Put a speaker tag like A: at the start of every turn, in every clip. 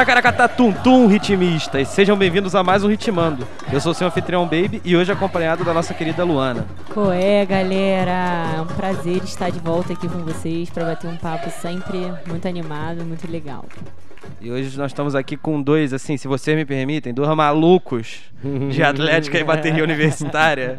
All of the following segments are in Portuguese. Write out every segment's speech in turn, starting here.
A: Tacaracata tum tum ritmistas, sejam bem-vindos a mais um Ritmando. Eu sou o seu anfitrião Baby e hoje acompanhado da nossa querida Luana.
B: Coé, galera! É um prazer estar de volta aqui com vocês para bater um papo sempre muito animado, muito legal.
A: E hoje nós estamos aqui com dois, assim, se vocês me permitem, dois malucos de Atlética e bateria universitária.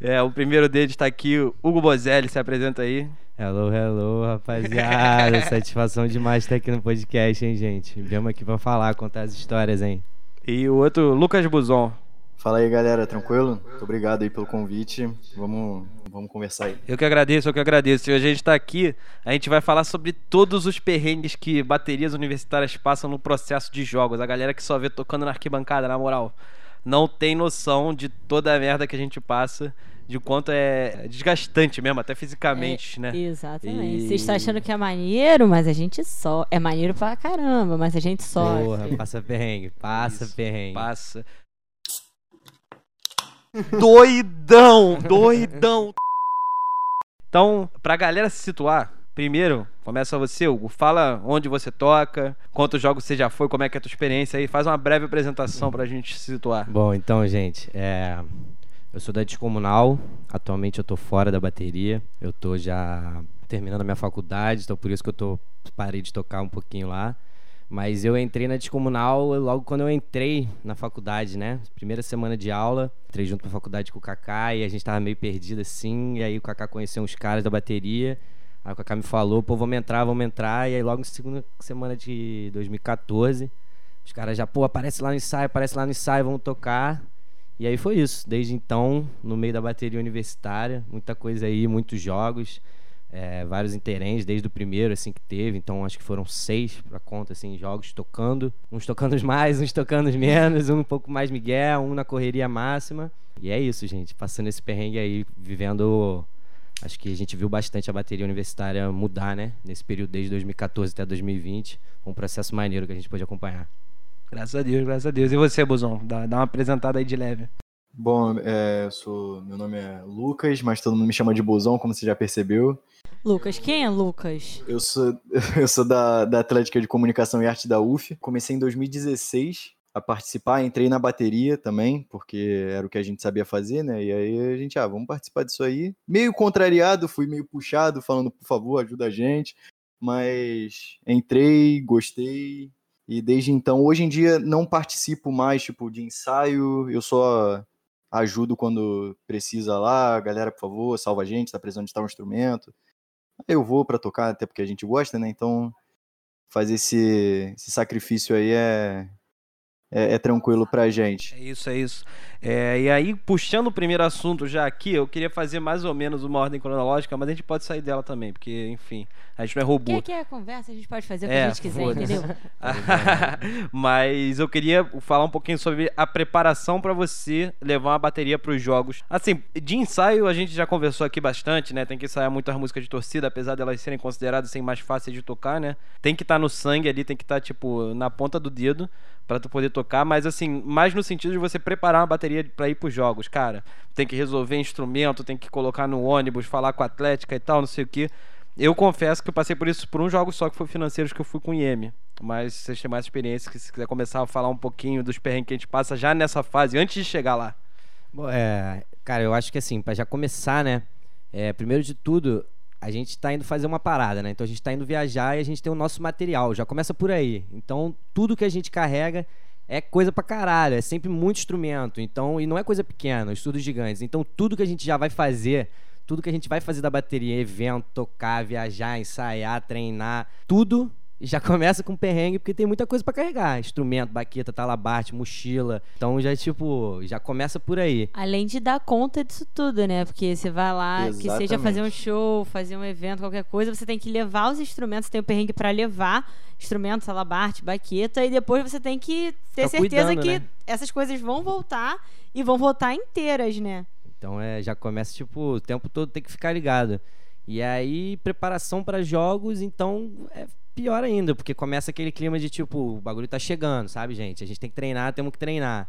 A: É, o primeiro deles está aqui, Hugo Bozelli, se apresenta aí.
C: Hello, hello, rapaziada. Satisfação demais estar aqui no podcast, hein, gente? Viemos aqui pra falar, contar as histórias, hein?
A: E o outro, Lucas Buzon.
D: Fala aí, galera, tranquilo? Muito obrigado aí pelo convite. Vamos, vamos conversar aí.
A: Eu que agradeço, eu que agradeço. E hoje a gente tá aqui, a gente vai falar sobre todos os perrengues que baterias universitárias passam no processo de jogos. A galera que só vê tocando na arquibancada, na moral, não tem noção de toda a merda que a gente passa de quanto é desgastante mesmo, até fisicamente,
B: É,
A: né?
B: Exatamente.
A: E-
B: Você está achando que é maneiro, mas a gente só. É maneiro pra caramba, mas a gente sofre.
C: Porra, passa perrengue, passa
A: Isso,
C: perrengue.
A: Passa. doidão, doidão. Então, pra galera se situar, primeiro, começa você, Hugo. Fala onde você toca, quantos jogos você já foi, como é que é a tua experiência aí. Faz uma breve apresentação pra gente se situar.
C: Bom, então, gente, é... eu sou da Descomunal. Atualmente eu tô fora da bateria. Eu tô já terminando a minha faculdade, então por isso que eu tô parei de tocar um pouquinho lá. Mas eu entrei na Descomunal logo quando eu entrei na faculdade, né? Primeira semana de aula, entrei junto pra faculdade com o Kaká e a gente tava meio perdido assim. E aí o Kaká conheceu uns caras da bateria. Aí o Kaká me falou, pô, vamos entrar, vamos entrar. E aí logo na segunda semana de 2014, os caras já, pô, aparece lá no ensaio, aparece lá no ensaio, vamos tocar. E aí foi isso. Desde então, no meio da bateria universitária, muita coisa aí, muitos jogos, é, vários interens, desde o primeiro, assim, que teve. Então, acho que foram seis pra conta, assim, jogos tocando. Uns tocando mais, uns tocando menos, um um pouco mais miguel, um na correria máxima. E é isso, gente. Passando esse perrengue aí, vivendo... Acho que a gente viu bastante a bateria universitária mudar, né? Nesse período, desde 2014 até 2020. Foi um processo maneiro que a gente pôde acompanhar.
A: Graças a Deus, graças a Deus. E você, Buzão? Dá, dá uma apresentada aí de leve.
D: Bom, é, eu sou, meu nome é Lucas, mas todo mundo me chama de Bozão, como você já percebeu.
B: Lucas, quem é Lucas?
D: Eu sou, eu sou da, da Atlética de Comunicação e Arte da UF. Comecei em 2016 a participar, entrei na bateria também, porque era o que a gente sabia fazer, né? E aí a gente, ah, vamos participar disso aí. Meio contrariado, fui meio puxado, falando, por favor, ajuda a gente. Mas entrei, gostei. E desde então, hoje em dia, não participo mais, tipo, de ensaio. Eu só ajudo quando precisa lá. Galera, por favor, salva a gente, tá precisando de tal instrumento. Eu vou pra tocar, até porque a gente gosta, né? Então, fazer esse, esse sacrifício aí é, é, é tranquilo pra gente.
A: É isso, é isso. É, e aí, puxando o primeiro assunto já aqui, eu queria fazer mais ou menos uma ordem cronológica, mas a gente pode sair dela também, porque, enfim, a gente não é robô.
B: Quer que é a conversa? A gente pode fazer o que
A: É,
B: a gente quiser, entendeu?
A: Mas eu queria falar um pouquinho sobre a preparação pra você levar uma bateria pros jogos. Assim, de ensaio a gente já conversou aqui bastante, né? Tem que ensaiar muitas músicas de torcida, apesar delas serem consideradas assim, mais fáceis de tocar, né? Tem que estar no sangue ali, tem que estar tipo na ponta do dedo pra tu poder tocar, mas assim, mais no sentido de você preparar uma bateria pra ir pros jogos, cara. Tem que resolver instrumento, tem que colocar no ônibus, falar com a Atlética e tal, não sei o que. Eu confesso que eu passei por isso por um jogo só que foi financeiros que eu fui com o IEM. Mas vocês têm mais experiência, que se quiser começar a falar um pouquinho dos perrengues que a gente passa já nessa fase, antes de chegar lá.
C: Bom, é, cara, eu acho que assim, pra já começar, né? é, primeiro de tudo, a gente tá indo fazer uma parada, né? Então a gente tá indo viajar e a gente tem o nosso material. Já começa por aí. Então tudo que a gente carrega é coisa pra caralho. É sempre muito instrumento. Então, e não é coisa pequena, estudos gigantes. Então tudo que a gente já vai fazer, tudo que a gente vai fazer da bateria, evento, tocar, viajar, ensaiar, treinar, tudo já começa com perrengue, porque tem muita coisa pra carregar. Instrumento, baqueta, talabarte, mochila. Então já, tipo, já começa por aí.
B: Além de dar conta disso tudo, né? Porque você vai lá, que seja
D: Exatamente.
B: fazer um show, fazer um evento, qualquer coisa, você tem que levar os instrumentos, tem o perrengue pra levar instrumentos, salabarte, baqueta, e depois você tem que ter
C: Ficar
B: certeza
C: cuidando,
B: que
C: né?
B: essas coisas vão voltar e vão voltar inteiras, né?
C: Então é, já começa, tipo, o tempo todo tem que ficar ligado. E aí, preparação para jogos, então é pior ainda, porque começa aquele clima de tipo, o bagulho tá chegando, sabe, gente? A gente tem que treinar, temos que treinar.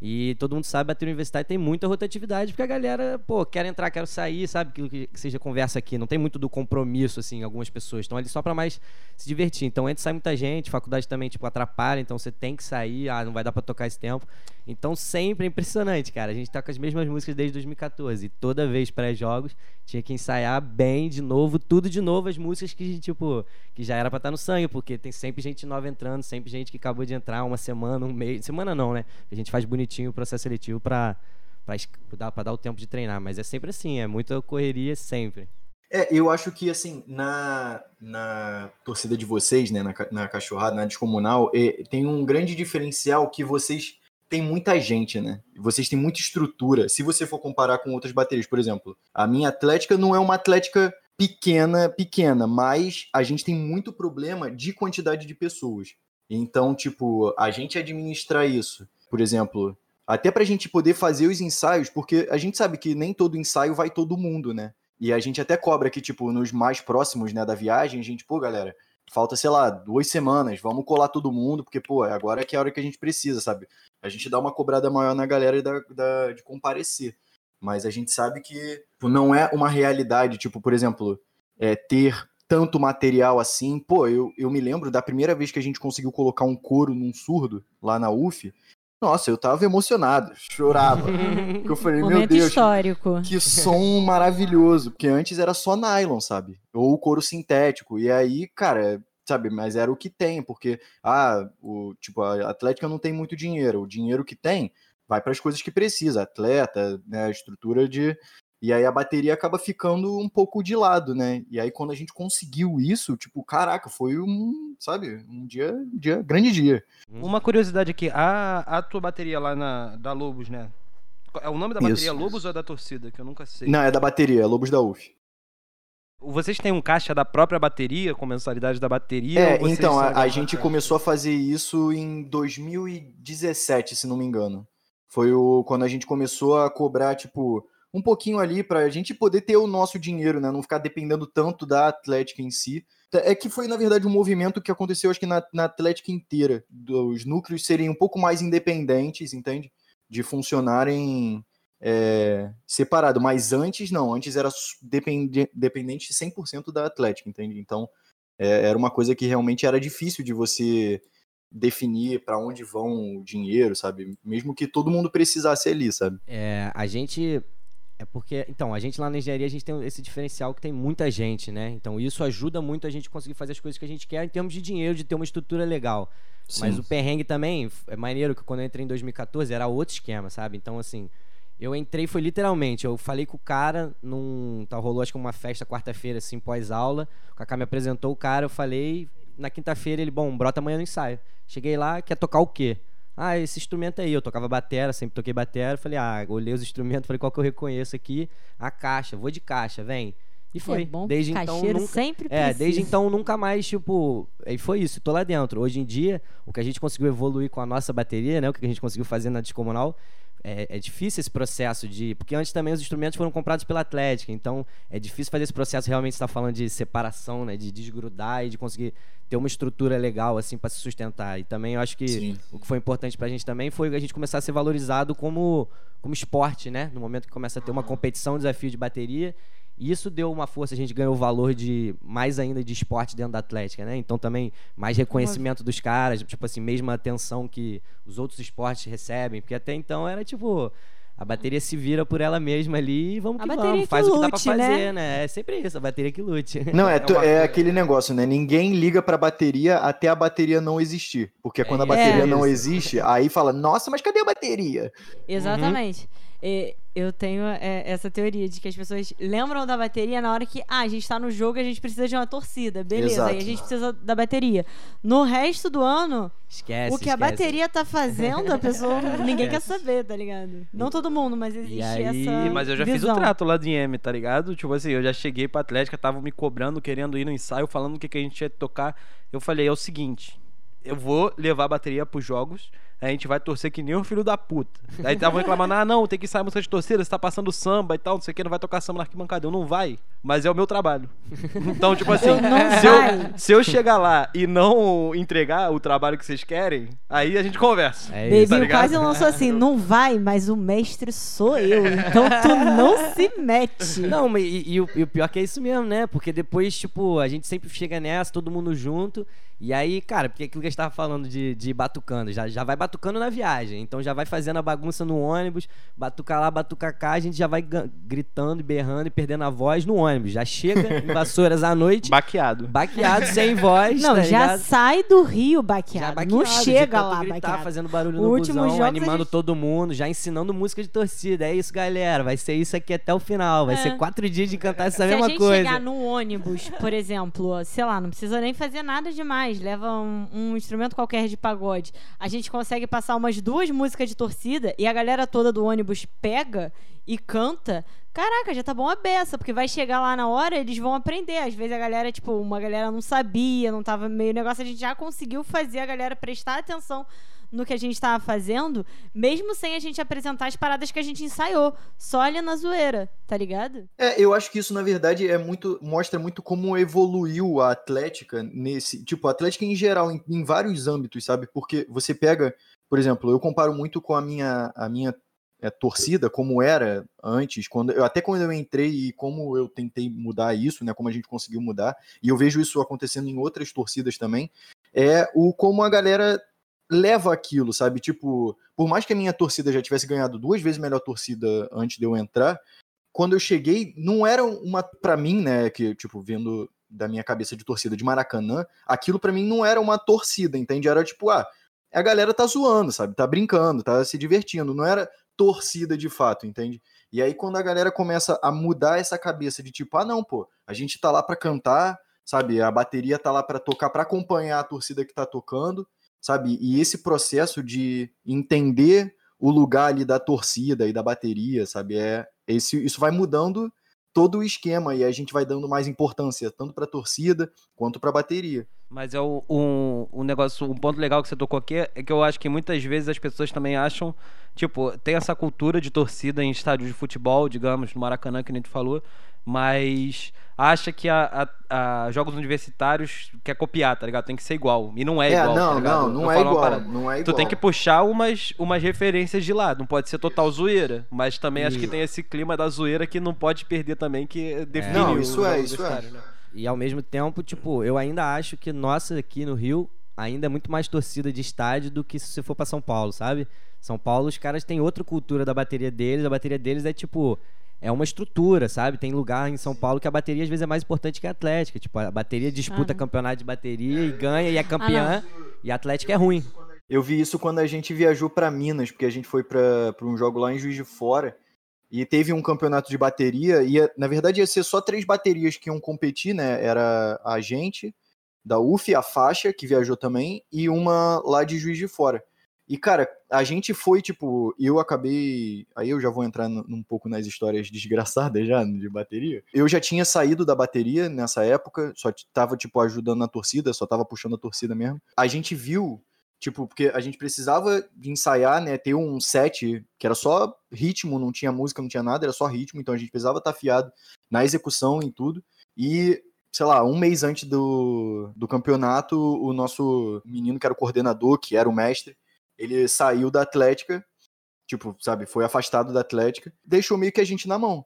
C: E todo mundo sabe, bater universitário tem muita rotatividade, porque a galera, pô, quer entrar, quero sair, sabe? Aquilo que, seja conversa aqui. Não tem muito do compromisso, assim, algumas pessoas. Estão ali só pra mais se divertir. Então entra sai muita gente, faculdade também, tipo, atrapalha, então você tem que sair, ah, não vai dar pra tocar esse tempo. Então sempre é impressionante, cara. A gente tá com as mesmas músicas desde 2014. E toda vez pré-jogos tinha que ensaiar bem de novo, tudo de novo, as músicas que, tipo, que já era pra estar no sangue, porque tem sempre gente nova entrando, sempre gente que acabou de entrar uma semana, um mês. Semana não, né? A gente faz bonitinho o processo seletivo pra, pra, dar, pra dar o tempo de treinar. Mas é sempre assim, é muita correria sempre.
D: É, eu acho que, assim, na, na torcida de vocês, né, na, na cachorrada, na descomunal, é, tem um grande diferencial que vocês têm muita gente, né? Vocês têm muita estrutura. Se você for comparar com outras baterias, por exemplo, a minha Atlética não é uma Atlética pequena, pequena, mas a gente tem muito problema de quantidade de pessoas. Então, tipo, a gente administrar isso, por exemplo, até pra gente poder fazer os ensaios, porque a gente sabe que nem todo ensaio vai todo mundo, né? E a gente até cobra que, tipo, nos mais próximos, né, da viagem, a gente, pô, galera, falta, sei lá, duas semanas, vamos colar todo mundo, porque, pô, agora é que é a hora que a gente precisa, sabe? A gente dá uma cobrada maior na galera da, da, de comparecer. Mas a gente sabe que tipo, não é uma realidade, tipo, por exemplo, é, ter tanto material assim. Pô, eu, eu me lembro da primeira vez que a gente conseguiu colocar um coro num surdo lá na UF. Nossa, eu tava emocionado, chorava. Porque eu falei,
B: Momento
D: meu Deus,
B: histórico.
D: que som maravilhoso. Porque antes era só nylon, sabe? Ou o couro sintético. E aí, cara, sabe, mas era o que tem, porque, ah, o, tipo, a Atlética não tem muito dinheiro. O dinheiro que tem vai para as coisas que precisa, atleta, né, estrutura de. E aí a bateria acaba ficando um pouco de lado, né? E aí quando a gente conseguiu isso, tipo, caraca, foi um, sabe, um dia, um dia grande dia.
A: Uma curiosidade aqui, a, a tua bateria lá na da Lobos, né? É o nome da bateria
D: Isso.
A: Lobos ou é da torcida? Que eu nunca sei.
D: Não, é da bateria, é Lobos da UF.
A: Vocês têm um caixa da própria bateria, com mensalidade da bateria?
D: É, então, a, a gente começou a fazer isso em 2017, se não me engano. Foi o, quando a gente começou a cobrar, tipo, um pouquinho ali pra gente poder ter o nosso dinheiro, né? Não ficar dependendo tanto da Atlética em si. É que foi, na verdade, um movimento que aconteceu, acho que na, na Atlética inteira. Dos núcleos serem um pouco mais independentes, entende? De funcionarem é, separado. Mas antes, não. Antes era dependente 100% da Atlética, entende? Então, é, era uma coisa que realmente era difícil de você definir para onde vão o dinheiro, sabe? Mesmo que todo mundo precisasse ali, sabe?
C: É, a gente. É porque. Então, a gente lá na engenharia, a gente tem esse diferencial que tem muita gente, né? Então, isso ajuda muito a gente conseguir fazer as coisas que a gente quer em termos de dinheiro, de ter uma estrutura legal. Mas
D: Sim.
C: o perrengue também é maneiro que quando eu entrei em 2014 era outro esquema, sabe? Então, assim, eu entrei foi literalmente, eu falei com o cara num. Tá, rolou acho que uma festa quarta-feira, assim, pós-aula. O Kaká me apresentou o cara, eu falei. Na quinta-feira ele, bom, brota amanhã no ensaio. Cheguei lá, quer tocar o quê? Ah, esse instrumento aí. Eu tocava batera, sempre toquei batera. Falei, ah, olhei os instrumentos, falei, qual que eu reconheço aqui? A caixa, vou de caixa, vem. E foi.
B: É bom,
C: desde então nunca.
B: sempre
C: É,
B: precisa.
C: desde então nunca mais, tipo. Aí foi isso, tô lá dentro. Hoje em dia, o que a gente conseguiu evoluir com a nossa bateria, né? O que a gente conseguiu fazer na Descomunal. É, é difícil esse processo de. Porque antes também os instrumentos foram comprados pela Atlética. Então é difícil fazer esse processo realmente você tá falando de separação, né? De desgrudar e de conseguir ter uma estrutura legal, assim, para se sustentar. E também eu acho que
D: Sim.
C: o que foi importante pra gente também foi a gente começar a ser valorizado como, como esporte, né? No momento que começa a ter uma competição, um desafio de bateria. E isso deu uma força, a gente ganhou o valor de mais ainda de esporte dentro da Atlética, né? Então também mais reconhecimento dos caras, tipo assim, mesma atenção que os outros esportes recebem, porque até então era tipo a bateria se vira por ela mesma ali e vamos
B: A
C: que
B: bateria
C: vamos,
B: que
C: faz o que dá pra
B: lute, né?
C: fazer, né? É sempre isso, a bateria que lute.
D: Não, é,
A: É
D: é aquele negócio, né? Ninguém liga pra bateria até a bateria não existir. Porque quando a
C: É
D: bateria
A: isso.
D: não existe, aí fala, nossa, mas cadê a bateria?
B: Exatamente. E eu tenho é, essa teoria de que as pessoas lembram da bateria na hora que ah, a gente tá no jogo e a gente precisa de uma torcida. Beleza, aí a
D: Exato.
B: gente precisa da bateria. No resto do ano,
C: Esquece,
B: o que a
C: esquece.
B: bateria tá fazendo, a pessoa. ninguém quer saber, tá ligado? Não todo mundo, mas existe
C: aí-
B: essa.
A: Mas eu já fiz o
B: visão.
A: trato lá de M, tá ligado? Tipo assim, eu já cheguei pra Atlética, tava me cobrando, querendo ir no ensaio, falando o que, que a gente ia tocar. Eu falei, é o seguinte, eu vou levar a bateria pros jogos, a gente vai torcer que nem um filho da puta. Aí tava reclamando, ah não, tem que sair música de torcida, você tá passando samba e tal, não sei o que, não vai tocar samba na arquibancada. Eu não vai. mas é o meu trabalho. Então, tipo assim,
B: Eu não
A: se, eu, se eu chegar lá e não entregar o trabalho que vocês querem, aí a gente conversa.
C: É isso.
B: Beibinho
A: tá
B: quase lançou assim, não vai, mas o mestre sou eu, então tu não se mete.
C: Não, mas e, e o, e o pior que é isso mesmo, né? Porque depois, tipo, a gente sempre chega nessa, todo mundo junto. E aí, cara, porque aquilo que a gente tava falando de, de batucando, já, já vai batucando na viagem. Então já vai fazendo a bagunça no ônibus, batuca lá, batuca cá, a gente já vai gritando, berrando e perdendo a voz no ônibus. Já chega em Vassouras à noite,
A: Baqueado.
C: baqueado, sem voz.
B: Não,
C: tá
B: já
C: ligado?
B: sai do Rio
C: Já
B: baqueado,
C: baqueado,
B: não chega lá
C: gritar,
B: baqueado.
C: fazendo barulho
B: O
C: no
B: último
C: busão,
B: jogo a
C: animando
B: gente-
C: todo mundo, já ensinando música de torcida. É isso, galera. Vai ser isso aqui até o final. Vai
B: É.
C: ser quatro dias de cantar essa
B: Se a
C: mesma
B: gente
C: coisa.
B: chegar no ônibus, por exemplo, sei lá, não precisa nem fazer nada demais, leva um, um instrumento qualquer de pagode, a gente consegue passar umas duas músicas de torcida e a galera toda do ônibus pega e canta. Caraca, já tá bom a beça, porque vai chegar lá na hora, eles vão aprender. Às vezes a galera, tipo, uma galera não sabia, não tava meio negócio, a gente já conseguiu fazer a galera prestar atenção no que a gente tava fazendo, mesmo sem a gente apresentar as paradas que a gente ensaiou, só ali na zoeira, tá ligado?
D: É, eu acho que isso, na verdade, é muito. mostra muito como evoluiu a Atlética nesse. Tipo, a Atlética em geral, em, em vários âmbitos, sabe? Porque você pega, por exemplo, eu comparo muito com a minha, a minha é, torcida, como era antes, quando eu, até quando eu entrei e como eu tentei mudar isso, né? Como a gente conseguiu mudar, e eu vejo isso acontecendo em outras torcidas também, é o como a galera leva aquilo, sabe? Tipo, por mais que a minha torcida já tivesse ganhado duas vezes melhor torcida antes de eu entrar, quando eu cheguei, não era uma pra mim, né, que tipo vendo da minha cabeça de torcida de Maracanã, aquilo pra mim não era uma torcida, entende? Era tipo, ah, a galera tá zoando, sabe? Tá brincando, tá se divertindo, não era torcida de fato, entende? E aí quando a galera começa a mudar essa cabeça de tipo, ah, não, pô, a gente tá lá pra cantar, sabe? A bateria tá lá pra tocar, pra acompanhar a torcida que tá tocando, sabe? E esse processo de entender o lugar ali da torcida e da bateria, sabe? É esse, isso vai mudando todo o esquema e a gente vai dando mais importância tanto para a torcida quanto para a bateria.
A: Mas é um, um negócio, um ponto legal que você tocou aqui é que eu acho que muitas vezes as pessoas também acham, tipo, tem essa cultura de torcida em estádio de futebol, digamos, no Maracanã, que nem tu falou, mas acha que a, a- a jogos universitários quer copiar, tá ligado? Tem que ser igual. E não é, igual. tá
D: não,
A: ligado?
D: não, não
A: falo
D: é igual, não é igual.
A: Tu tem que puxar umas, umas referências de lá. Não pode ser total zoeira. Mas também acho que tem esse clima da zoeira que não pode perder também, que define
D: Não,
A: o
D: isso é, isso é.
A: né?
C: E ao mesmo tempo, tipo, eu ainda acho que nossa aqui no Rio ainda é muito mais torcida de estádio do que se você for pra São Paulo, sabe? São Paulo, os caras têm outra cultura da bateria deles, a bateria deles é tipo. É uma estrutura, sabe? Tem lugar em São Paulo que a bateria às vezes é mais importante que a Atlética. Tipo, a bateria disputa
B: Aham.
C: campeonato de bateria e ganha e é campeã. e a Atlética é ruim.
D: Eu vi isso quando a gente viajou para Minas, porque a gente foi para um jogo lá em Juiz de Fora e teve um campeonato de bateria. E na verdade ia ser só três baterias que iam competir, né? Era a gente da UF, a faixa que viajou também e uma lá de Juiz de Fora. E cara, a gente foi tipo, eu acabei, aí eu já vou entrar num um pouco nas histórias desgraçadas já de bateria. Eu já tinha saído da bateria nessa época, só tava tipo ajudando na torcida, só tava puxando a torcida mesmo. A gente viu Tipo, porque a gente precisava de ensaiar, né? Ter um set que era só ritmo, não tinha música, não tinha nada, era só ritmo, então a gente precisava estar afiado na execução em tudo. E, sei lá, um mês antes do, do campeonato, o nosso menino, que era o coordenador, que era o mestre, ele saiu da Atlética, tipo, sabe, foi afastado da Atlética, deixou meio que a gente na mão.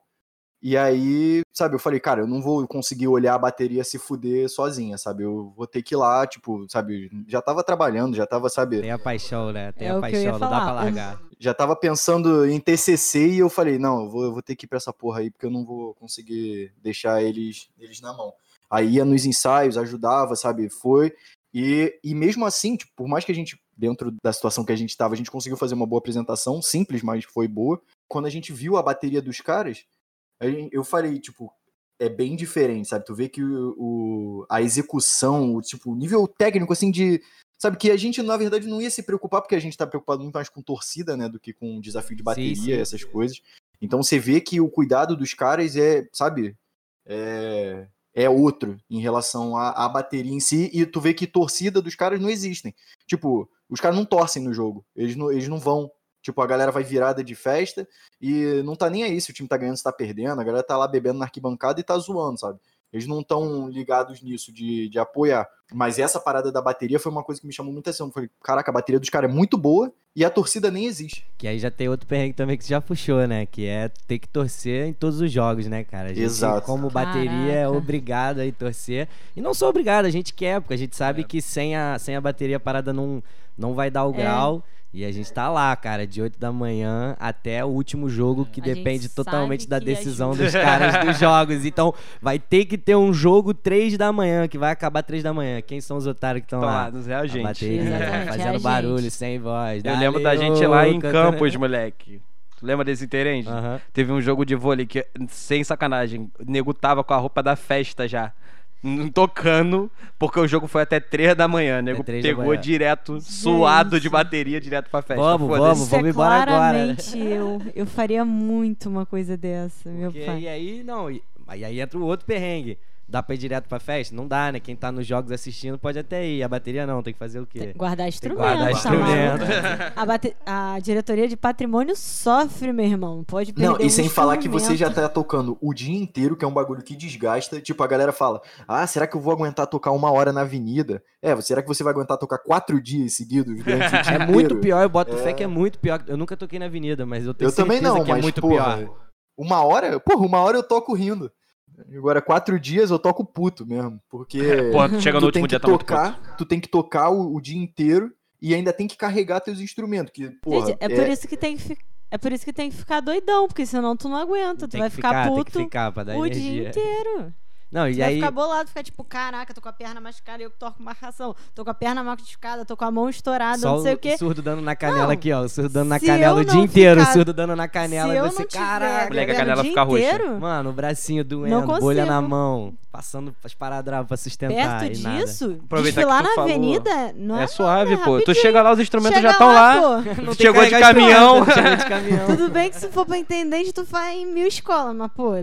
D: E aí, sabe, eu falei, cara, eu não vou conseguir olhar a bateria se fuder sozinha, sabe? Eu vou ter que ir lá, tipo, sabe, já tava trabalhando, já tava, sabe,
C: Tem a paixão, né? Tem
B: É
C: a paixão, não dá pra largar.
D: já tava pensando em TCC e eu falei, não, eu vou, eu vou ter que ir pra essa porra aí porque eu não vou conseguir deixar eles, eles na mão. Aí ia nos ensaios, ajudava, sabe, foi. E, e mesmo assim, tipo, por mais que a gente, dentro da situação que a gente tava, a gente conseguiu fazer uma boa apresentação, simples, mas foi boa. Quando a gente viu a bateria dos caras, eu falei, tipo, é bem diferente, sabe? Tu vê que o, o- a execução, o tipo, o nível técnico, assim, de. Sabe, que a gente, na verdade, não ia se preocupar, porque a gente tá preocupado muito mais com torcida, né? Do que com desafio de bateria,
C: sim.
D: essas coisas. Então você vê que o cuidado dos caras é, sabe, é, é outro em relação à, à bateria em si, e tu vê que torcida dos caras não existem. Tipo, os caras não torcem no jogo, eles não, eles não vão Tipo, a galera vai virada de festa e não tá nem aí se o time tá ganhando, se tá perdendo. A galera tá lá bebendo na arquibancada e tá zoando, sabe? Eles não estão ligados nisso de, de apoiar. Mas essa parada da bateria foi uma coisa que me chamou muita atenção. Falei, caraca, a bateria dos caras é muito boa e a torcida nem existe.
C: Que aí já tem outro perrengue também que você já puxou, né? Que é ter que torcer em todos os jogos, né, cara? A gente,
D: Exato.
C: como bateria, é
B: Caraca.
C: obrigado a torcer. E não sou obrigado, a gente quer, porque a gente
A: É.
C: sabe que sem a, sem a bateria a parada não, não vai dar o
B: É.
C: grau. E a gente tá lá, cara, de 8 da manhã até o último jogo, que
B: A gente
C: depende totalmente da decisão
B: ajuda.
C: dos caras dos jogos. Então, vai ter que ter um jogo 3 da manhã, que vai acabar 3 da manhã. Quem são os otários que estão lá?
A: lá, nos é a
C: A
A: gente.
C: bateria,
B: Exatamente, é
C: fazendo
B: gente.
C: barulho, sem voz.
A: Eu lembro da gente lá em
C: cantando-
A: Campos, moleque. Tu lembra desse interente?
C: Aham.
A: Teve um jogo de vôlei que, sem sacanagem, o nego tava com a roupa da festa já. Tocando, porque o jogo foi até 3 da manhã. O nego pegou
C: manhã.
A: direto, suado de bateria, direto pra festa.
C: Vamos, vamos,
B: é
C: vamos embora agora.
B: claramente eu. Eu faria muito uma coisa dessa, meu
C: Porque-
B: pai.
C: e aí, não, e, e aí entra o outro perrengue. Dá pra ir direto pra festa? Não dá, né? Quem tá nos jogos assistindo pode até ir. A bateria não, tem que fazer o quê?
B: Guardar
C: Tem que
B: instrumento,
C: guardar
B: tá
C: instrumento.
B: A, bate- a diretoria de patrimônio sofre, meu irmão. Pode perder
D: Não, e
B: um
D: sem falar que você já tá tocando o dia inteiro, que é um bagulho que desgasta. Tipo, a galera fala: Ah, será que eu vou aguentar tocar uma hora na avenida? É, será que você vai aguentar tocar quatro dias seguidos durante o dia
C: É muito pior, eu boto
D: É.
C: fé que é muito pior. Eu nunca toquei na avenida, mas eu tenho
D: Eu também
C: certeza
D: não,
C: que
D: mas
C: é muito
D: porra,
C: pior.
D: Uma hora? Porra, uma hora eu toco rindo. Agora, quatro dias eu toco puto mesmo. Porque
A: Pô, tu chega no último dia, tá muito puto.
D: tocar, tu tem que tocar o, o dia inteiro e ainda tem que carregar teus instrumentos. Que, porra,
B: Gente, é, por isso que tem que fi- É por isso que tem que ficar doidão, porque senão tu não aguenta. Tu
C: Tem
B: vai ficar,
C: que
B: puto
C: ficar
B: o
C: energia.
B: dia inteiro.
C: Não,
B: Tu
C: e
B: vai
C: aí...
B: ficar bolado, ficar tipo, caraca, tô com a perna machucada e eu que toco marcação. Tô com a perna machucada, tô com a mão estourada,
C: Só
B: não sei o quê.
C: surdo dando na canela
B: Não,
C: aqui, ó. O surdo dando na canela o dia
B: não
C: inteiro. O
B: ficar-
C: surdo dando na canela.
B: Se eu
C: você, caraca.
A: Moleque, a canela
B: o dia
A: fica roxa.
B: inteiro,
C: Mano, o bracinho doendo, bolha na mão, passando as paradas pra sustentar
B: perto
C: e
B: disso,
A: Aproveitar
B: desfilar
A: tu
B: na
A: falou.
B: avenida, não é,
A: É suave,
B: nada,
A: pô. Tu
B: rapidinho.
A: chega lá, os instrumentos
B: Chega
A: já estão lá.
B: pô.
C: Não
A: Chegou de caminhão.
C: instrumento, Chegou de caminhão.
B: Tudo bem que se for pra intendente, tu faz em mil escolas, mas, pô,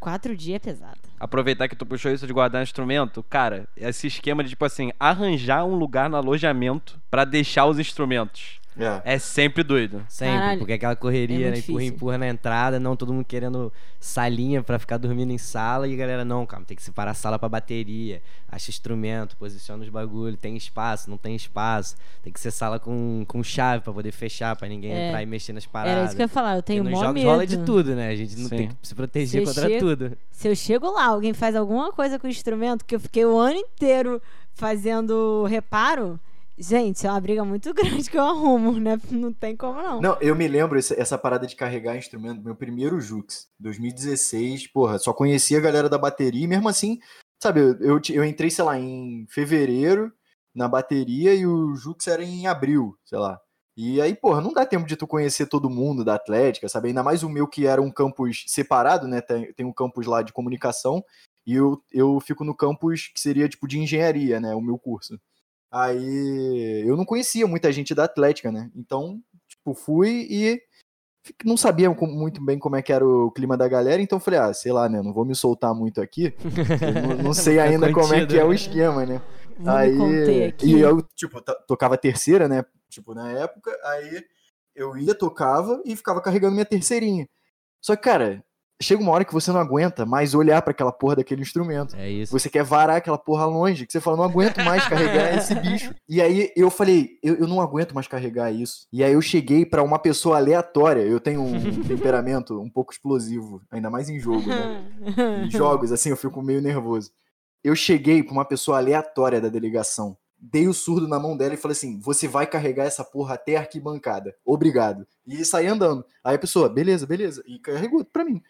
B: quatro dias é pesado.
A: Aproveitar que tu puxou isso de guardar instrumento, cara, esse esquema de, tipo assim, arranjar um lugar no alojamento pra deixar os instrumentos.
D: É.
A: É sempre doido.
C: Sempre,
B: Caralho,
C: porque aquela
B: é
C: correria,
B: muito
C: né? Empurra, empurra na entrada, não, todo mundo querendo salinha pra ficar dormindo em sala e a galera, não, calma, tem que separar a sala pra bateria, acha instrumento, posiciona os bagulho, tem espaço, não tem espaço, tem que ser sala com, com chave pra poder fechar, pra ninguém
B: É.
C: entrar e mexer nas paradas.
B: Era isso que eu ia falar, eu
C: Porque
B: tenho
C: nos
B: mó
C: jogos
B: medo.
C: rola de tudo, né? A gente não
A: Sim.
C: tem que se proteger
B: Você
C: contra tudo.
B: Se eu chego lá, alguém faz alguma coisa com o instrumento, que eu fiquei o ano inteiro fazendo reparo, gente, é uma briga muito grande que eu arrumo, né? Não tem como não.
D: Não, eu me lembro essa, essa parada de carregar instrumento, meu primeiro Jux, 2016, porra, só conhecia a galera da bateria, e mesmo assim, sabe, eu, eu, eu entrei, sei lá, em fevereiro na bateria e o Jux era em abril, sei lá. E aí, porra, não dá tempo de tu conhecer todo mundo da Atlética, sabe? Ainda mais o meu que era um campus separado, né? Tem, tem um campus lá de comunicação e eu, eu fico no campus que seria tipo de engenharia, né? O meu curso. Aí eu não conhecia muita gente da Atlética, né? Então, tipo, fui e não sabia muito bem como é que era o clima da galera, então falei, ah, sei lá, né? Não vou me soltar muito aqui. não, não sei
C: Fica
D: ainda como é que é o
C: né?
D: esquema, né?
B: Vou
D: aí. E eu, tipo, to- tocava terceira, né? Tipo, na época, aí eu ia, tocava e ficava carregando minha terceirinha. Só que, cara, chega uma hora que você não aguenta mais olhar pra aquela porra daquele instrumento.
C: É isso.
D: Você quer varar aquela porra longe, que você fala, não aguento mais carregar esse bicho. E aí eu falei, eu, eu não aguento mais carregar isso. E aí eu cheguei pra uma pessoa aleatória. Eu tenho um temperamento um pouco explosivo, ainda mais em jogo, né? Em jogos, assim, eu fico meio nervoso. Eu cheguei pra uma pessoa aleatória da delegação. Dei o surdo na mão dela e falei assim: você vai carregar essa porra até a arquibancada. Obrigado. E saí andando. Aí a pessoa, beleza, beleza. E carregou pra mim.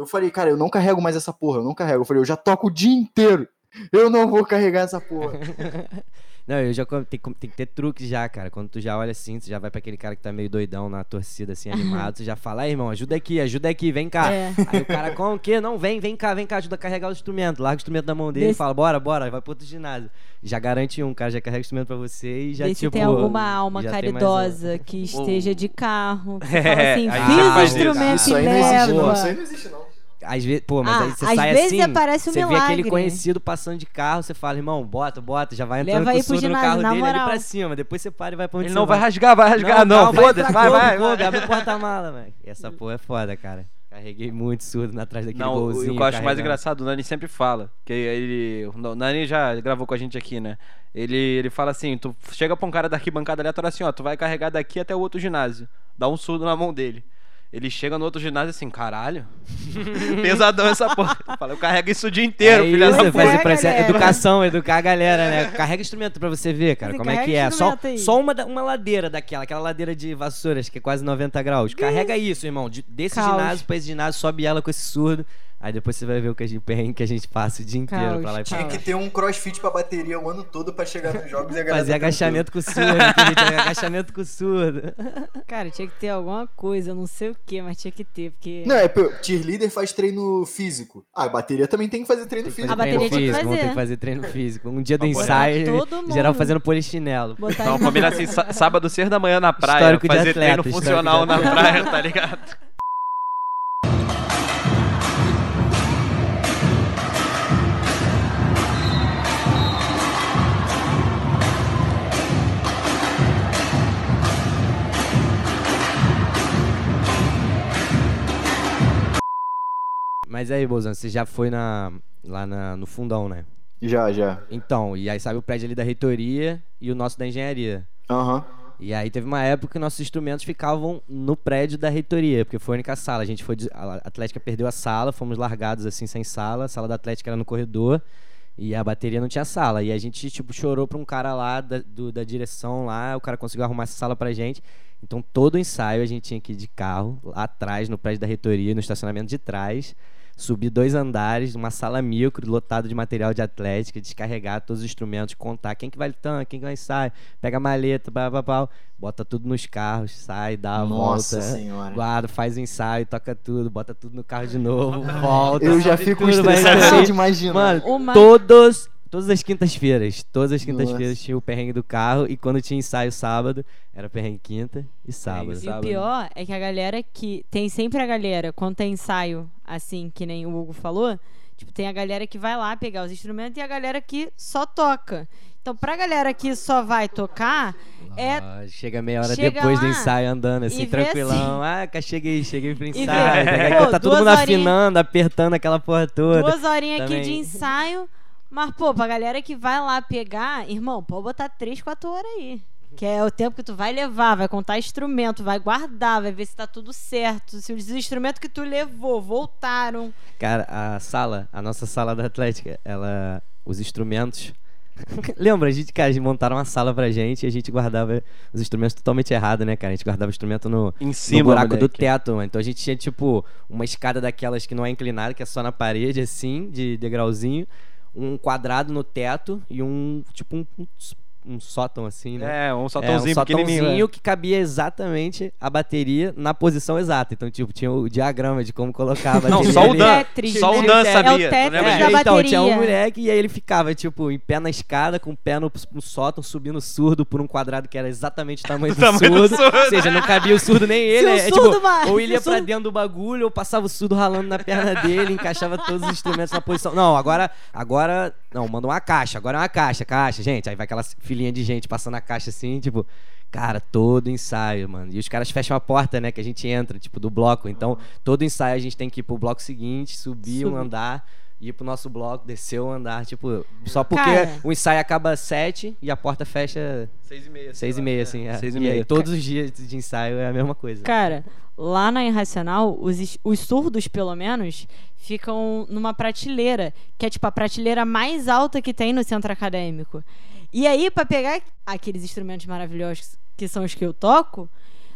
D: Eu falei, cara, eu não carrego mais essa porra, eu não carrego. Eu falei, eu já toco o dia inteiro. Eu não vou carregar essa porra.
C: Não, eu já tem, tem que ter truque já, cara. Quando tu já olha assim, tu já vai pra aquele cara que tá meio doidão na torcida, assim, animado, tu já fala, aí, irmão, ajuda aqui, ajuda aqui, vem cá.
B: É.
C: Aí o cara, como o quê? Não, vem, vem cá, vem cá, ajuda a carregar o instrumento. Larga o instrumento na mão dele e
B: Desse-
C: fala, bora, bora, vai pro outro ginásio. Já garante um, o cara já carrega o instrumento pra você e já,
B: Vê se
C: tipo...
B: tem alguma alma caridosa que esteja de carro. Que
A: É,
B: fala assim,
A: você
B: o instrumento
D: Isso
B: e
D: aí não existe, não.
B: leva.
D: Isso aí não existe, não.
C: Às vezes, pô, mas
B: Ah,
C: aí você
B: às
C: sai
B: vezes
C: assim,
B: aparece um
C: você vê
B: milagre.
C: aquele conhecido passando de carro, você fala, irmão, bota, bota, já vai entrando
B: Leva
C: com
B: aí
C: o
B: pro
C: surdo no
B: ginásio,
C: carro
B: na
C: dele ali
B: moral.
C: pra cima. Depois você para e vai pra onde
A: Ele
C: você
A: não vai
C: vai.
A: rasgar, vai rasgar, não.
C: calma,
A: Foda-se, vai, vai,
C: Kobe,
A: vai.
C: abre o porta-mala, velho. Essa porra é foda, cara. Carreguei muito surdo na- atrás daquele
A: Não, o
C: golzinho.
A: o que eu acho mais
C: carregando.
A: engraçado, o Nani sempre fala. Que ele. O Nani já gravou com a gente aqui, né? Ele, ele fala assim: tu chega pra um cara da arquibancada aleatória assim, ó, tu vai carregar daqui até o outro ginásio. Dá um surdo na mão dele. Ele chega no outro ginásio assim, caralho. Pesadão essa porra. Fala, eu carrego isso o dia inteiro,
C: é
A: filha
C: isso,
A: da
B: galera.
C: parece educação, educar a galera, né? Carrega instrumento pra você ver, cara, como é que é. Só,
B: aí.
C: só uma, uma ladeira daquela, aquela ladeira de vassouras, que é quase 90 graus. Carrega isso, irmão. De- desse
B: Caos.
C: ginásio pra esse ginásio, sobe ela com esse surdo. Aí depois você vai ver o que a gente, o perrengue que a gente passa o dia inteiro
B: Caos,
C: pra lá e pra.
D: Tinha que ter um crossfit pra bateria o ano todo pra chegar nos jogos e a galera
C: Fazer
D: tá
C: agachamento com surdo, entendeu? agachamento com surdo.
B: Cara, tinha que ter alguma coisa, não sei o que, mas tinha que ter, porque.
D: Não, é, pô, cheerleader faz treino físico. Ah, a bateria também tem que fazer treino físico.
B: A bateria
C: treino
B: tinha que
C: físico, vamos ter
B: fazer.
C: que fazer treino físico. Um dia do ensaio,
B: todo
C: geral
B: mundo.
C: fazendo polichinelo.
B: Botar
A: Então,
B: ele-
A: combina assim, sá- sábado, seis da manhã na praia,
C: Histórico de
A: fazer
C: atleta,
A: treino funcional na praia, tá ligado?
C: Mas aí, Bozan, você já foi na, lá na- no fundão, né?
D: Já, já.
C: Então, e aí sabe o prédio ali da reitoria e o nosso da engenharia.
D: Aham.
C: E aí teve uma época que nossos instrumentos ficavam no prédio da reitoria, porque foi a única sala. A gente foi. A Atlética perdeu a sala, fomos largados assim sem sala. A sala da Atlética era no corredor. E a bateria não tinha sala. E a gente, tipo, chorou pra um cara lá da, do- da direção lá. O cara conseguiu arrumar essa sala pra gente. Então todo ensaio a gente tinha que ir de carro, lá atrás, no prédio da reitoria, no estacionamento de trás. Subir dois andares, uma sala micro, lotado de material de atlética, descarregar todos os instrumentos, contar quem que vai tanque, quem que vai ensaio, pega a maleta, blá, blá, blá, bota tudo nos carros, sai, dá a
D: Nossa
C: volta,
D: senhora.
C: guarda, faz o ensaio, toca tudo, bota tudo no carro de novo, volta.
D: Eu já fico estressado de imaginar.
C: Mano,
B: Uma-
C: todos, todas as quintas-feiras, todas as quintas-feiras tinha o perrengue do carro e quando tinha ensaio sábado, era perrengue quinta e sábado.
B: E o pior é que a galera que. Tem sempre a galera, quando tem ensaio, assim, que nem o Hugo falou, tipo, tem a galera que vai lá pegar os instrumentos e a galera que só toca. Então, pra galera que só vai tocar, é.
C: Ah, chega meia hora
B: Chega
C: depois do ensaio andando assim,
B: e vê
C: tranquilão. Ah, cá, cheguei, cheguei pro ensaio. Tá todo mundo
B: horinhas-
C: afinando, apertando aquela porra toda.
B: Duas horinhas aqui de ensaio. Mas, pô, pra galera que vai lá pegar, irmão, pode botar três, quatro horas aí. Que é o tempo que tu vai levar, vai contar instrumento, vai guardar, vai ver se tá tudo certo. Se os instrumentos que tu levou voltaram.
C: Cara, a sala, a nossa sala da Atlética, ela. Os instrumentos. Lembra, a gente, cara, montaram uma sala pra gente e a gente guardava os instrumentos totalmente errado, né, cara? A gente guardava o instrumento no,
A: Em
C: no
A: cima,
C: buraco do
A: moleque.
C: teto, mano. Então a gente tinha, tipo, uma escada daquelas que não é inclinada, que é só na parede, assim, de degrauzinho. Um quadrado no teto e um, tipo, um, um, sótão, assim, né?
A: É, um
C: É, um
A: né?
C: que cabia exatamente a bateria na posição exata. Então, tipo, tinha o diagrama de como colocar a bateria.
A: Não, só o
C: ali.
A: Dan.
B: Tetris,
A: Só o? Dan
B: É o
A: sabia.
B: Tetris
A: lembra
B: da
A: disso?
C: então, tinha um
B: bateria.
C: moleque e aí ele ficava, tipo, em pé na escada, com o pé no, no sótão, subindo surdo por um quadrado que era exatamente o tamanho do,
A: tamanho do
C: surdo.
A: surdo.
C: Ou seja, não cabia o surdo nem ele. é,
B: surdo,
C: tipo,
B: mano,
C: ou ele ia
B: se o
C: pra
B: surdo-
C: dentro do bagulho, ou passava o surdo ralando na perna dele, encaixava todos os instrumentos na posição. Não, agora, agora, não, manda uma caixa, agora é uma caixa, caixa, gente. Aí vai aquela filinha de gente passando a caixa assim, tipo, cara, todo ensaio, mano. E os caras fecham a porta, né, que a gente entra, tipo, do bloco. Então, todo ensaio a gente tem que ir pro bloco seguinte, subir um
B: Subir.
C: andar. Ir pro nosso bloco, descer o andar, tipo, só porque
B: Cara.
C: o ensaio acaba às sete e a porta fecha
A: Seis e meia.
C: seis e meia, assim. é.
A: Seis e
C: e
A: meia.
C: aí, todos os dias de ensaio é a mesma coisa.
B: Cara, lá na Irracional, os, os surdos, pelo menos, ficam numa prateleira, que é tipo a prateleira mais alta que tem no centro acadêmico. E aí, pra pegar aqueles instrumentos maravilhosos que são os que eu toco,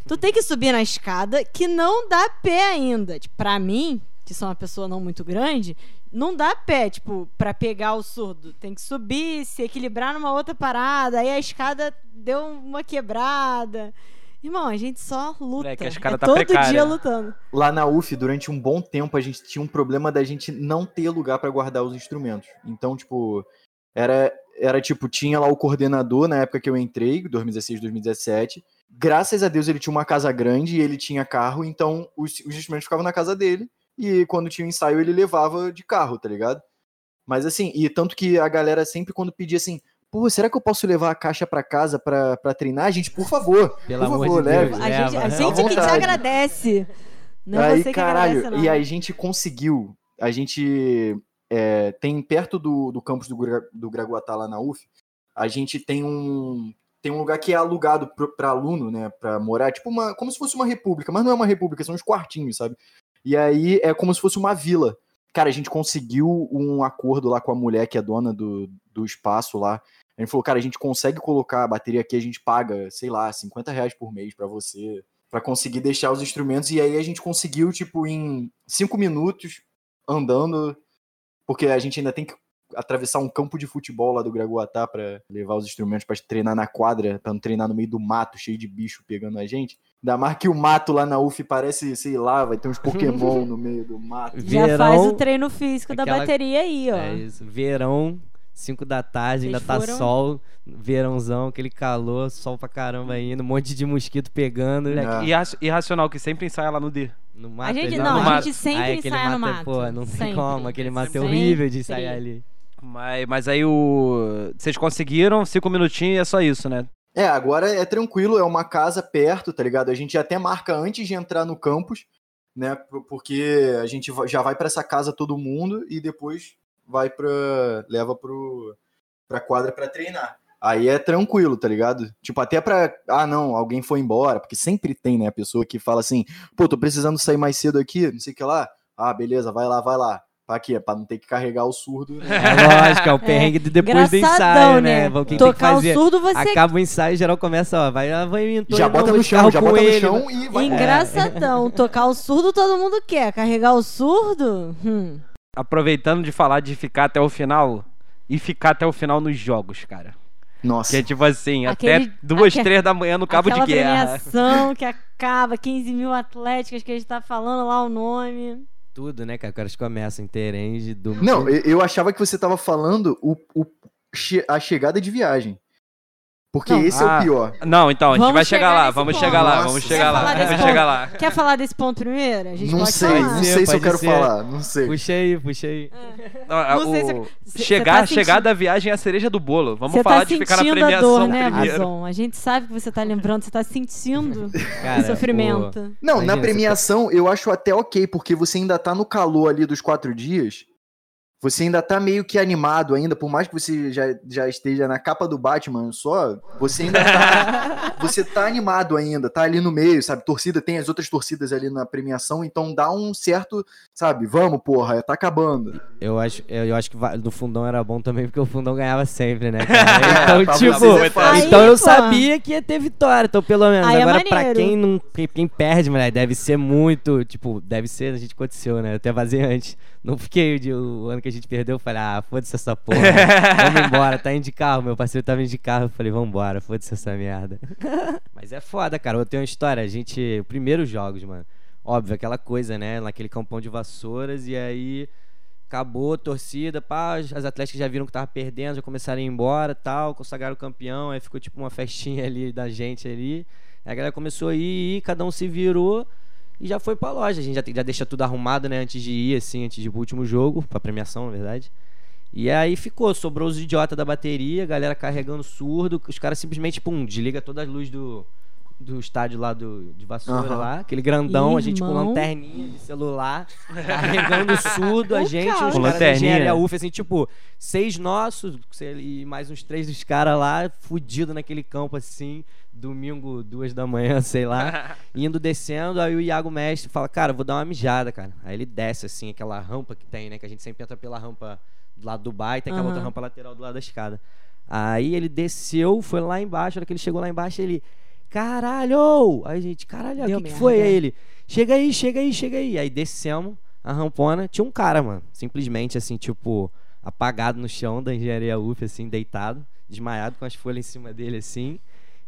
B: tu tem que subir na escada que não dá pé ainda. Tipo, pra mim, que sou uma pessoa não muito grande, não dá pé, tipo, pra pegar o surdo. Tem que subir, se equilibrar numa outra parada. Aí a escada deu uma quebrada. Irmão, a gente só luta.
A: Moleque, a escada
B: é
A: tá
B: todo
A: precária.
B: dia lutando.
D: Lá na UF, durante um bom tempo, a gente tinha um problema da gente não ter lugar pra guardar os instrumentos. Então, tipo, era, era tipo, tinha lá o coordenador na época que eu entrei, 2016, 2017. Graças a Deus ele tinha uma casa grande e ele tinha carro, então os, os instrumentos ficavam na casa dele. e quando tinha ensaio ele levava de carro, tá ligado? Mas assim, e tanto que a galera sempre quando pedia assim, pô, será que eu posso levar a caixa pra casa pra, pra treinar? Gente, por favor,
C: Pelo
D: por
C: amor
D: favor,
C: de Deus,
D: leve.
B: A gente, a
C: leva.
B: gente que te
D: vontade.
B: agradece. Não é
D: aí,
B: você que
D: caralho,
B: agradece, não.
D: e aí a gente conseguiu. A gente é, tem perto do, do campus do, do Graguatá lá na UF, a gente tem um tem um lugar que é alugado para aluno, né, para morar, tipo uma como se fosse uma república, mas não é uma república, são uns quartinhos, sabe? E aí é como se fosse uma vila. Cara, a gente conseguiu um acordo lá com a mulher que é dona do, do espaço lá. A gente falou, cara, a gente consegue colocar a bateria aqui, a gente paga, sei lá, 50 reais por mês pra você, pra conseguir deixar os instrumentos. E aí a gente conseguiu, tipo, em cinco minutos, andando, porque a gente ainda tem que atravessar um campo de futebol lá do Graguatá pra levar os instrumentos pra treinar na quadra, pra não treinar no meio do mato, cheio de bicho pegando a gente. Ainda mais que o mato lá na UF parece, sei lá, vai ter uns Pokémon no meio do mato.
B: Já
C: Verão,
B: faz o treino físico da
C: aquela-
B: bateria aí, ó.
C: É isso. Verão, 5 da tarde, ainda
B: Vocês
C: tá
B: foram-
C: sol, verãozão, aquele calor, sol pra caramba ainda, um monte de mosquito pegando.
D: É.
A: Irra- Irracional, que sempre ensaia lá no D.
C: No mato,
B: A gente não,
C: no
B: a
C: mato.
B: gente sempre
C: Aí
B: ensaia no
C: mato é-
B: mato.
C: Pô, não tem
B: Sempre.
C: como, aquele mato é
B: Sempre.
C: horrível de ensaiar ali.
A: Mas, mas aí o. Vocês conseguiram, cinco minutinhos e é só isso, né?
D: É, agora é tranquilo, é uma casa perto, tá ligado? A gente até marca antes de entrar no campus, né? por- Porque a gente já vai pra essa casa todo mundo e depois vai pra. leva pro, pra quadra pra treinar. Aí é tranquilo, tá ligado? Tipo, até pra. Ah, não, alguém foi embora, porque sempre tem, né, a pessoa que fala assim, pô, tô precisando sair mais cedo aqui, não sei o que lá. Ah, beleza, vai lá, vai lá. Pra quê? Pra não ter que carregar o surdo. né?
C: É lógico, é o perrengue de depois do ensaio, né? Vamos- Quem tem que
B: Tocar
C: fazer?
B: o surdo, você
C: Acaba o ensaio, geral começa, ó, vai, ah, vai indo,
D: já bota
C: vou
D: no chão, já bota no
C: ele,
D: chão e vai.
B: Engraçadão. Tocar o surdo todo mundo quer. Carregar o surdo? Hum.
A: Aproveitando de falar de ficar até o final e ficar até o final nos jogos, cara.
D: Nossa.
A: Que é tipo assim,
B: Aquele-
A: até duas,
B: aque-
A: três da manhã no cabo de
B: Aquela
A: guerra.
B: premiação que acaba, 15 mil atléticas que a gente tá falando lá o nome.
C: Tudo, né, cara? Os caras começam em Terenge, do...
D: Não, eu, eu achava que você tava falando o, o a chegada de viagem. Porque
B: Não.
D: esse é
A: Ah.
D: o pior.
A: Não, então, a gente
B: Vamos
A: vai chegar,
B: chegar
A: lá, vamos
B: ponto.
A: chegar lá,
D: Nossa.
A: vamos
D: Quer
A: chegar lá, vamos chegar lá.
B: Quer falar desse ponto primeiro? A gente
D: Não
B: pode
D: sei,
B: falar.
D: não sei se eu quero
C: ser.
D: falar, não sei.
C: Puxa aí, puxa aí.
A: Não, a-
B: Não sei
A: o-
B: se- se- você
A: chegar,
B: tá
A: chegar
B: sentindo-
A: da viagem é a cereja do bolo. Vamos
B: Você
A: falar
B: tá
A: de ficar na
B: sentindo a
A: premiação
B: dor, né,
A: primeiro.
B: Vazon? A gente sabe que você tá lembrando, você tá sentindo
C: Cara,
B: o sofrimento.
D: Não,
C: Imagina,
D: na
C: você
D: premiação eu acho até ok, porque você ainda tá no calor ali dos quatro dias. Você ainda tá meio que animado ainda, por mais que você já, já esteja na capa do Batman só, você ainda tá. você tá animado ainda, tá ali no meio, sabe? Torcida, tem as outras torcidas ali na premiação, então dá um certo, sabe? Vamos, porra, tá acabando.
C: Eu acho, eu, eu acho que no fundão era bom também, porque o fundão ganhava sempre, né, cara? Então,
D: pra
C: tipo,
D: é fácil.
B: Aí,
C: então eu sabia que ia ter vitória, então pelo menos.
B: Aí é
C: Agora, pra
B: maneiro.
C: quem não. Quem, quem perde, moleque, deve ser muito. Tipo, deve ser, a gente aconteceu, né? Eu até vazei antes. Não fiquei o ano que a gente perdeu, eu falei, ah, foda-se essa porra. Vamos embora, tá indo de carro. Meu parceiro tava indo de carro, eu falei, vambora, foda-se essa merda. Mas é foda, cara. Eu tenho uma história. A gente. Primeiros jogos, mano. Óbvio, aquela coisa, né? Naquele campão de vassouras, e aí acabou a torcida, pá, as atléticas já viram que tava perdendo, já começaram a ir embora tal, consagraram o campeão, aí ficou tipo uma festinha ali da gente ali. Aí a galera começou a ir, ir, cada um se virou e já foi pra loja. A gente já, já deixa tudo arrumado, né, antes de ir, assim, antes de ir pro último jogo, pra premiação, na verdade. E aí ficou, sobrou os idiotas da bateria, a galera carregando surdo, os caras simplesmente, pum, desliga todas as luzes do, do estádio lá do, de vassoura
D: Aham.
C: lá, aquele grandão, a gente com
B: Irmão.
C: lanterninha de celular, carregando surdo, a gente,
B: cara.
C: os
A: Com
C: caras da
A: lanterninha.
C: engenharia UF, assim, tipo, seis nossos e mais uns três dos caras lá, fudido naquele campo, assim, domingo, duas da manhã, sei lá, indo descendo, aí o Iago Mestre fala, cara, vou dar uma mijada, cara. Aí ele desce, assim, aquela rampa que tem, né, que a gente sempre entra pela rampa do lado do bar e tem aquela
B: Aham.
C: outra rampa lateral do lado da escada. Aí ele desceu, foi lá embaixo, na hora que ele chegou lá embaixo, ele, caralho! Aí gente, caralho, o que, que foi? Aí ele, chega aí, chega aí, chega aí. Aí descemos a rampona, tinha um cara, mano, simplesmente assim, tipo, apagado no chão da engenharia UF, assim, deitado, desmaiado com as folhas em cima dele, assim.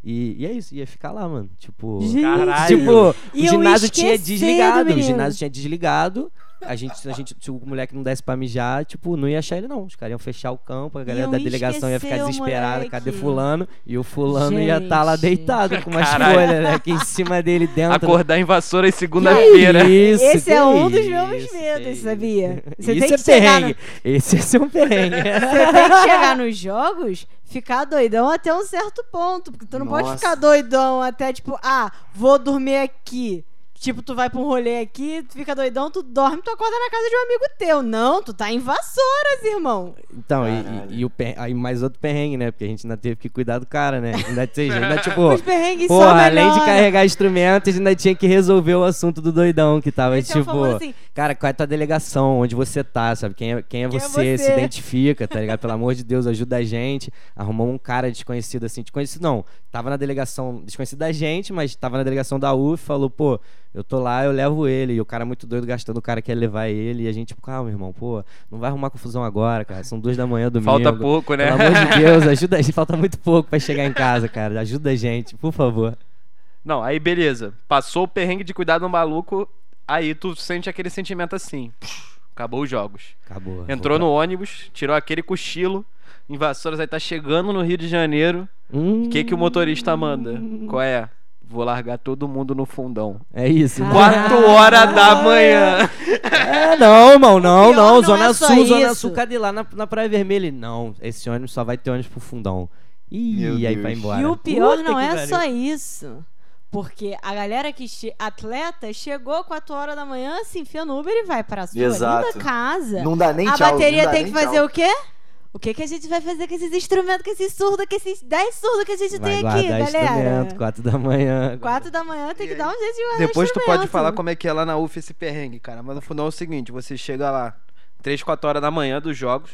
C: E, e é isso, ia ficar lá, mano. Tipo,
B: Gente.
A: Caralho.
C: tipo, o
B: E eu
C: ginásio tinha
B: esqueci
C: desligado. O ginásio tinha desligado. A gente, a gente, se o moleque não desse pra mijar, tipo, não ia achar ele não. Os caras iam fechar o campo, a galera
B: Iam
C: da delegação ia ficar
B: esquecer o
C: desesperada, cadê fulano? E o fulano ia estar lá
B: Gente.
C: deitado com uma
A: Caralho.
C: escolha, né? Aqui em cima dele dentro.
A: Acordar em vassoura em segunda-feira.
C: Isso,
B: Esse
C: que
B: é um dos
C: isso,
B: meus
C: que
B: medos,
C: isso.
B: sabia? Você
C: Isso
B: tem
C: é
B: que chegar
C: perrengue. Esse é ser um perrengue.
B: Você tem que chegar nos jogos, ficar doidão até um certo ponto. Porque tu não pode
D: Nossa.
B: ficar doidão até tipo, ah, vou dormir aqui. Tipo, tu vai pra um rolê aqui, tu fica doidão, tu dorme, tu acorda na casa de um amigo teu. Não, tu tá em vassouras, irmão.
C: Então, e- e, e o per... aí mais outro perrengue, né? Porque a gente ainda teve que cuidar do cara, né? Ainda, tinha- ainda tipo,
B: Os perrengues só
C: porra, além de carregar instrumentos, ainda tinha que resolver o assunto do doidão, que tava
B: Esse é
C: tipo,
B: famoso assim,
C: cara, qual é a tua delegação? Onde você tá, sabe? Quem é, quem é,
B: Quem é
C: você? Se
B: você?
C: identifica, tá ligado? Pelo amor de Deus, ajuda a gente. Arrumou um cara desconhecido assim, desconhecido não, tava na delegação, desconhecido da gente, mas tava na delegação da UF, falou, pô, eu tô lá, eu levo ele. E o cara muito doido gastando, o cara quer levar ele. E a gente, tipo, calma, irmão, pô, não vai arrumar confusão agora, cara. São duas da manhã, domingo.
A: Falta pouco, né?
C: Pelo amor de Deus, ajuda a gente. Falta muito pouco pra chegar em casa, cara. Ajuda a gente, por favor.
A: Não, aí beleza. Passou o perrengue de cuidar do maluco, aí tu sente aquele sentimento assim. Acabou os jogos.
C: Acabou.
A: Entrou no ônibus, tirou aquele cochilo. Em Vassouras aí tá chegando no Rio de Janeiro.
C: Hum,
A: O que, que o motorista manda? Qual é? Vou largar todo mundo no fundão.
C: É isso.
B: Cara.
A: Quatro horas da manhã.
C: É, não, irmão, não, não.
B: não
C: Zona
B: é
C: Sul, Zona
B: isso.
C: Sul, cadê lá na, na Praia Vermelha? Não, esse ônibus só vai ter ônibus pro fundão. Ih,
D: Meu
C: aí
D: Deus.
C: vai embora.
B: E o pior
C: Puta
B: não é só isso. Porque a galera que che... atleta chegou 4 horas da manhã, se enfia no Uber e vai pra sua
D: Exato.
B: linda casa.
D: Não dá nem
B: a
D: tchau.
B: bateria
D: não dá
B: tem que fazer
D: tchau.
B: o quê? O que, que a gente vai fazer com esses instrumentos, com esses surdos, com esses 10 surdos que a gente
C: Vai
B: tem aqui,
C: guardar
B: galera?
C: instrumento, quatro da manhã.
B: 4 da manhã tem que
A: E
B: dar um jeito de guardar
A: Depois tu pode falar como é que é lá na UF esse perrengue, cara. Mas no fundão é o seguinte: você chega lá 3, 4 horas da manhã dos jogos.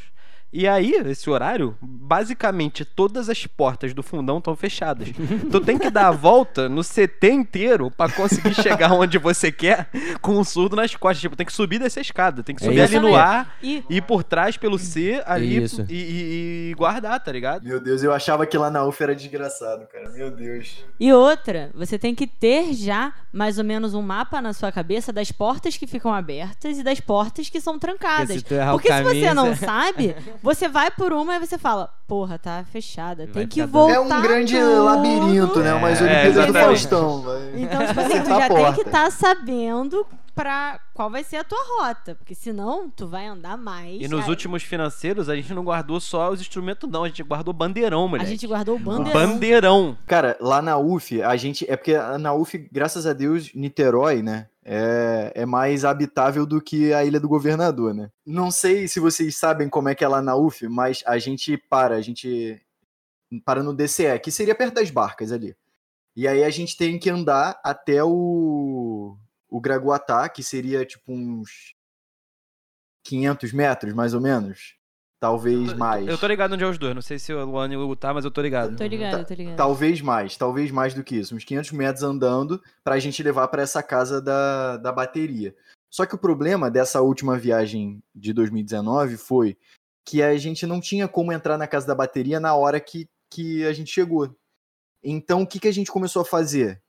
A: E aí, esse horário, basicamente todas as portas do fundão estão fechadas. tu tem que dar a volta no CT inteiro pra conseguir chegar onde você quer com um surdo nas costas. Tipo, tem que subir dessa escada, tem que
C: É
A: subir ali
C: isso
A: no ar,
B: E
A: ir por trás pelo C ali
C: Isso.
A: e, e- e guardar, tá ligado?
D: Meu Deus, eu achava que lá na UF era desgraçado, cara. Meu Deus.
B: E outra, você tem que ter já mais ou menos um mapa na sua cabeça das portas que ficam abertas e das portas que são trancadas.
C: Porque se
B: Porque você não sabe, você vai por uma e você fala, porra, tá fechada.
C: Vai
B: Tem que voltar.
D: É um grande
B: tudo.
D: labirinto, né? Umas
C: É,
D: Olimpíadas do
A: exatamente.
D: Faustão. vai.
B: Então, tipo assim, tu já
D: a
B: tem que estar sabendo pra qual vai ser a tua rota. Porque senão, tu vai andar mais.
A: E nos
B: Aí,
A: últimos financeiros, a gente não guardou só os instrumentos, não. A gente guardou bandeirão,
B: A
A: moleque.
B: gente guardou O bandeirão.
A: bandeirão.
D: Cara, lá na UF, a gente. É porque na UF, graças a Deus, Niterói, né? É, é mais habitável do que a Ilha do Governador, né? Não sei se vocês sabem como é que é lá na UF, mas a gente para, a gente para no DCE, que seria perto das barcas ali. E aí a gente tem que andar até o, o Graguatá, que seria tipo uns 500 metros, mais ou menos. Talvez mais.
A: Eu tô ligado onde é os dois. Não sei se o Luan e o Hugo tá, mas eu tô ligado.
B: Tô ligado, tô ligado.
D: Talvez mais, talvez mais do que isso. Uns 500 metros andando pra gente levar pra essa casa da, da bateria. Só que o problema dessa última viagem de 2019 foi que a gente não tinha como entrar na casa da bateria na hora que, que a gente chegou. Então, o que, que a gente começou a fazer?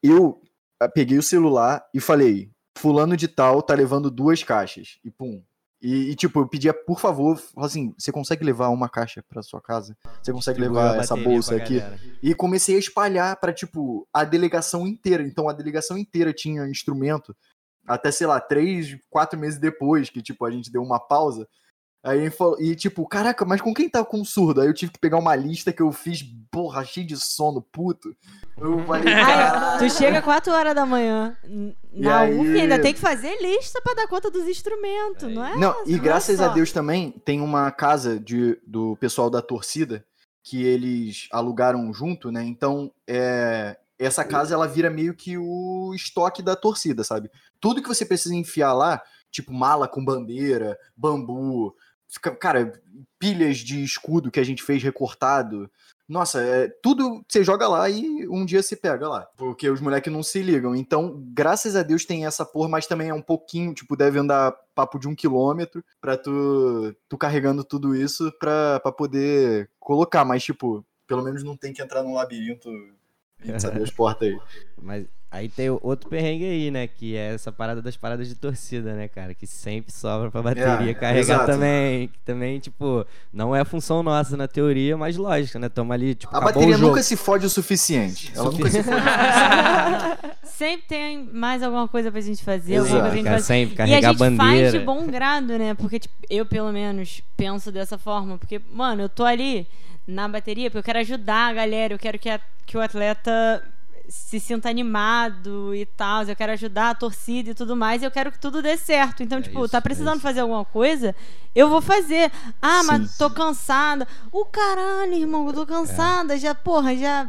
D: Eu ah, peguei o celular e falei: Fulano de Tal tá levando duas caixas. E pum. E, e, tipo, eu pedia, por favor, assim: você consegue levar uma caixa pra sua casa? Você consegue levar essa bolsa aqui?
C: galera.
D: E comecei a espalhar pra, tipo, a delegação inteira. Então a delegação inteira tinha instrumento. Até, sei lá, três, quatro meses depois, que, tipo, a gente deu uma pausa. Aí ele falou, e tipo, caraca, mas com quem tá com surdo? Aí eu tive que pegar uma lista que eu fiz, porra, cheio de sono, puto. Eu falei,
B: tu chega 4 horas da manhã na
D: aí-
B: UF e ainda tem que fazer lista pra dar conta dos instrumentos, não é?
D: Não, e
B: é
D: graças a. Deus também tem uma casa de, do pessoal da torcida que eles alugaram junto, né? Então, é, essa casa ela vira meio que o estoque da torcida, sabe? Tudo que você precisa enfiar lá, tipo mala com bandeira, bambu, cara, pilhas de escudo que a gente fez recortado. Nossa, é, tudo você joga lá e um dia se pega lá. Porque os moleques não se ligam. Então, graças a Deus tem essa porra, mas também é um pouquinho, tipo, deve andar papo de um quilômetro pra tu, tu carregando tudo isso pra, pra poder colocar. Mas, tipo, pelo menos não tem que entrar num labirinto gente sabia as portas aí.
C: Mas aí tem outro perrengue aí, né? Que é essa parada das paradas de torcida, né, cara? Que sempre sobra pra bateria
D: É,
C: carregar
D: exato.
C: também. Que também, tipo, não é função nossa na teoria, mas lógico, né? Tamo ali, tipo,
D: A bateria
C: o jogo.
D: nunca se fode o suficiente. Ela nunca se fode.
B: Sempre tem mais alguma coisa pra gente fazer,
D: Exato,
B: pra gente
C: cara,
B: fazer.
C: sempre
B: E a
C: carregar
B: gente
C: bandeira.
B: faz de bom grado, né? Porque, tipo, eu pelo menos penso dessa forma. Porque, mano, eu tô ali na bateria porque eu quero ajudar a galera, eu quero que, a- que o atleta se sinta animado e tal, eu quero ajudar a torcida e tudo mais, eu quero que tudo dê certo. Então,
C: É
B: tipo,
C: isso,
B: tá
C: é
B: precisando
C: isso.
B: fazer alguma coisa, eu vou fazer. Ah,
D: Sim.
B: mas tô cansada. O caralho, irmão, eu tô cansada, já, porra, já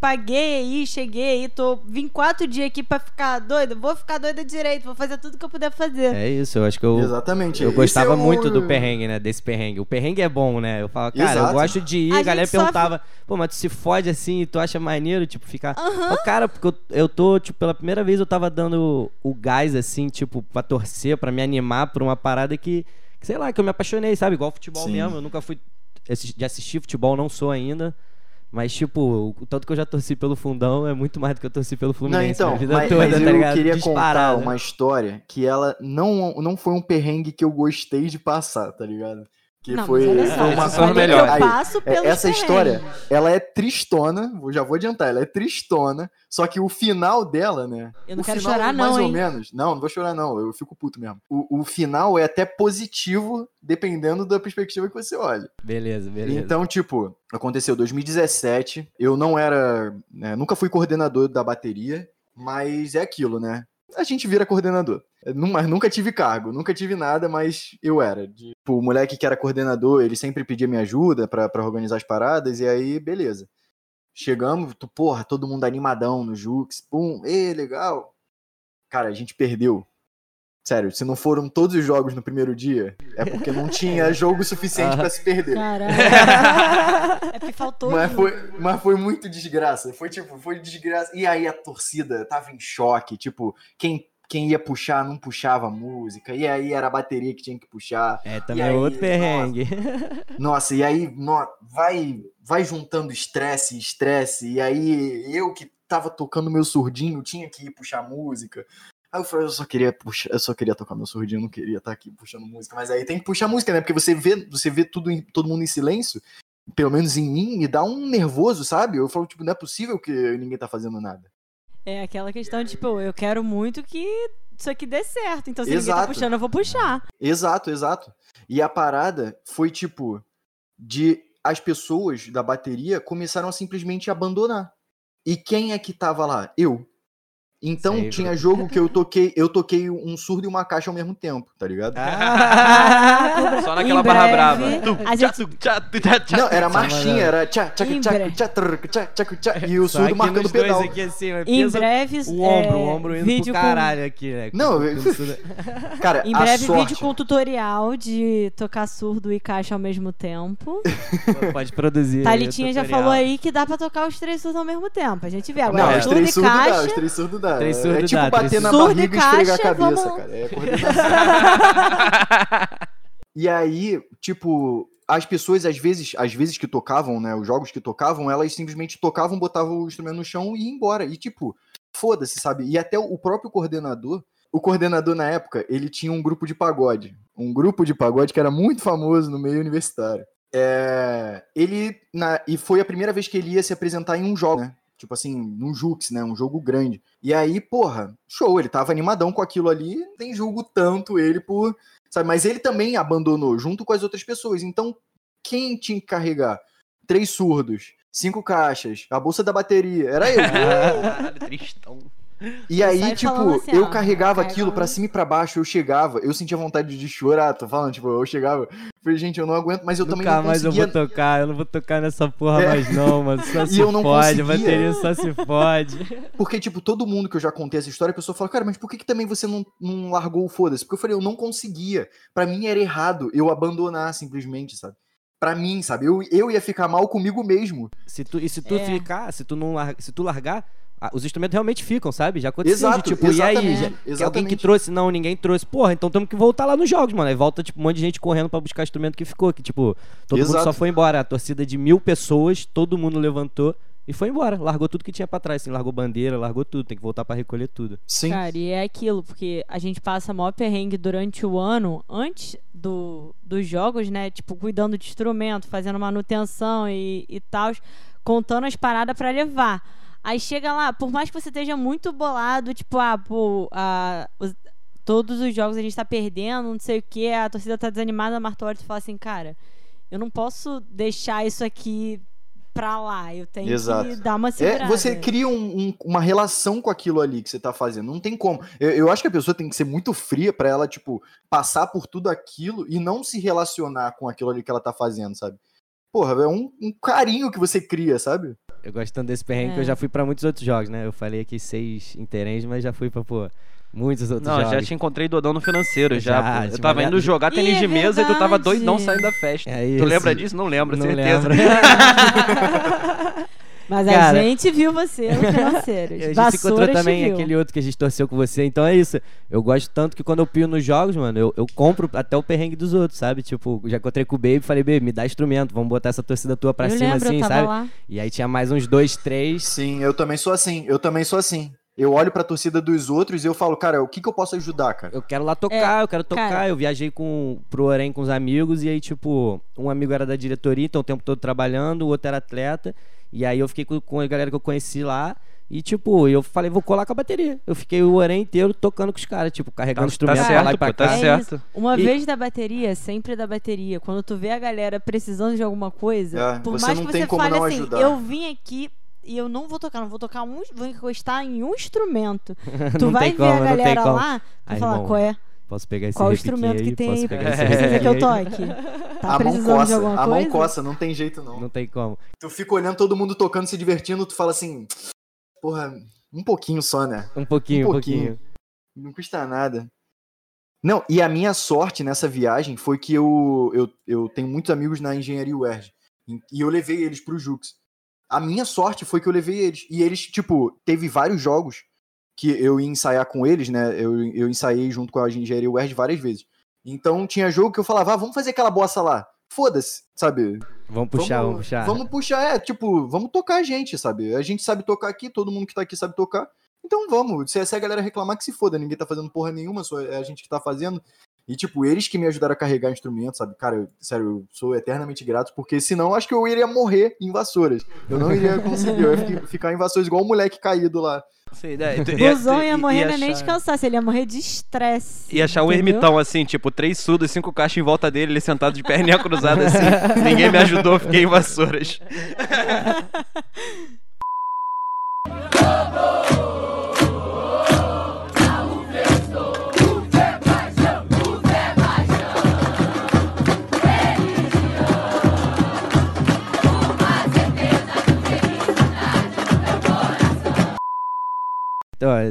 B: paguei aí, cheguei aí, tô vim quatro dias aqui pra ficar doida, vou ficar doida direito, vou fazer tudo que eu puder fazer.
C: É isso, eu acho que eu.
D: Exatamente.
C: Eu gostava
D: é o-
C: muito do perrengue, né? Desse perrengue. O perrengue é bom, né? Eu falo, cara, eu
D: Exato.
C: gosto de ir.
B: A
C: A, galera
B: sofre-
C: perguntava, pô, mas tu se fode assim e tu acha maneiro, tipo, ficar. Ô, cara, porque eu, eu tô, tipo, pela primeira vez eu tava dando o gás, assim, tipo, pra torcer, pra me animar por uma parada que, que, sei lá, que eu me apaixonei, sabe? Igual futebol
D: Sim.
C: mesmo. Eu nunca fui de assistir futebol, não sou ainda. Mas, tipo, o tanto que eu já torci pelo fundão é muito mais do que eu torci pelo
D: Não,
C: Fluminense.
D: então,
C: minha vida
D: mas,
C: toda,
D: mas
C: tá
D: eu
C: ligado?
D: queria
C: Disparado.
D: contar uma história que ela não, não foi um perrengue que eu gostei de passar, tá ligado? Que
B: Não,
D: foi, uma
B: eu
A: melhores.
D: Aí, é, essa história, ela é tristona, eu já vou adiantar, ela é tristona, só que o final dela, né?
B: Eu não
D: o
B: quero
D: final,
B: chorar,
D: mais
B: não,
D: ou
B: hein?
D: menos. Não, não vou chorar, não. Eu fico puto mesmo. O, o final é até positivo, dependendo da perspectiva que você olha.
C: Beleza, beleza.
D: Então, tipo, aconteceu 2017. Eu não era. né, nunca fui coordenador da bateria, mas é aquilo, né? A gente vira coordenador. Nu- Mas nunca tive cargo, nunca tive nada, mas eu era. Tipo, o moleque que era coordenador, ele sempre pedia minha ajuda pra organizar as paradas, e aí, beleza. Chegamos, tu, porra, todo mundo animadão no Jux, pum, ê, legal. Cara, a gente perdeu. Sério, se não foram todos os jogos no primeiro dia, é porque não tinha jogo suficiente pra se perder.
B: Caralho. é porque faltou.
D: Mas foi, mas foi muito desgraça. Foi tipo, foi desgraça. E aí a torcida tava em choque. Tipo, quem, quem ia puxar não puxava a música. E aí era a bateria que tinha que puxar.
C: É, também
D: aí,
C: é outro perrengue.
D: Nossa, e aí no- vai, vai juntando estresse, e estresse. E aí eu que tava tocando meu surdinho tinha que ir puxar música. Aí eu falei, eu só queria puxar, eu só queria tocar meu surdinho, não queria estar aqui puxando música. Mas aí tem que puxar música, né? Porque você vê, você vê tudo em- todo mundo em silêncio. Pelo menos em mim, me dá um nervoso, sabe? Eu falo, tipo, não é possível que ninguém tá fazendo nada.
B: É aquela questão de, tipo, eu quero muito que isso aqui dê certo. Então, se ninguém
D: Exato.
B: tá puxando, eu vou puxar.
D: Exato, exato. E a parada foi tipo de as pessoas da bateria começaram a simplesmente abandonar. E quem é que tava lá? Eu. Então
C: Sempre.
D: tinha jogo que eu toquei, eu toquei um surdo e uma caixa ao mesmo tempo, tá ligado?
B: Ah,
A: Só naquela barra brava.
B: Gente-.
D: Não, era marchinha, era tchá, tchá, tchá, tchá, tchá, tchá, tchá, e o surdo
C: aqui
D: marcando o pedal.
C: aqui assim,
B: Em breve.
C: o ombro,
B: é,
C: o ombro indo
B: vídeo
C: pro caralho aqui, né?
D: Não,
C: Com
D: Cara,
B: Com, em
D: a
B: breve,
D: sorte,
B: vídeo com tutorial de tocar surdo e caixa ao mesmo tempo.
C: Pode produzir.
B: Thalitinha já falou aí que dá pra tocar os três surdos ao mesmo tempo. A gente vê agora.
D: Não,
A: É.
D: os
B: surdo
D: três
B: e
D: surdos dá, os três surdos dá.
C: Três
D: é
C: surdos
D: tipo
C: dá,
D: bater na
B: surdos.
D: barriga e
B: Surdo e
D: esfregar a cabeça,
B: vamos-
D: cara. É coordenação. E aí, tipo, as pessoas às vezes, às vezes que tocavam, né, os jogos que tocavam, elas simplesmente tocavam, botavam o instrumento no chão e iam embora. E tipo, foda-se, sabe? E até o próprio coordenador, o coordenador na época, ele tinha um grupo de pagode, um grupo de pagode que era muito famoso no meio universitário. É, ele na, e foi a primeira vez que ele ia se apresentar em um jogo, né? Tipo assim, num Jux, né? Um jogo grande. E aí, porra, show, ele tava animadão com aquilo ali, nem julgo tanto ele por Sabe? Mas ele também abandonou junto com as outras pessoas. Então, quem tinha que carregar? Três surdos, cinco caixas, a bolsa da bateria. Era eu.
A: Caralho, tristão.
D: E aí, tipo,
B: assim,
D: eu
B: ó,
D: carregava
B: carrega
D: aquilo pra cima e pra baixo, eu chegava, eu sentia vontade de chorar, tô falando, tipo, eu chegava, falei, gente, eu não aguento, mas eu também
C: Nunca
D: não
C: mais eu vou tocar, eu não vou tocar nessa porra
D: É.
C: mais não, mano. Só se
D: eu não
C: fode, bateria só se fode.
D: Porque, tipo, todo mundo que eu já contei essa história, a pessoa fala, cara, mas por que, que também você não, não largou o foda-se? Porque eu falei, eu não conseguia. Pra mim era errado eu abandonar simplesmente, sabe? Pra mim, sabe? Eu, eu ia ficar mal comigo mesmo.
C: Se tu, e se tu
B: É.
C: ficar, se tu não larga, se tu largar, os instrumentos realmente ficam, sabe? Já aconteceu
D: Exato,
C: de tipo, e aí?
D: exatamente,
C: Já, que alguém que trouxe, não, ninguém trouxe. Porra, então temos que voltar lá nos jogos, mano. Aí volta, tipo, um monte de gente correndo pra buscar instrumento que ficou. Que, tipo, todo mundo
D: Exato.
C: só foi embora. A torcida de mil pessoas, todo mundo levantou E foi embora, largou tudo que tinha pra trás, assim, largou bandeira, largou tudo, tem que voltar pra recolher tudo.
D: Sim.
B: Cara, e é aquilo, porque a gente passa maior perrengue durante o ano, antes do, dos jogos, né? Tipo, cuidando de instrumento, fazendo manutenção e, e tal, contando as paradas pra levar. Aí chega lá, por mais que você esteja muito bolado, tipo, ah, pô, ah, os- todos os jogos a gente tá perdendo, não sei o que, a torcida tá desanimada, olha e fala assim, cara, eu não posso deixar isso aqui pra lá, eu tenho
D: Exato.
B: que dar uma segurada.
D: É, você cria um- um- uma relação com aquilo ali que você tá fazendo. Não tem como. Eu, eu acho que a pessoa tem que ser muito fria pra ela, tipo, passar por tudo aquilo e não se relacionar com aquilo ali que ela tá fazendo, sabe? Porra, é um, um carinho que você cria, sabe?
C: Eu gosto tanto desse perrengue que
B: É.
C: eu já fui pra muitos outros jogos, né? Eu falei aqui seis interens, mas já fui pra, pô, muitos outros
A: Não,
C: jogos.
A: já te encontrei dodão no financeiro, já.
C: Já,
A: pô. Eu tava indo jogar tênis
B: Ih,
A: de
B: é
A: mesa e tu tava
B: verdade.
A: doidão saindo da festa.
C: É
A: tu lembra disso? Não lembro,
C: Não
A: certeza.
C: lembro.
B: Mas a
C: Cara-
B: gente viu você no financeiro.
C: A gente se encontrou também, aquele outro que a gente torceu com você. Então é isso. Eu gosto tanto que quando eu pio nos jogos, mano, eu, eu compro até o perrengue dos outros, sabe? Tipo, já encontrei com o Baby e falei, Baby, me dá instrumento, vamos botar essa torcida tua pra
B: eu
C: cima
B: lembro,
C: assim,
B: eu tava
C: sabe?
B: lá.
C: E aí tinha mais uns dois, três.
D: Sim, eu também sou assim. Eu também sou assim. Eu olho pra torcida dos outros e eu falo, cara, o que, que eu posso ajudar, cara?
C: Eu quero lá tocar, eu quero tocar.
B: É, cara.
C: Eu viajei com, pro Orem com os amigos, e aí, tipo, um amigo era da diretoria, então o tempo todo trabalhando, o outro era atleta. E aí eu fiquei com, com a galera que eu conheci lá. E, tipo, eu falei, vou colar com a bateria. Eu fiquei o Orem inteiro tocando com os caras, tipo, carregando
A: Tá,
C: instrumento
A: tá
C: pra lá e
A: certo,
C: pra
A: pô, tá
C: cá.
B: É
A: certo.
B: Uma
C: E-
B: vez da bateria, sempre da bateria. Quando tu vê a galera precisando de alguma coisa,
D: É,
B: por mais que você fale assim,
D: ajudar.
B: eu vim aqui e eu não vou tocar, não vou tocar um, vou encostar em um instrumento. Tu
C: Não
B: vai
C: tem
B: ver
C: como,
B: a galera lá, tu vai falar,
C: irmão,
B: qual é?
C: Posso pegar esse
B: Qual instrumento
C: aí?
B: que tem
C: Posso
B: aí?
C: pegar esse
A: É.
B: Precisa que eu toque? Tá
D: a mão
B: precisando de
D: coça, a
B: coisa?
D: mão coça, não tem jeito não.
C: Não tem como.
D: Tu fica olhando todo mundo tocando, se divertindo, tu fala assim, porra, um pouquinho só, né?
C: Um pouquinho,
D: Um
C: um pouquinho.
D: pouquinho. Não custa nada. Não, e a minha sorte nessa viagem foi que eu, eu, eu tenho muitos amigos na engenharia UERJ. E eu levei eles pro Jux. A minha sorte foi que eu levei eles. E eles, tipo, teve vários jogos que eu ia ensaiar com eles, né? Eu, eu ensaiei junto com a engenharia UERJ várias vezes. Então tinha jogo que eu falava, ah, vamos fazer aquela bossa lá. Foda-se, sabe?
C: Vamos puxar, vamos, puxar.
D: Vamos puxar, é, tipo, vamos tocar a gente, sabe? A gente sabe tocar aqui, todo mundo que tá aqui sabe tocar. Então vamos. Se, se a galera reclamar que se foda, ninguém tá fazendo porra nenhuma, só é a gente que tá fazendo. E, tipo, eles que me ajudaram a carregar instrumento, sabe? Cara, eu, sério, eu sou eternamente grato, porque senão acho que eu iria morrer em vassouras. Eu não iria conseguir, eu ia fi- ficar em vassouras igual o moleque caído lá.
A: Sei, né,
B: Guzão
A: tu-
B: ia morrer
A: ia
B: nem de cansaço, ele ia morrer de estresse.
A: E achar um
B: entendeu?
A: ermitão assim, tipo, três surdos, cinco caixas em volta dele, ele sentado de perninha cruzada assim. Ninguém me ajudou, fiquei em vassouras.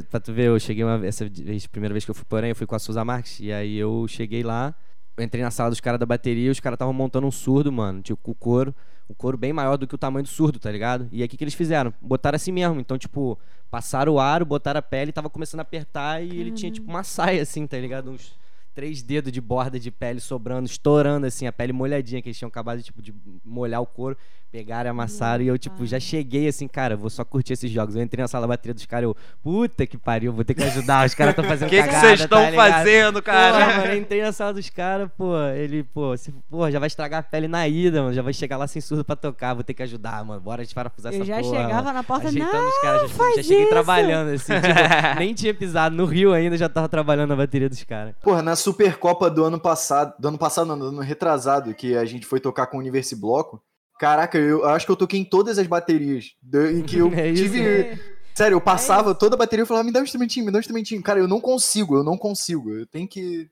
C: pra tu ver, eu cheguei uma essa vez, primeira vez que eu fui porém, eu fui com a Souza Marques. E aí eu cheguei lá, eu entrei na sala dos caras da bateria, os caras estavam montando um surdo, mano, tipo, o couro. Um couro bem maior do que o tamanho do surdo, tá ligado? E aí o que, que eles fizeram? Botaram assim mesmo. Então, tipo, passaram o aro, botaram a pele, tava começando a apertar e ele tinha, tipo, uma saia, assim, tá ligado? Uns três dedos de borda de pele sobrando, estourando, assim, a pele molhadinha, que eles tinham acabado, tipo, de molhar o couro. Pegaram e amassaram e eu, tipo, já cheguei assim, cara, vou só curtir esses jogos. Eu entrei na sala da bateria dos caras, eu, puta que pariu, vou ter que ajudar, os caras estão
A: O
C: fazendo
A: que que
C: cagada,
A: vocês estão
C: tá
A: fazendo,
C: Porra,
A: cara?
C: mano, eu entrei na sala dos caras, pô, ele, pô, se, pô, já vai estragar a pele na ida, mano, já vai chegar lá sem surdo pra tocar, vou ter que ajudar, mano, bora de parafusar
B: Eu
C: essa
B: já
C: porra.
B: chegava
C: mano.
B: na porta,
C: Ajeitando
B: não,
C: os caras, já,
B: faz
C: já cheguei
B: isso.
C: trabalhando, assim, tipo, nem tinha pisado no Rio ainda, já tava trabalhando na bateria dos caras.
D: Porra, na Supercopa do ano passado, do ano passado, não, do ano retrasado, que a gente foi tocar com o Universi Bloco, caraca, eu acho que eu toquei em todas as baterias. do- Em que eu
C: É isso,
D: tive. Sério, eu passava toda a bateria e falava, me dá um instrumentinho, me dá um instrumentinho. Cara, eu não consigo, eu não consigo. Eu tenho que.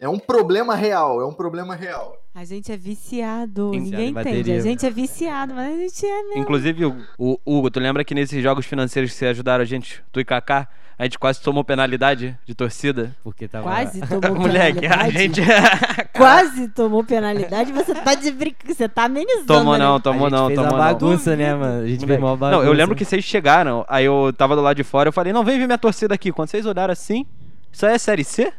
D: É um problema real, é um problema real.
B: A gente é viciado.
A: Viciado
B: Ninguém entende.
C: bateria.
B: A gente é viciado, mas a gente é mesmo.
A: Inclusive, o, o Hugo, tu lembra que nesses jogos financeiros que você ajudaram a gente, tu e Kaká, a gente quase tomou penalidade de torcida?
C: Porque tava...
B: Quase tomou
A: Moleque, a
B: penalidade.
A: gente.
B: Quase tomou penalidade. Você tá de brinca, você tá amenizando.
A: tomou
B: né?
A: não,
C: A
A: tomou
C: gente
A: não,
C: fez
A: tomou
C: uma
A: não.
C: bagunça, né, mano? A gente fez uma bagunça.
A: Não, eu lembro que vocês chegaram, aí eu tava do lado de fora, eu falei, não, vem ver minha torcida aqui. Quando vocês olharam assim, isso aí é série C?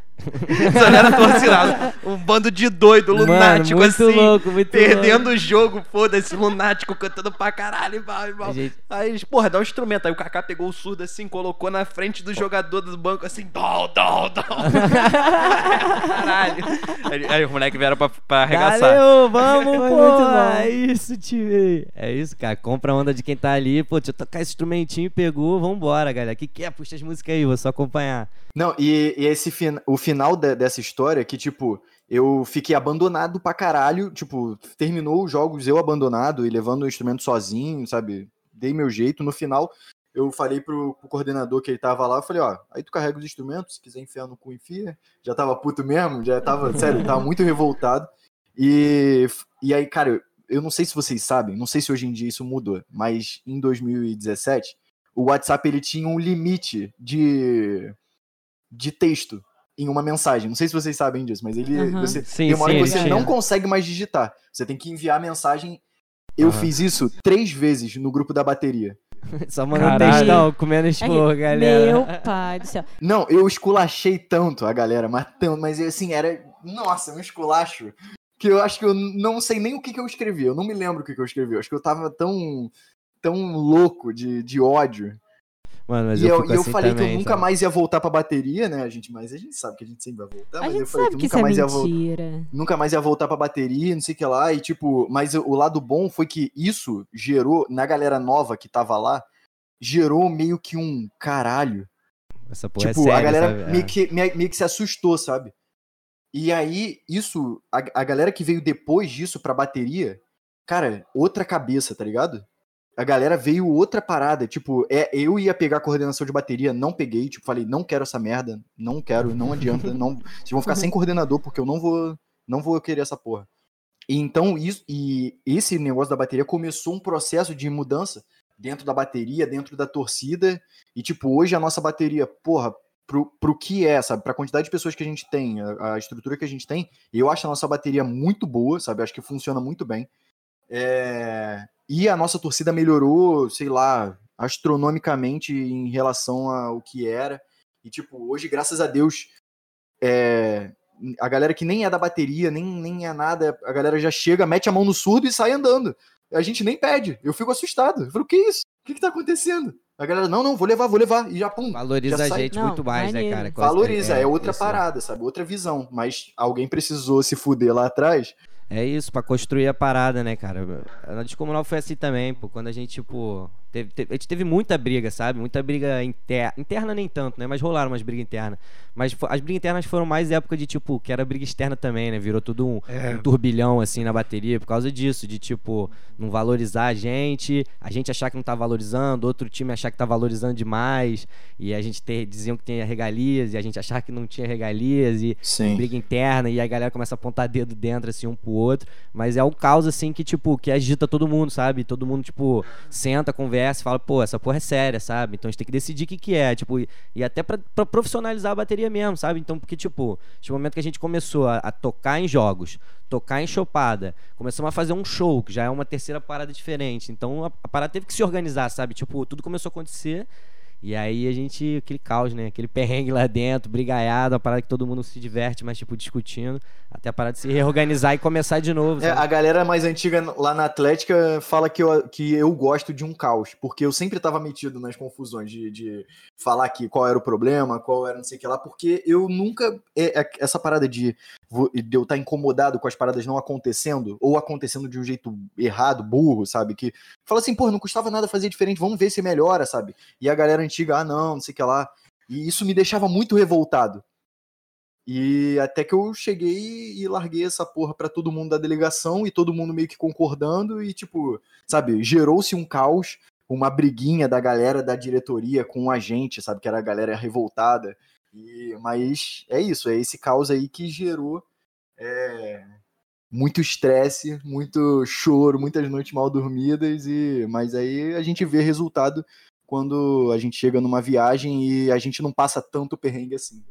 A: Não era torcida. Um bando de doido, lunático,
C: Mano, muito
A: assim.
C: louco, muito
A: Perdendo
C: louco.
A: o jogo, foda-se, lunático, cantando pra caralho, e mal, e mal.
C: Gente-
A: Aí eles, porra, dá um instrumento. Aí o Kaká pegou o surdo assim, colocou na frente do jogador do banco assim, dom, dom, dom. Caralho. Aí, aí os moleques vieram pra, pra arregaçar.
C: Valeu, vamos, pô.
B: muito bom.
C: É isso, time. É isso, cara. Compra a onda de quem tá ali. Pô, deixa eu tocar esse instrumentinho, pegou, vambora, galera. Que que é? Puxa as músicas aí, vou só acompanhar.
D: Não, e, e esse fin- o final de- dessa história que, tipo, eu fiquei abandonado pra caralho. Tipo, terminou os jogos eu abandonado e levando o instrumento sozinho, sabe? Dei meu jeito. No final, eu falei pro, pro coordenador que ele tava lá, eu falei, ó, aí tu carrega os instrumentos, se quiser enfiar no cu, enfia. Já tava puto mesmo, já tava, sério, tava muito revoltado. E, e aí, cara, eu não sei se vocês sabem, não sei se hoje em dia isso mudou, mas em 2017, o WhatsApp ele tinha um limite de, de texto em uma mensagem. Não sei se vocês sabem disso, mas ele
B: Aham.
D: você
C: Sim,
D: tem uma hora
C: sim,
D: que
C: ele
D: você
C: tinha.
D: não consegue mais digitar. Você tem que enviar a mensagem. Eu
C: Aham.
D: fiz isso três vezes no grupo da bateria.
C: Só mandando textão, comendo expor, galera.
B: Meu pai do céu.
D: Não, eu esculachei tanto a galera, mas tanto, mas assim, era. Nossa, um esculacho. Que eu acho que eu não sei nem o que, que eu escrevi. Eu não me lembro o que, que eu escrevi. Eu acho que eu tava tão. tão louco de, de ódio.
C: Mano, mas
D: e eu,
C: fico
D: e eu
C: assim
D: falei que
C: também,
D: eu nunca
C: sabe?
D: mais ia voltar pra bateria, né? A gente, mas a gente sabe que a gente sempre vai voltar.
B: A
D: mas eu
B: gente
D: falei
B: sabe que
D: eu
B: isso
D: nunca
B: é
D: mais ia voltar.
B: mentira.
D: nunca mais ia voltar pra bateria, não sei o que lá, e tipo, mas o lado bom foi que isso gerou, na galera nova que tava lá, gerou meio que um caralho.
C: Essa porra
D: tipo,
C: é séria,
D: a galera
C: sabe?
D: meio,
C: É.
D: que, meio, meio que se assustou, sabe? E aí, isso, a, a galera que veio depois disso pra bateria, cara, outra cabeça, tá ligado? A galera veio outra parada, tipo, é, eu ia pegar a coordenação de bateria, não peguei, tipo, falei, não quero essa merda, não quero, não adianta, não, vocês vão ficar sem coordenador porque eu não vou, não vou querer essa porra. E então isso e esse negócio da bateria começou um processo de mudança dentro da bateria, dentro da torcida, e tipo, hoje a nossa bateria, porra, pro, pro que é, sabe, pra quantidade de pessoas que a gente tem, a, a estrutura que a gente tem, eu acho a nossa bateria muito boa, sabe, acho que funciona muito bem. É, E a nossa torcida melhorou, sei lá, astronomicamente em relação ao que era. E, tipo, hoje, graças a Deus, é, a galera que nem é da bateria, nem, nem é nada, a galera já chega, mete a mão no surdo e sai andando. A gente nem pede. Eu fico assustado. Eu falo, o que é isso? O que, que tá acontecendo? A galera, não, não, vou levar, vou levar. E já, pum,
C: Valoriza
D: já
C: a gente
B: Não,
C: muito mais, né, cara?
D: valoriza. É, outra
C: isso.
D: parada, sabe? Outra visão. Mas alguém precisou se fuder lá atrás.
C: É isso, pra construir a parada, né, cara? Na Descomunal foi assim também, pô. Quando a gente, tipo. Teve, teve- a gente teve muita briga, sabe? Muita briga interna. Interna nem tanto, né? Mas rolaram umas brigas internas. Mas as brigas internas foram mais época de, tipo, que era briga externa também, né? Virou tudo um, um turbilhão, assim, na bateria por causa disso. De, tipo, não valorizar a gente, a gente achar que não tá valorizando, outro time achar que tá valorizando demais. E a gente ter, diziam que tinha regalias, e a gente achar que não tinha regalias. E
D: Sim.
C: briga interna e a galera começa a apontar dedo dentro, assim, um pro outro. Mas é um caos, assim, que, tipo, que agita todo mundo, sabe? Todo mundo, tipo, senta, conversa e fala, pô, essa porra é séria, sabe? Então a gente tem que decidir o que que é, tipo, e, até pra, pra profissionalizar a bateria mesmo, sabe? Então, porque, tipo, de momento que a gente começou a, a tocar em jogos, tocar em chopada, começamos a fazer um show, que já é uma terceira parada diferente. Então a, a parada teve que se organizar, sabe? Tipo, tudo começou a acontecer. E aí a gente, aquele caos, né? Aquele perrengue lá dentro, brigaiado, a parada que todo mundo se diverte, mas tipo, discutindo, até a parada de se reorganizar e começar de novo.
D: É, a galera mais antiga lá na Atlética fala que eu, que eu gosto de um caos, porque eu sempre tava metido nas confusões de, de falar que qual era o problema, qual era não sei o que lá, porque eu nunca. é- é- essa parada de, de eu estar incomodado com as paradas não acontecendo, ou acontecendo de um jeito errado, burro, sabe? Que fala assim, pô, não custava nada fazer diferente, vamos ver se melhora, sabe? E a galera antiga, ah, não, não sei o que lá. E isso me deixava muito revoltado. E até que eu cheguei e larguei essa porra pra todo mundo da delegação e todo mundo meio que concordando e tipo, sabe, gerou-se um caos, uma briguinha da galera da diretoria com a gente, sabe, que era a galera revoltada. E mas é isso, é esse caos aí que gerou é, muito estresse, muito choro, muitas noites mal dormidas e mas aí a gente vê resultado quando a gente chega numa viagem e a gente não passa tanto perrengue assim.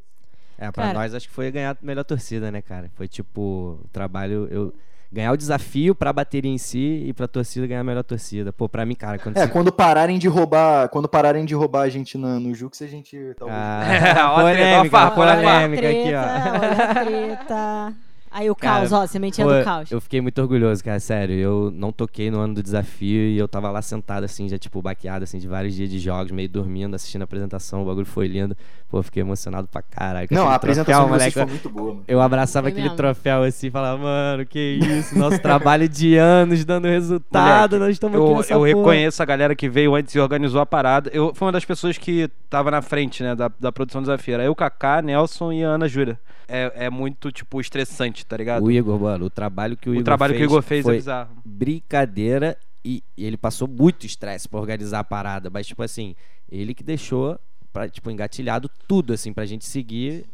C: É, pra
B: Cara.
C: nós acho que foi ganhar a melhor torcida, né, cara? Foi tipo, o trabalho. Eu... ganhar o desafio pra bateria em si e pra torcida ganhar a melhor torcida. Pô, pra mim, cara, quando
D: É,
C: você...
D: quando pararem de roubar, quando pararem de roubar a gente na- no Jux, a gente talvez.
C: Ah,
A: a a
C: polêmica,
A: a farpa.
C: polêmica aqui, ó.
B: olha a treta. Aí o
C: Cara,
B: caos, ó, sementinha
C: Pô,
B: do caos.
C: Eu fiquei muito orgulhoso, cara, sério. Eu não toquei no ano do desafio e eu tava lá sentado, assim, já, tipo, baqueado, assim, de vários dias de jogos, meio dormindo, assistindo a apresentação. O bagulho foi lindo. Pô, eu fiquei emocionado pra caralho.
D: Não, a apresentação
C: troféu, moleque.
D: foi muito boa, mano.
C: Eu abraçava
B: Foi
C: aquele
B: mesmo.
C: troféu assim e falava, mano, que isso, nosso trabalho de anos dando resultado, nós estamos aqui
A: Eu,
C: nessa
A: eu
C: porra.
A: reconheço a galera que veio antes e organizou a parada. Eu fui uma das pessoas que tava na frente, né, da, da produção do desafio. Era eu, Kaká, Nelson e a Ana Júlia. É, é muito, tipo, estressante, tá ligado?
C: O Igor, mano, o trabalho que o,
A: O
C: Igor
A: trabalho
C: fez
A: que o Igor fez
C: foi
A: é bizarro.
C: brincadeira e, e ele passou muito estresse pra organizar a parada, mas tipo assim, ele que deixou pra, tipo engatilhado tudo assim pra gente seguir.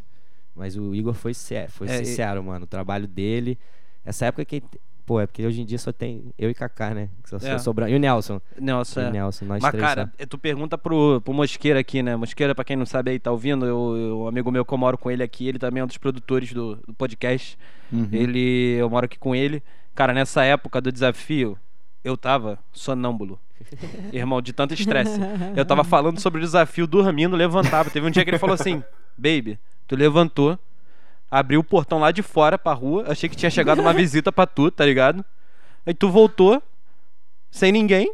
C: Mas o Igor foi, sé- foi
A: É, e-
C: sincero, mano, o trabalho dele. Essa época que pô, é porque hoje em dia só tem eu e Kaká, né? Que só
A: É.
C: sobrando. E o Nelson.
A: Nelson,
C: E
A: é.
C: o Nelson, nós
A: Mas,
C: três
A: cara,
C: só.
A: tu pergunta pro, pro Mosqueira aqui, né? Mosqueira, pra quem não sabe aí, tá ouvindo, eu- um amigo meu que eu moro com ele aqui, ele também é um dos produtores do, do podcast.
D: Uhum.
A: Ele, eu moro aqui com ele. Cara, nessa época do desafio, eu tava sonâmbulo. Irmão, de tanto estresse. Eu tava falando sobre o desafio, dormindo, levantava. Teve um dia que ele falou assim: Baby, tu levantou, abriu o portão lá de fora pra rua. Achei que tinha chegado uma visita pra tu, tá ligado? Aí tu voltou, sem ninguém,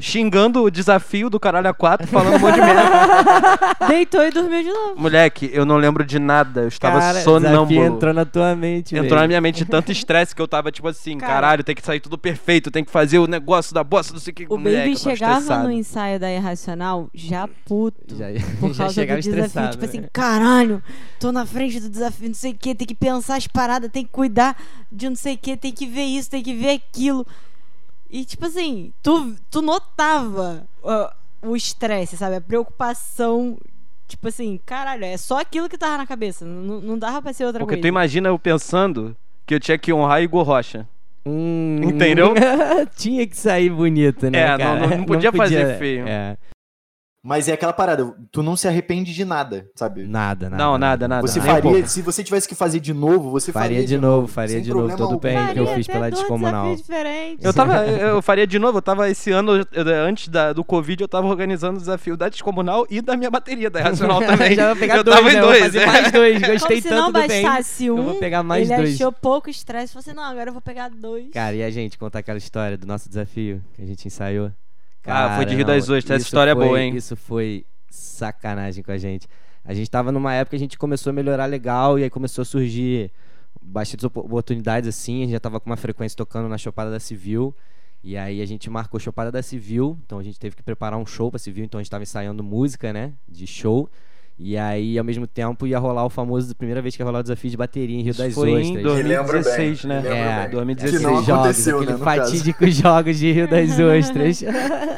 A: xingando o desafio do caralho a quatro, falando um monte de merda.
B: Deitou e dormiu de novo.
A: Moleque, eu não lembro de nada. Eu estava
C: Cara, o desafio
A: sonâmbulo.
C: entrou na tua mente,
A: Entrou
C: velho.
A: na minha mente tanto estresse que eu tava tipo assim,
B: Cara.
A: caralho, tem que sair tudo perfeito, tem que fazer o negócio da bosta, não sei o que.
B: O
A: Moleque,
B: Baby chegava
A: estressado.
B: no ensaio da Irracional já puto.
C: Já,
B: Por
C: já
B: causa
C: chegava
B: do desafio, tipo
C: né?
B: assim, caralho, tô na frente do desafio, não sei o que, tem que pensar as paradas, tem que cuidar de não sei o que, tem que ver isso, tem que ver aquilo. E tipo assim, tu, tu notava ó, o estresse, sabe? A preocupação. Tipo assim, caralho, é só aquilo que tava na cabeça. Não, não dava pra ser outra
A: Porque
B: coisa.
A: tu imagina eu pensando que eu tinha que honrar Igor Rocha.
C: Hum,
A: Entendeu?
C: Tinha que sair bonito, né?
A: É, não-
C: cara?
A: não- não podia fazer feio.
C: É,
D: Mas é aquela parada, tu não se arrepende de nada, sabe?
C: nada, nada.
A: Não, nada, nada.
D: Você
A: um
D: faria, se você tivesse que fazer de novo, você
C: Faria
D: faria
C: de novo, faria
D: sem
C: de novo
D: problema
C: todo o perrengue que eu
B: Faria
C: fiz pela descomunal.
A: Eu tava, eu eu faria de novo, eu tava esse ano, eu- antes da- do Covid, eu tava organizando o desafio da Descomunal e da minha bateria da Irracional também.
C: Já vou pegar
A: eu
C: dois,
A: tava
C: né?
A: em
C: Eu vou
A: dois.
C: fazer
A: é.
C: mais dois.
B: Como
C: Gostei
B: se
C: tanto
B: não
C: do perrengue.
B: bastasse um,
C: eu vou pegar mais
B: ele
C: dois.
B: achou pouco estresse. Falou assim, não, agora eu vou pegar dois.
C: Cara, e a gente contar aquela história do nosso desafio que a gente ensaiou?
A: Ah, foi de Rio das Ostras. Essa história é
C: foi-
A: boa, hein?
C: Isso foi sacanagem com a gente. A gente tava numa época que a gente começou a melhorar legal e aí começou a surgir bastantes op- oportunidades assim. A gente já tava com uma frequência tocando na Chopada da Civil. E aí a gente marcou Chopada da Civil, então a gente teve que preparar um show pra Civil, então a gente tava ensaiando música, né, de show. E aí, ao mesmo tempo, ia rolar o famoso, primeira vez que ia rolar o desafio de bateria em Rio das
A: Foi
C: Ostras.
A: em
D: Me lembro bem,
A: 2016, né?
C: É,
D: bem.
A: 2016.
D: Que não
C: Aqueles jogos, aquele
D: né,
C: fatídicos jogos de Rio das Ostras.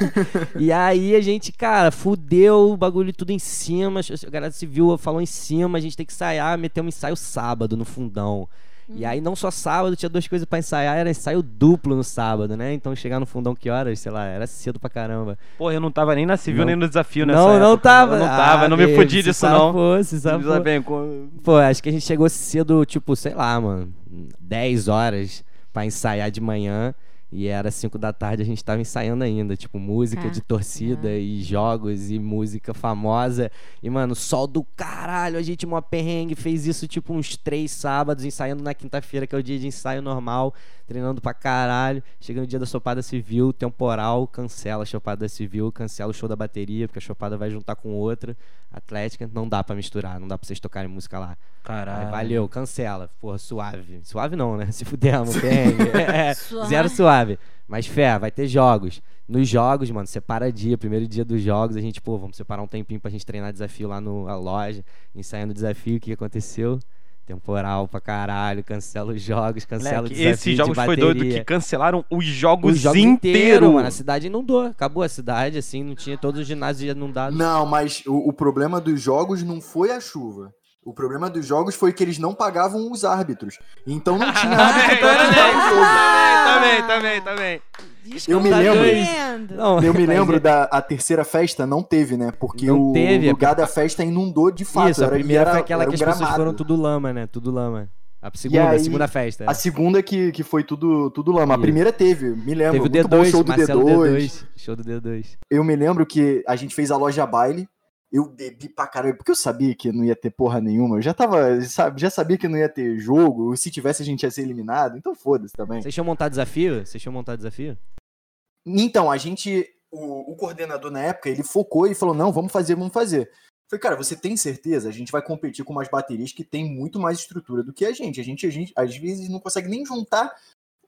C: e aí a gente, cara, fudeu o bagulho tudo em cima. A galera civil falou em cima, a gente tem que ensaiar, meter um ensaio sábado no fundão. E aí não só sábado, tinha duas coisas pra ensaiar, era ensaio duplo no sábado, né? Então chegar no fundão que horas, sei lá, era cedo pra caramba.
A: Porra, eu não tava nem na civil
C: Não.
A: nem no desafio nessa
C: não, não
A: época.
C: tava.
A: Eu não tava,
C: Ah,
A: não me
C: baby,
A: fudi disso não.
C: safou, se safou.
A: Bem, com-
C: Pô, acho que a gente chegou cedo, tipo, sei lá, mano, 10 horas pra ensaiar de manhã. E era 5 da tarde, a gente tava ensaiando ainda, tipo, música de torcida e jogos e música famosa. E, mano, sol do caralho, a gente mó perrengue, fez isso tipo uns três sábados, ensaiando na quinta-feira, que é o dia de ensaio normal, treinando pra caralho. Chega no dia da Chopada Civil, temporal, cancela a Chopada Civil, cancela o show da bateria, porque a Chopada vai juntar com outra. Atlética, não dá pra misturar, não dá pra vocês tocarem música lá. Aí,
A: Caralho.
C: valeu, cancela. Porra, suave. Suave não, né? Se fudemos, perrengue. É,
B: Suave.
C: zero suave. Mas fé, vai ter jogos. Nos jogos, mano, separa dia. Primeiro dia dos jogos, a gente, pô, vamos separar um tempinho pra gente treinar desafio lá no- na loja. Ensaiando o desafio, o que aconteceu? Temporal pra caralho, cancela os jogos, cancela o
A: Moleque,
C: desafio
A: esses
C: de
A: jogos foi
C: bateria.
A: doido que cancelaram os jogos,
C: Os jogos
A: inteiros.
C: inteiros, mano. A cidade inundou. Acabou a cidade, assim, não tinha todos os ginásios inundados.
D: Não, mas o, o problema dos jogos não foi a chuva. O problema dos jogos foi que eles não pagavam os árbitros. Então não tinha árbitro pra jogo.
A: Também, também, também.
D: Eu me
C: Tá
D: lembro.
C: Não,
D: Eu me lembro
C: é-
D: da a terceira festa, não teve, né? Porque
C: Não
D: o
C: teve, é
D: lugar da festa inundou de fato.
C: Isso, a
D: era-
C: primeira
D: era-
C: foi aquela que
D: um
C: as pessoas
D: gramado.
C: foram tudo lama, né? Tudo lama. A segunda,
D: aí,
C: a segunda festa.
D: A segunda que, que foi tudo, tudo lama. A primeira teve, me lembro.
C: Teve o
D: muito bom
C: D2,
D: show do
C: Marcelo
D: D2.
C: D2. Show do D2.
D: Eu me lembro que a gente fez a loja baile. Eu bebi pra caralho, porque eu sabia que não ia ter porra nenhuma. Eu já tava, sabe, já sabia que não ia ter jogo. Se tivesse, a gente ia ser eliminado. Então foda-se também.
C: Vocês tinham montado desafio? Vocês tinham montado desafio?
D: Então, a gente. O, o coordenador na época, ele focou e falou: não, vamos fazer, vamos fazer. Eu Falei, cara, você tem certeza? A gente vai competir com umas baterias que tem muito mais estrutura do que a gente. A gente, a gente às vezes, não consegue nem juntar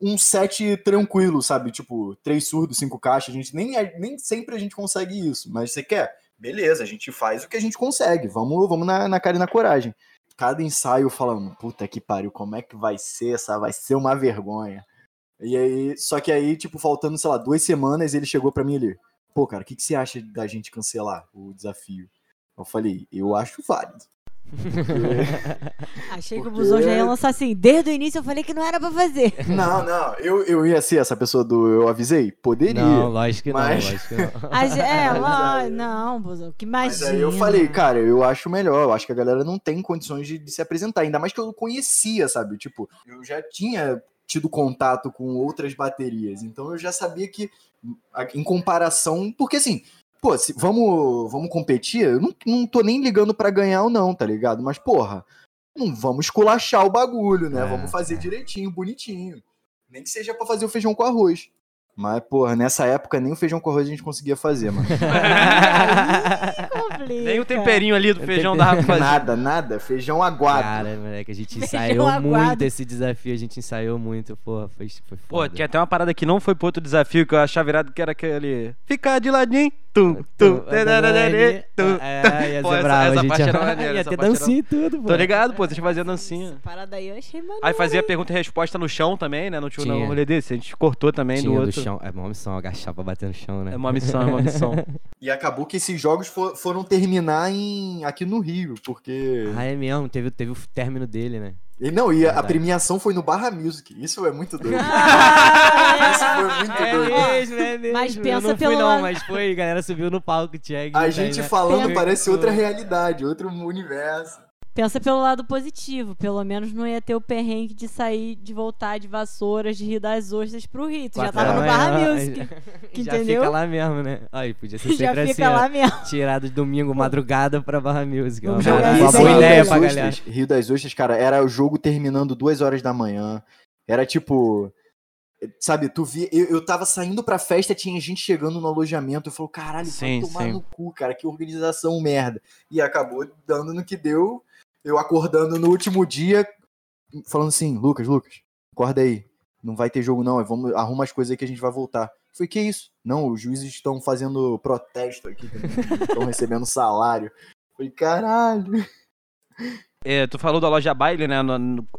D: um set tranquilo, sabe? Tipo, três surdos, cinco caixas. A gente nem, nem sempre a gente consegue isso. Mas você quer? Beleza, a gente faz o que a gente consegue. Vamos, vamos na, na cara e na coragem. Cada ensaio falando, puta que pariu, como é que vai ser essa? Vai ser uma vergonha. E aí, só que aí, tipo, faltando, sei lá, duas semanas, ele chegou pra mim ali. Pô, cara, o que, que você acha da gente cancelar o desafio? Eu falei, eu acho válido.
B: Achei que o
D: Porque-
B: Buzão já ia lançar assim. Desde o início eu falei que não era pra fazer.
D: Não, não, eu, eu ia ser essa pessoa do eu avisei? Poderia.
C: Não, lógico que
D: Mas-
C: não, lógico que não.
B: É,
D: Mas
B: lá,
D: aí-
B: não, Buzão, que
D: Mas
B: imagina.
D: aí eu falei, cara, eu acho melhor, eu acho que a galera não tem condições de, de se apresentar, ainda mais que eu conhecia, sabe? Tipo, eu já tinha tido contato com outras baterias, então eu já sabia que, em comparação, porque assim, pô, se, vamos, vamos competir, eu não, não tô nem ligando pra ganhar ou não, tá ligado? Mas, porra, não vamos esculachar o bagulho, né?
C: É,
D: vamos fazer
C: é.
D: direitinho, bonitinho. Nem que seja pra fazer o feijão com arroz. Mas, porra, nessa época nem o feijão com arroz a gente conseguia fazer, mano.
A: Nem o temperinho ali do feijão dava pra fazer.
D: Nada, nada. Feijão aguado.
C: Cara, moleque, a gente
B: Feijão
C: ensaiou
B: aguado.
C: muito esse desafio, a gente ensaiou muito, pô, foi, foi
A: Pô,
C: foda.
A: tinha até uma parada que não foi pro outro desafio que eu achava virado que era aquele. Ficar de ladinho. Tum, tum, tum.
C: É, ia
A: Pô,
C: ser
A: essa-
C: bravo,
A: essa
C: a gente
A: parte
C: ia,
A: era maneira,
C: ia
A: essa
C: ter
A: parte
C: dancinha e tudo, pô.
A: Tô ligado, pô, vocês faziam dancinha.
B: Essa parada aí eu achei maneiro.
A: Aí fazia pergunta e resposta no chão também, né? Não tinha um rolê desse. A gente cortou também do
C: do
A: outro.
C: chão, é uma missão, agachar pra bater no chão, né?
A: É uma missão, é uma missão.
D: E acabou que esses jogos fo- foram terminar em, aqui no Rio, porque.
C: Ah, é mesmo, teve, teve o término dele, né?
D: E não, e a, a premiação foi no Barra Music. Isso é muito doido.
B: Ah,
D: Isso foi muito
C: É
D: doido.
C: mesmo, é mesmo.
B: Mas
C: eu
B: pensa
C: fui
B: pelo
C: não, mas foi, a galera subiu no palco, Tcheg.
D: A gente falando
B: Pensa-
D: parece outra realidade, outro universo.
B: Pensa pelo lado positivo. Pelo menos não ia ter o perrengue de sair, de voltar de vassouras, de Rir das Ostras pro Rio. Tu já tava no
C: da
B: Barra
C: manhã,
B: Music. que
C: já
B: entendeu?
C: fica lá mesmo, né? Aí, podia ser
B: Já
C: sempre
B: fica
C: assim,
B: lá
C: ó,
B: mesmo.
C: tirado de domingo, madrugada pra Barra Music. Boa-
B: jogar
C: uma boa ideia pra
D: Ostras,
C: galera.
D: Rio das Ostras, cara, era o jogo terminando duas horas da manhã. Era tipo. Sabe, tu via. Eu, eu tava saindo pra festa, tinha gente chegando no alojamento. Eu falei, caralho,
A: Sim,
D: vai tomar
A: sim.
D: no cu, cara, que organização merda. E acabou dando no que deu. Eu acordando no último dia, falando assim, Lucas, Lucas, acorda aí. Não vai ter jogo, não. Vamos, arruma as coisas aí que a gente vai voltar. Falei, que isso? Não, os juízes estão fazendo protesto aqui, estão recebendo salário. Falei, caralho.
A: É, tu falou da loja baile, né?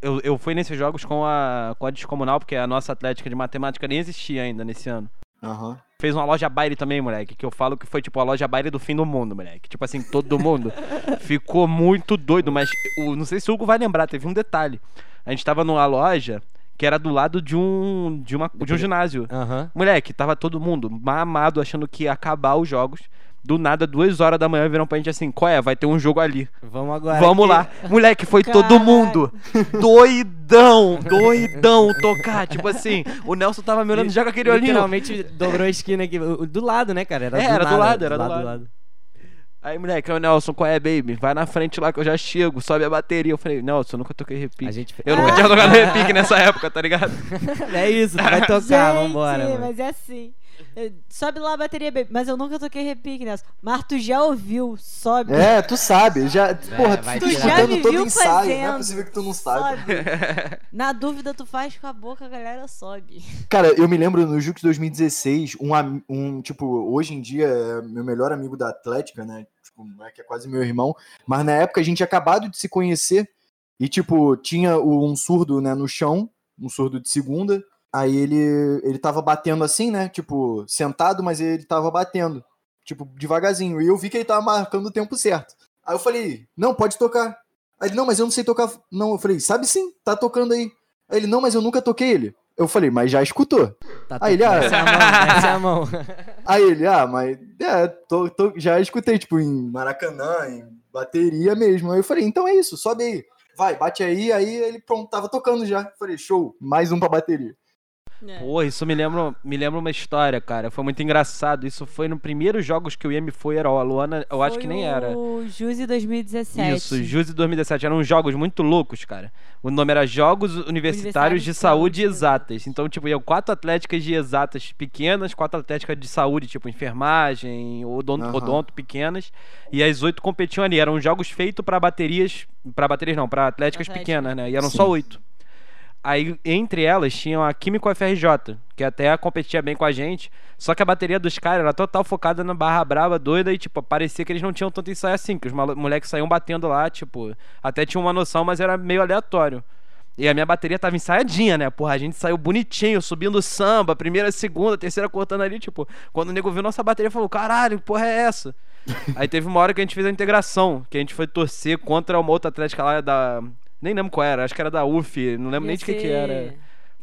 A: Eu, eu fui nesses jogos com a, com a Descomunal, porque a nossa atlética de matemática nem existia ainda nesse ano.
D: Aham.
A: Fez uma loja baile também, moleque, que eu falo que foi tipo a loja baile do fim do mundo, moleque. Tipo assim, todo mundo ficou muito doido, mas o, não sei se o Hugo vai lembrar, teve um detalhe. A gente tava numa loja que era do lado de um de, uma, de um ginásio.
C: Aham.
A: Moleque, tava todo mundo mamado achando que ia acabar os jogos. Do nada, duas horas da manhã, viram pra gente assim, qual é? Vai ter um jogo ali.
C: Vamos agora.
A: Vamos
C: aqui.
A: lá. Moleque, foi todo
B: Caralho.
A: mundo doidão, doidão tocar. Tipo assim, o Nelson tava me olhando já com aquele olhinho.
C: Literalmente dobrou a esquina aqui. Do lado, né, cara? Era,
A: É,
C: do,
A: era do
C: nada,
A: lado, era do lado. Aí, moleque, o Nelson, qual é, baby? Vai na frente lá que eu já chego, sobe a bateria. Eu falei, Nelson, eu nunca toquei repique.
C: A gente...
A: Eu nunca tinha tocado repique nessa época, tá ligado?
C: é isso, tu vai tocar,
B: Gente,
C: vambora. mano.
B: mas é assim. Sobe lá a bateria, baby. Mas eu nunca toquei repique nessa. Mas tu já ouviu, sobe.
D: É, tu sabe, já, porra, tu
C: tirar.
B: Já me
D: todo
B: viu
D: ensaio, não é
B: fazendo.
D: possível que tu não.
B: Sobe. Na dúvida, tu faz com a boca, a galera sobe.
D: Cara, eu me lembro no Jux 2016, um, um, tipo, hoje em dia é meu melhor amigo da Atlética, né? Tipo, é que é quase meu irmão, mas na época a gente tinha acabado de se conhecer e, tipo, tinha um surdo, né, no chão, um surdo de segunda, aí ele, ele tava batendo assim, né, tipo, sentado, mas ele tava batendo, tipo, devagarzinho, e eu vi que ele tava marcando o tempo certo. Aí eu falei, não, pode tocar. Aí ele, não, mas eu não sei tocar, não, eu falei, sabe sim, tá tocando aí. Aí ele, não, mas eu nunca toquei ele. Eu falei, mas já escutou.
C: Tá
D: Aí ele, ah,
C: desce a mão, desce a mão.
D: Aí ele, ah, mas é, tô, tô- já escutei, tipo, em Maracanã, em bateria mesmo. Aí eu falei, então é isso, sobe aí. vai, bate aí, aí ele pronto, tava tocando já. Falei, show, mais um pra bateria.
B: É.
A: Pô, isso me lembra, me lembra uma história, cara. Foi muito engraçado. Isso foi no primeiros jogos que o IEM foi, era a Luana, eu acho que nem era.
B: O Juzi 2017.
A: Isso, Juse 2017. Eram jogos muito loucos, cara. O nome era Jogos Universitários, de
B: de
A: Saúde Exatas. Então, tipo, iam quatro atléticas de exatas pequenas, quatro atléticas de saúde, tipo enfermagem, odonto,
D: Aham.
A: odonto pequenas. E as oito competiam ali. Eram jogos feitos pra baterias. Pra baterias não, pra atléticas
B: Atlética.
A: pequenas, né? E eram
D: Sim.
A: só oito. Aí, entre elas, tinham a Químico FRJ, que até competia bem com a gente. Só que a bateria dos caras era total focada na barra brava, doida, e, tipo, parecia que eles não tinham tanto ensaio assim, que os moleques saíam batendo lá, tipo, até tinha uma noção, mas era meio aleatório. E a minha bateria tava ensaiadinha, né? Porra, a gente saiu bonitinho, subindo samba, primeira, segunda, terceira cortando ali, tipo, quando o nego viu nossa bateria, falou, caralho, que porra é essa? Aí teve uma hora que a gente fez a integração, que a gente foi torcer contra uma outra atlética lá da. Nem lembro qual era, acho que era da UF, não lembro nem de que que era.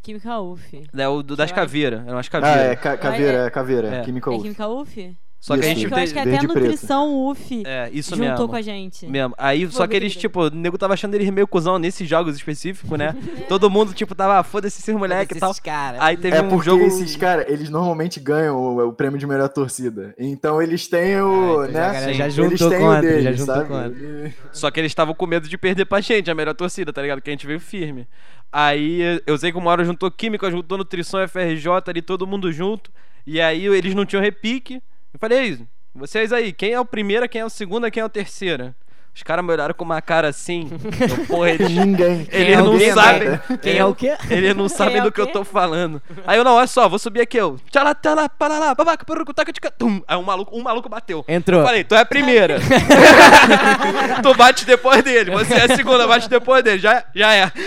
B: Química UF.
A: É o do, das caveiras, eram as
D: Ah,
A: caveiras.
D: é ca- caveira, é caveira,
A: É.
D: química
B: É
D: UF.
B: Química UF?
A: Só que a
D: Isso,
A: gente
B: Eu
A: fez.
B: acho que até
D: preto.
B: Nutrição UF
A: É, isso
B: juntou
A: mesmo.
B: com a gente.
A: Mesmo. Aí, só que eles, tipo, o nego tava achando eles meio cuzão nesses jogos específicos, né? Todo mundo, tipo, tava, ah, foda-se esses moleque e tal.
C: Esses caras.
A: Aí teve
D: É
A: um
D: porque
A: jogo.
D: esses caras, eles normalmente ganham o, o prêmio de melhor torcida. Então eles têm o,
C: Ah, então
D: né?
C: já a já
D: eles
C: juntou
D: têm
C: contra,
D: o deles,
C: já juntou
D: sabe?
C: contra.
A: Só que eles estavam com medo de perder pra gente, a melhor torcida, tá ligado? Que a gente veio firme. Aí eu sei que uma hora juntou Química, juntou Nutrição FRJ ali, todo mundo junto. E aí eles não tinham repique. Eu falei, "Ei, vocês aí, quem é o primeiro, quem é o segundo, quem é o terceiro? Os caras me olharam com uma cara assim. eu, porra, eles,
D: Ninguém.
A: eles
C: é
A: não sabem.
C: né? Quem é o quê?
A: Eles não sabem
B: é
A: do que eu tô falando. Aí eu, não, olha só, vou subir aqui, eu. Tchala, tchala, parará, babaca, perucu, taca, tica, tum. Aí um maluco, um maluco bateu.
C: Entrou.
A: Eu falei, tu é a primeira. tu bate depois dele. Você é a segunda, bate depois dele. Já, já é.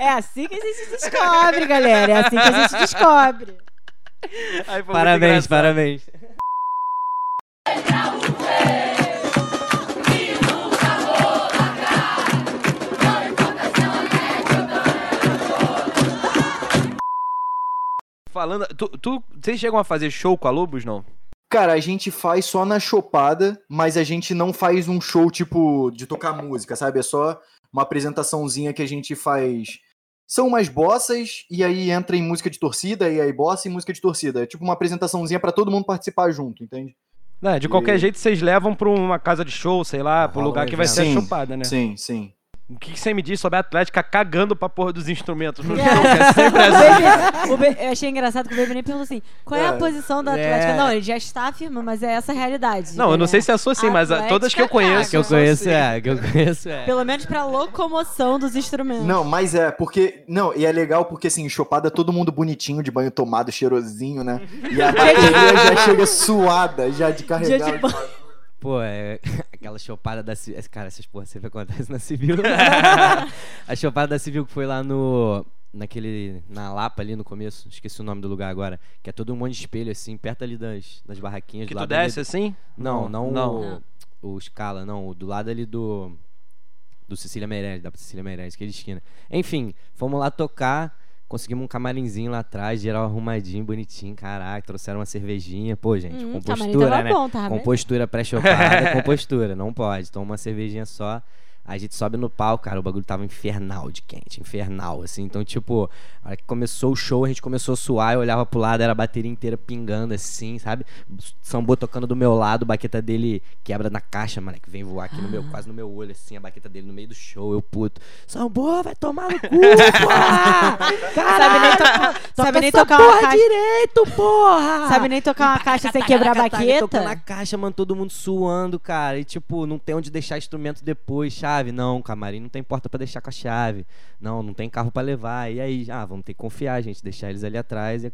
B: É assim que a gente descobre, galera. É assim que a gente descobre.
A: Muito
C: Parabéns, parabéns.
A: Falando, tu, tu, vocês chegam a fazer show com a Lobos, não?
D: Cara, a gente faz só na chopada, mas a gente não faz um show tipo de tocar música, sabe? É só uma apresentaçãozinha que a gente faz. São umas bossas e aí entra em música de torcida e aí bossa e música de torcida. É tipo uma apresentaçãozinha pra todo mundo participar junto, entende?
A: É, de qualquer
D: E-
A: jeito, vocês levam pra uma casa de show, sei lá, pro
C: Rola
A: lugar que vai ser chupada, né?
D: Sim, sim.
A: O que, você me diz sobre a Atlética cagando pra porra dos instrumentos no
B: É.
A: show? Que é sempre assim.
B: Ba- eu achei engraçado que o Baby nem perguntou assim: qual é, a
D: É.
B: posição da
C: É.
B: Atlética? Não, ele já está afirmando, mas é essa a realidade.
A: Não, eu não sei se é sua assim, mas a- todas que eu conheço.
C: Que eu
A: são
C: conheço
A: assim.
C: é, que eu conheço é.
B: Pelo menos pra locomoção dos instrumentos.
D: Não, mas é, porque. Não, e é legal porque assim, chopada todo mundo bonitinho, de banho tomado, cheirosinho, né? E a bateria já chega suada, já de
B: Dia
D: carregar.
B: de banho.
C: Pô, é aquela chopada da Civil. Cara, essas porra sempre acontecem na Civil. a chopada da Civil que foi lá no. Naquele. Na Lapa ali no começo, esqueci o nome do lugar agora. Que é todo um monte de espelho assim, perto ali das, das barraquinhas
A: Que
C: do
A: tu
C: lado ali
A: desce assim?
C: Não, não,
A: não.
C: O, o Scala, não. o Do lado ali do. Do Cecília Meirelles, da Cecília Meirelles, aquele esquina. Enfim, fomos lá tocar. Conseguimos um camarinzinho lá atrás, geral arrumadinho, bonitinho, caraca, trouxeram uma cervejinha, pô, gente,
B: Hum,
C: com
B: camarim
C: postura,
B: tava
C: né?
B: bom, bem.
C: Compostura pré-chopada, compostura, não pode. Toma uma cervejinha só. A gente sobe no palco, cara, o bagulho tava infernal de quente, infernal, assim. Então, tipo, a hora que começou o show, a gente começou a suar, eu olhava pro lado, era a bateria inteira pingando, assim, sabe? Sambô tocando do meu lado, a baqueta dele quebra na caixa, moleque, vem voar aqui no meu, quase no meu olho, assim, a baqueta dele no meio do show, eu puto. Sambô, vai tomar no cu, porra!
B: Sabe nem,
C: Caralho!
B: to- sabe nem tocar
C: porra
B: uma caixa.
C: direito, porra!
B: Sabe nem tocar uma caixa sem quebrar a
C: Tocando na
B: baqueta?
C: caixa, mano, todo mundo suando, cara. E tipo, não tem onde deixar instrumento depois, chave. Não, camarim não tem porta pra deixar com a chave. Não, não tem carro pra levar. E aí, ah, vamos ter que confiar, gente, deixar eles ali atrás e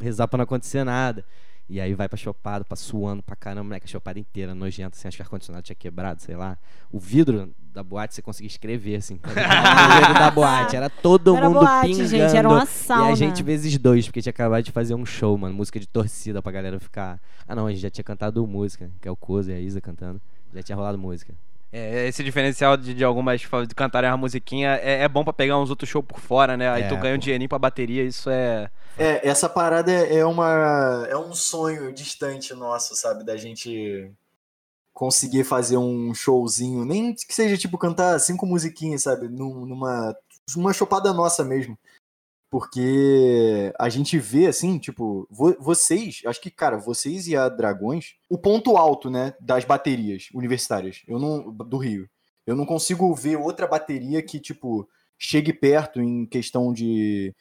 C: rezar pra não acontecer nada. E aí vai pra chopada, pra suando pra caramba, moleque, a chopada inteira, nojenta, assim, acho que o ar-condicionado tinha quebrado, sei lá. O vidro da boate você conseguia escrever, assim. tá o vidro da boate, era todo
B: Era
C: mundo
B: boate,
C: pingando.
B: gente, era uma
C: E a
B: sauna.
C: gente vezes dois, porque tinha acabado de fazer um show, mano. Música de torcida pra galera ficar. Ah, não, a gente já tinha cantado música, que é o Cozo e a Isa cantando. Já tinha rolado música.
A: É, esse diferencial de, de algumas fa- de cantarem a musiquinha é, é bom pra pegar uns outros shows por fora, né? Aí
C: É,
A: tu ganha um
C: pô.
A: dinheirinho pra bateria, isso é.
D: É, essa parada é uma é um sonho distante nosso, sabe, da gente conseguir fazer um showzinho, nem que seja tipo cantar cinco musiquinhas, sabe? Num- Numa uma chopada nossa mesmo. Porque a gente vê assim, tipo, vo- vocês, acho que, cara, vocês e a Dragões, o ponto alto, né, das baterias universitárias, eu não do Rio. Eu não consigo ver outra bateria que, tipo, chegue perto em questão de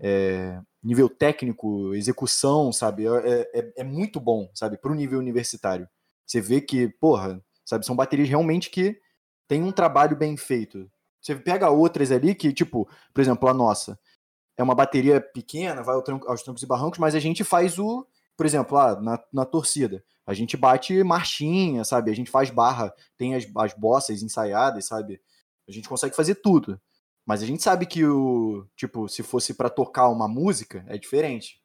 D: é, nível técnico, execução, sabe? É, é, é muito bom, sabe, pro nível universitário. Você vê que, porra, sabe, são baterias realmente que têm um trabalho bem feito. Você pega outras ali que, tipo, por exemplo, a nossa, é uma bateria pequena, vai aos trancos e barrancos, mas a gente faz o, por exemplo, lá na, na torcida, a gente bate marchinha, sabe? A gente faz barra, tem as, as bossas ensaiadas, sabe? A gente consegue fazer tudo. Mas a gente sabe que o, tipo, se fosse pra tocar uma música, é diferente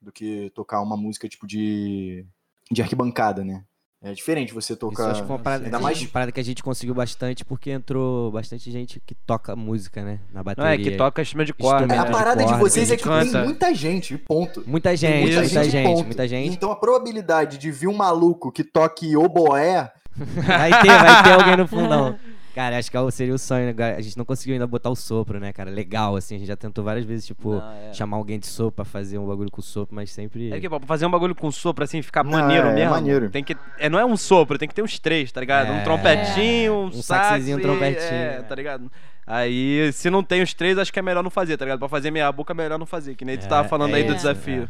D: do que tocar uma música tipo de de arquibancada, né? É diferente você
C: Isso
D: tocar
C: acho que foi uma parada,
D: ainda
C: que-
D: mais
C: uma parada que a gente conseguiu bastante porque entrou bastante gente que toca música, né? Na
A: Não
C: bateria.
A: é, que toca instrumento de corda.
C: Instrumento
D: a
C: de
D: parada de
C: corda,
D: vocês é que
A: canta.
D: tem muita gente, ponto.
C: Muita gente, muita, gente,
D: ponto.
C: muita gente.
D: Então a probabilidade de vir um maluco que toque oboé
C: Vai ter, vai ter alguém no fundão. Cara, acho que é seria o sonho, né? A gente não conseguiu ainda botar o sopro, né, cara? Legal, assim, a gente já tentou várias vezes, tipo,
A: Não, é.
C: chamar alguém de sopro pra fazer um bagulho com sopro, mas sempre.
A: É que, pô, pra fazer um bagulho com sopro, assim, ficar
D: Não,
A: maneiro
D: é
A: mesmo.
D: maneiro.
A: Tem que, é, não é um sopro, tem que ter uns três, tá ligado? Um
C: É.
A: trompetinho, um,
C: Um
A: sax
C: saxezinho, um trompetinho,
A: É,
C: é.
A: tá ligado? Aí, se não tem os três, acho que é melhor não fazer, tá ligado? Pra fazer meia boca, é melhor não fazer. Que nem tu
C: É,
A: tava falando
C: é
A: aí do desafio.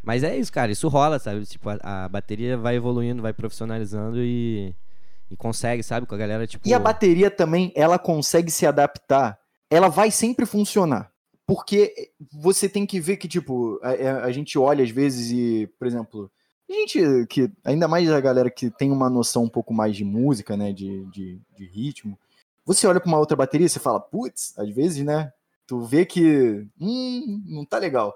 C: Mas é isso, cara, isso rola, sabe? Tipo, a, a bateria vai evoluindo, vai profissionalizando e. E consegue, sabe? Com a galera, tipo.
D: E a bateria também, ela consegue se adaptar. Ela vai sempre funcionar. Porque você tem que ver que, tipo, a, a- a gente olha às vezes e, por exemplo, a gente que, ainda mais a galera que tem uma noção um pouco mais de música, né, de, de, de ritmo, você olha pra uma outra bateria e você fala, putz, às vezes, né, tu vê que, hum, não tá legal.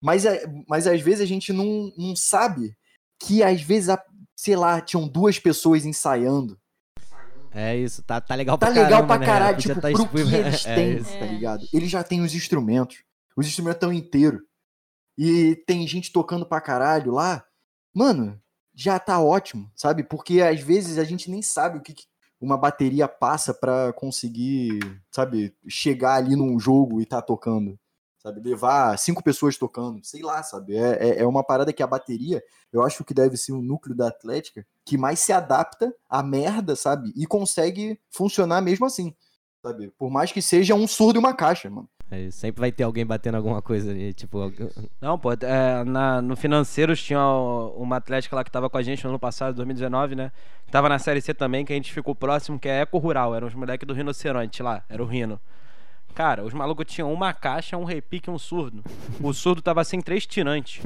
D: Mas, é- mas às vezes a gente não, não sabe que às vezes, a- sei lá, tinham duas pessoas ensaiando.
C: É isso, tá, tá legal
D: Tá
C: pra
D: legal
C: caramba,
D: pra
C: né?
D: caralho,
C: Podia
D: tipo,
C: tá
D: pro que eles
C: É
D: têm,
C: isso.
D: tá
B: É.
D: ligado? Eles já têm os instrumentos. Os instrumentos estão inteiros. E tem gente tocando pra caralho lá. Mano, já tá ótimo, sabe? Porque às vezes a gente nem sabe o que, que uma bateria passa pra conseguir, sabe, chegar ali num jogo e tá tocando. Sabe, levar cinco pessoas tocando, sei lá, sabe? É, é, é uma parada que a bateria, eu acho que deve ser o núcleo da Atlética que mais se adapta à merda, sabe? E consegue funcionar mesmo assim, sabe? Por mais que seja um surdo e uma caixa, mano.
C: É Sempre vai ter alguém batendo alguma coisa ali, tipo.
A: Não, pô, é, na, no Financeiros tinha o- uma atlética lá que tava com a gente no ano passado, 2019, né? Tava na Série C também, que a gente ficou próximo, que é Eco Rural. Eram os moleques do Rinoceronte lá, era o Rino. Cara, os malucos tinham uma caixa, um repique e um surdo. O surdo tava sem três tirantes,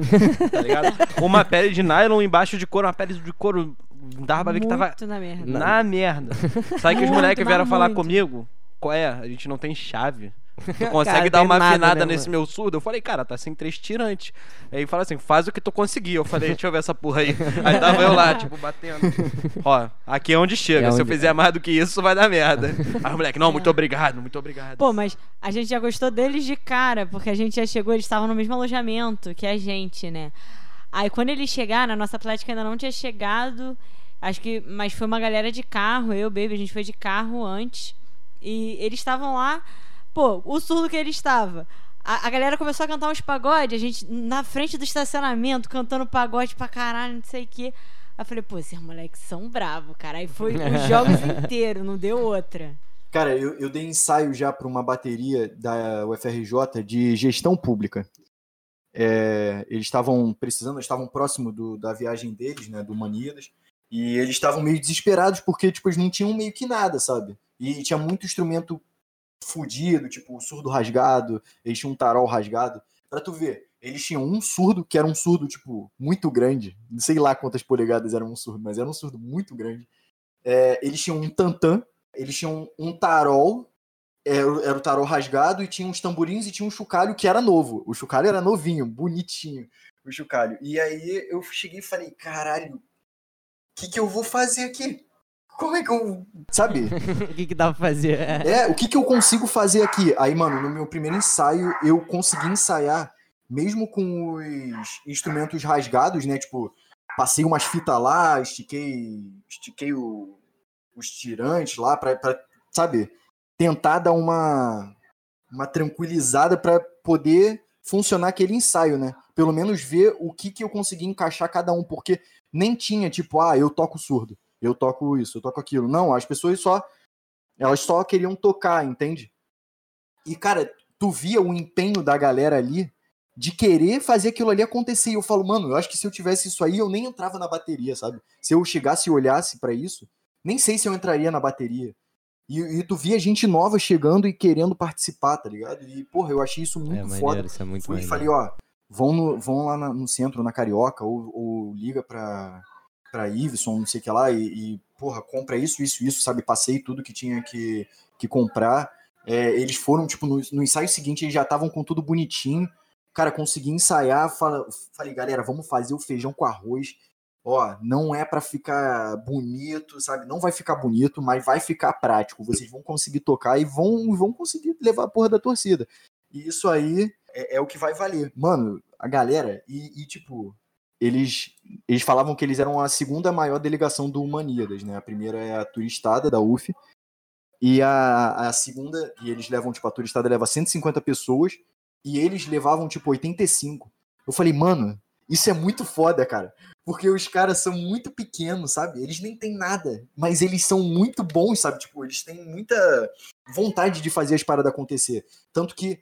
A: tá ligado? Uma pele de nylon embaixo de couro, uma pele de couro. Dava pra ver que tava
B: na merda.
A: na merda. Sabe que os moleques vieram falar comigo? Qual é? A gente não tem chave. Tu consegue
C: Cara,
A: dar uma
C: nada,
A: afinada
C: né,
A: nesse
C: mano?
A: meu surdo? Eu falei, cara, tá sem três tirantes. Aí ele fala assim, faz o que tu conseguir. Eu falei, deixa eu ver essa porra aí. Aí tava eu lá, tipo, batendo. Ó, aqui é onde chega.
C: É
A: Se eu fizer mais do que isso, vai dar merda. Aí o moleque, não, muito obrigado, muito obrigado.
B: Pô, mas a gente já gostou deles de cara, porque a gente já chegou, eles estavam no mesmo alojamento que a gente, né? Aí quando eles chegaram, a nossa Atlética ainda não tinha chegado, acho que, mas foi uma galera de carro, eu, Baby, a gente foi de carro antes. E eles estavam lá, pô, o surdo que ele estava. A, a galera começou a cantar uns pagode, a gente na frente do estacionamento, cantando pagode pra caralho, não sei o quê. Aí eu falei, pô, esses moleques são bravos, cara. Aí foi os jogos inteiros, não deu outra.
D: Cara, eu, eu dei ensaio já para uma bateria da UFRJ de gestão pública. É, eles estavam precisando, estavam próximo do- da viagem deles, né, do Maníadas, e eles estavam meio desesperados porque tipo, eles não tinham meio que nada, sabe? E tinha muito instrumento fudido, tipo surdo rasgado, eles tinham um tarol rasgado. Pra tu ver, eles tinham um surdo que era um surdo, tipo, muito grande. Não sei lá quantas polegadas era um surdo, mas era um surdo muito grande. É, eles tinham um tantã, eles tinham um tarol, era, era o tarol rasgado, e tinha uns tamborins e tinha um chocalho que era novo. O chocalho era novinho, bonitinho, o chocalho. E aí eu cheguei e falei, caralho, o que, que eu vou fazer aqui? Como é que eu. Sabe?
C: O que que dá pra fazer? É.
D: O que, que eu consigo fazer aqui? Aí, mano, no meu primeiro ensaio, eu consegui ensaiar, mesmo com os instrumentos rasgados, né? Tipo, passei umas fitas lá, estiquei, estiquei o, os tirantes lá pra, pra, sabe, tentar dar uma, uma tranquilizada para poder funcionar aquele ensaio, né? Pelo menos ver o que, que eu consegui encaixar cada um, porque nem tinha tipo, ah, eu toco surdo, eu toco isso, eu toco aquilo. Não, as pessoas só elas só queriam tocar, entende? E cara, tu via o empenho da galera ali de querer fazer aquilo ali acontecer. E eu falo, mano, eu acho que se eu tivesse isso aí, eu nem entrava na bateria, sabe? Se eu chegasse e olhasse para isso, nem sei se eu entraria na bateria. E, e, tu via gente nova chegando e querendo participar, tá ligado? E, porra, eu achei isso muito é, maneiro, foda.
C: Isso é muito Fui
D: e falei, ó, vão, no, vão lá na, no centro, na Carioca, ou, ou liga pra, pra Iveson, não sei o que lá, e, e, porra, compra isso, isso, isso, sabe? Passei tudo que tinha que, que comprar. É, eles foram, tipo, no, no ensaio seguinte, eles já estavam com tudo bonitinho. Cara, consegui ensaiar, fala, falei, galera, vamos fazer o feijão com arroz ó, não é para ficar bonito, sabe? Não vai ficar bonito, mas vai ficar prático. Vocês vão conseguir tocar e vão, vão conseguir levar a porra da torcida. E isso aí é, é o que vai valer. Mano, a galera, e, e, tipo, eles, eles falavam que eles eram a segunda maior delegação do Humaníadas, né? A primeira é a turistada da UF. E a, a segunda, e eles levam, tipo, a turistada leva 150 pessoas, e eles levavam, tipo, 85. Eu falei, mano, isso é muito foda, cara. Porque os caras são muito pequenos, sabe? Eles nem têm nada, mas eles são muito bons, sabe? Tipo, eles têm muita vontade de fazer as paradas acontecer. Tanto que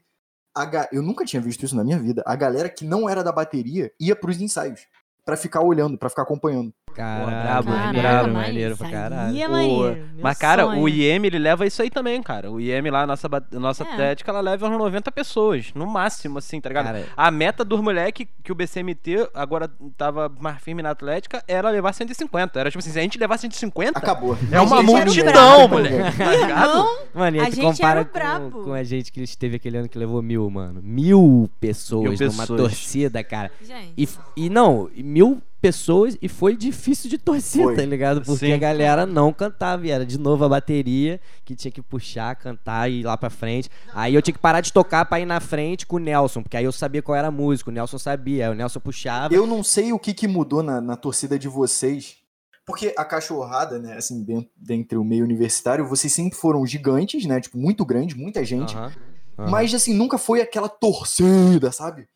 D: a, eu nunca tinha visto isso na minha vida. A galera que não era da bateria ia pros ensaios para ficar olhando, para ficar acompanhando.
C: Caralho, brabo, maneiro pra caralho.
B: É maneiro,
A: mas, cara, sonho. o IEM, ele leva isso aí também, cara. O IEM lá, nossa, nossa é. atlética, ela leva uns 90 pessoas, no máximo, assim, tá ligado? Cara, a meta dos moleques que o BCMT agora tava mais firme na atlética era levar 150. Era tipo assim, se a gente levar 150...
D: Acabou.
A: É uma multidão, moleque. Tá ligado?
C: Mano, e a, gente compara com, com, a gente que esteve aquele ano que levou mil, mano. Mil pessoas, mil pessoas. numa torcida, cara. Gente. E, e não, mil pessoas e foi difícil de torcer, foi. tá ligado? Porque Sim. a galera não cantava e era de novo a bateria que tinha que puxar, cantar e ir lá pra frente. Aí eu tinha que parar de tocar pra ir na frente com o Nelson, porque aí eu sabia qual era a música, o Nelson sabia, aí o Nelson puxava.
D: Eu não sei o que, que mudou na, na torcida de vocês, porque a cachorrada, né, assim, dentro, dentro do meio universitário, vocês sempre foram gigantes, né? Tipo, muito grande, muita gente. Uhum. Uhum. Mas, assim, nunca foi aquela torcida, sabe?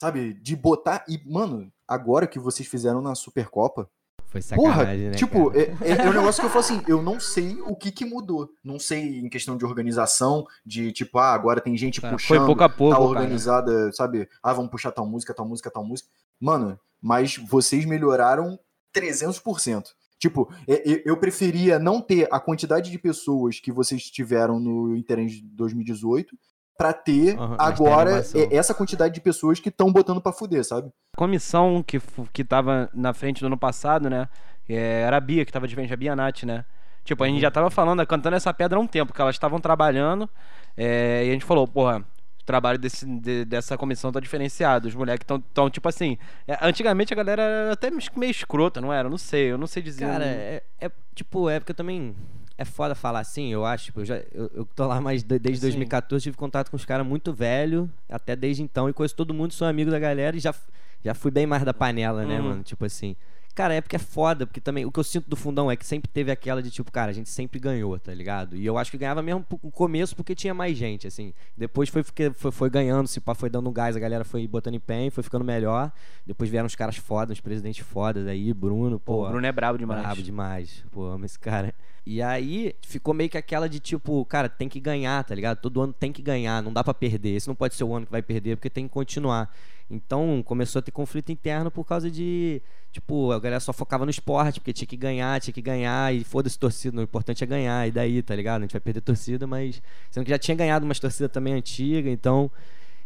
D: Sabe? De botar. E, mano, agora que vocês fizeram na Supercopa.
C: Foi sacanagem, porra,
D: né? Tipo, é, é, é, um negócio que eu falo assim, eu não sei o que que mudou. Não sei em questão de organização, de tipo, ah, agora tem gente tá, puxando.
A: Foi pouco a pouco.
D: Tá organizada, cara. sabe? Ah, vamos puxar tal música, tal música, tal música. Mano, mas vocês melhoraram 300%. Tipo, é, eu preferia não ter a quantidade de pessoas que vocês tiveram no Interend de 2018 para ter uhum, agora essa quantidade de pessoas que estão botando para fuder, sabe?
A: A comissão que, que tava na frente do ano passado, né? É, era a Bia, que tava de frente, a Bia Nath, né? Tipo, a gente uhum. já tava falando, cantando essa pedra há um tempo, que elas estavam trabalhando, é, e a gente falou, porra, o trabalho desse, de, dessa comissão tá diferenciado. Os moleques estão, tão, tipo assim. É, antigamente a galera era até meio escrota, não era? Eu não sei, eu não sei dizer.
C: Cara, é, é, tipo, é porque eu também é foda falar assim, eu acho. Tipo, eu, já, eu, eu tô lá mais desde Sim. 2014, tive contato com os caras muito velho, até desde então, e conheço todo mundo, sou amigo da galera e já, já fui bem mais da panela, né, uhum. mano? Tipo assim. Cara, é porque é foda, porque também o que eu sinto do fundão é que sempre teve aquela de tipo, cara, a gente sempre ganhou, tá ligado? E eu acho que ganhava mesmo no começo porque tinha mais gente, assim. Depois foi, foi, foi ganhando, se pá, foi dando um gás, a galera foi botando empenho, foi ficando melhor. Depois vieram os caras fodas, os presidentes fodas aí, Bruno, pô.
A: O Bruno é brabo demais.
C: Brabo demais. Pô, amo esse cara. E aí ficou meio que aquela de tipo, cara, tem que ganhar, tá ligado? Todo ano tem que ganhar, não dá para perder. Esse não pode ser o ano que vai perder, porque tem que continuar. Então começou a ter conflito interno por causa de, tipo, a galera só focava no esporte, porque tinha que ganhar, tinha que ganhar, e foda-se torcida, o importante é ganhar, e daí, tá ligado? A gente vai perder torcida, mas sendo que já tinha ganhado umas torcidas também antiga, então.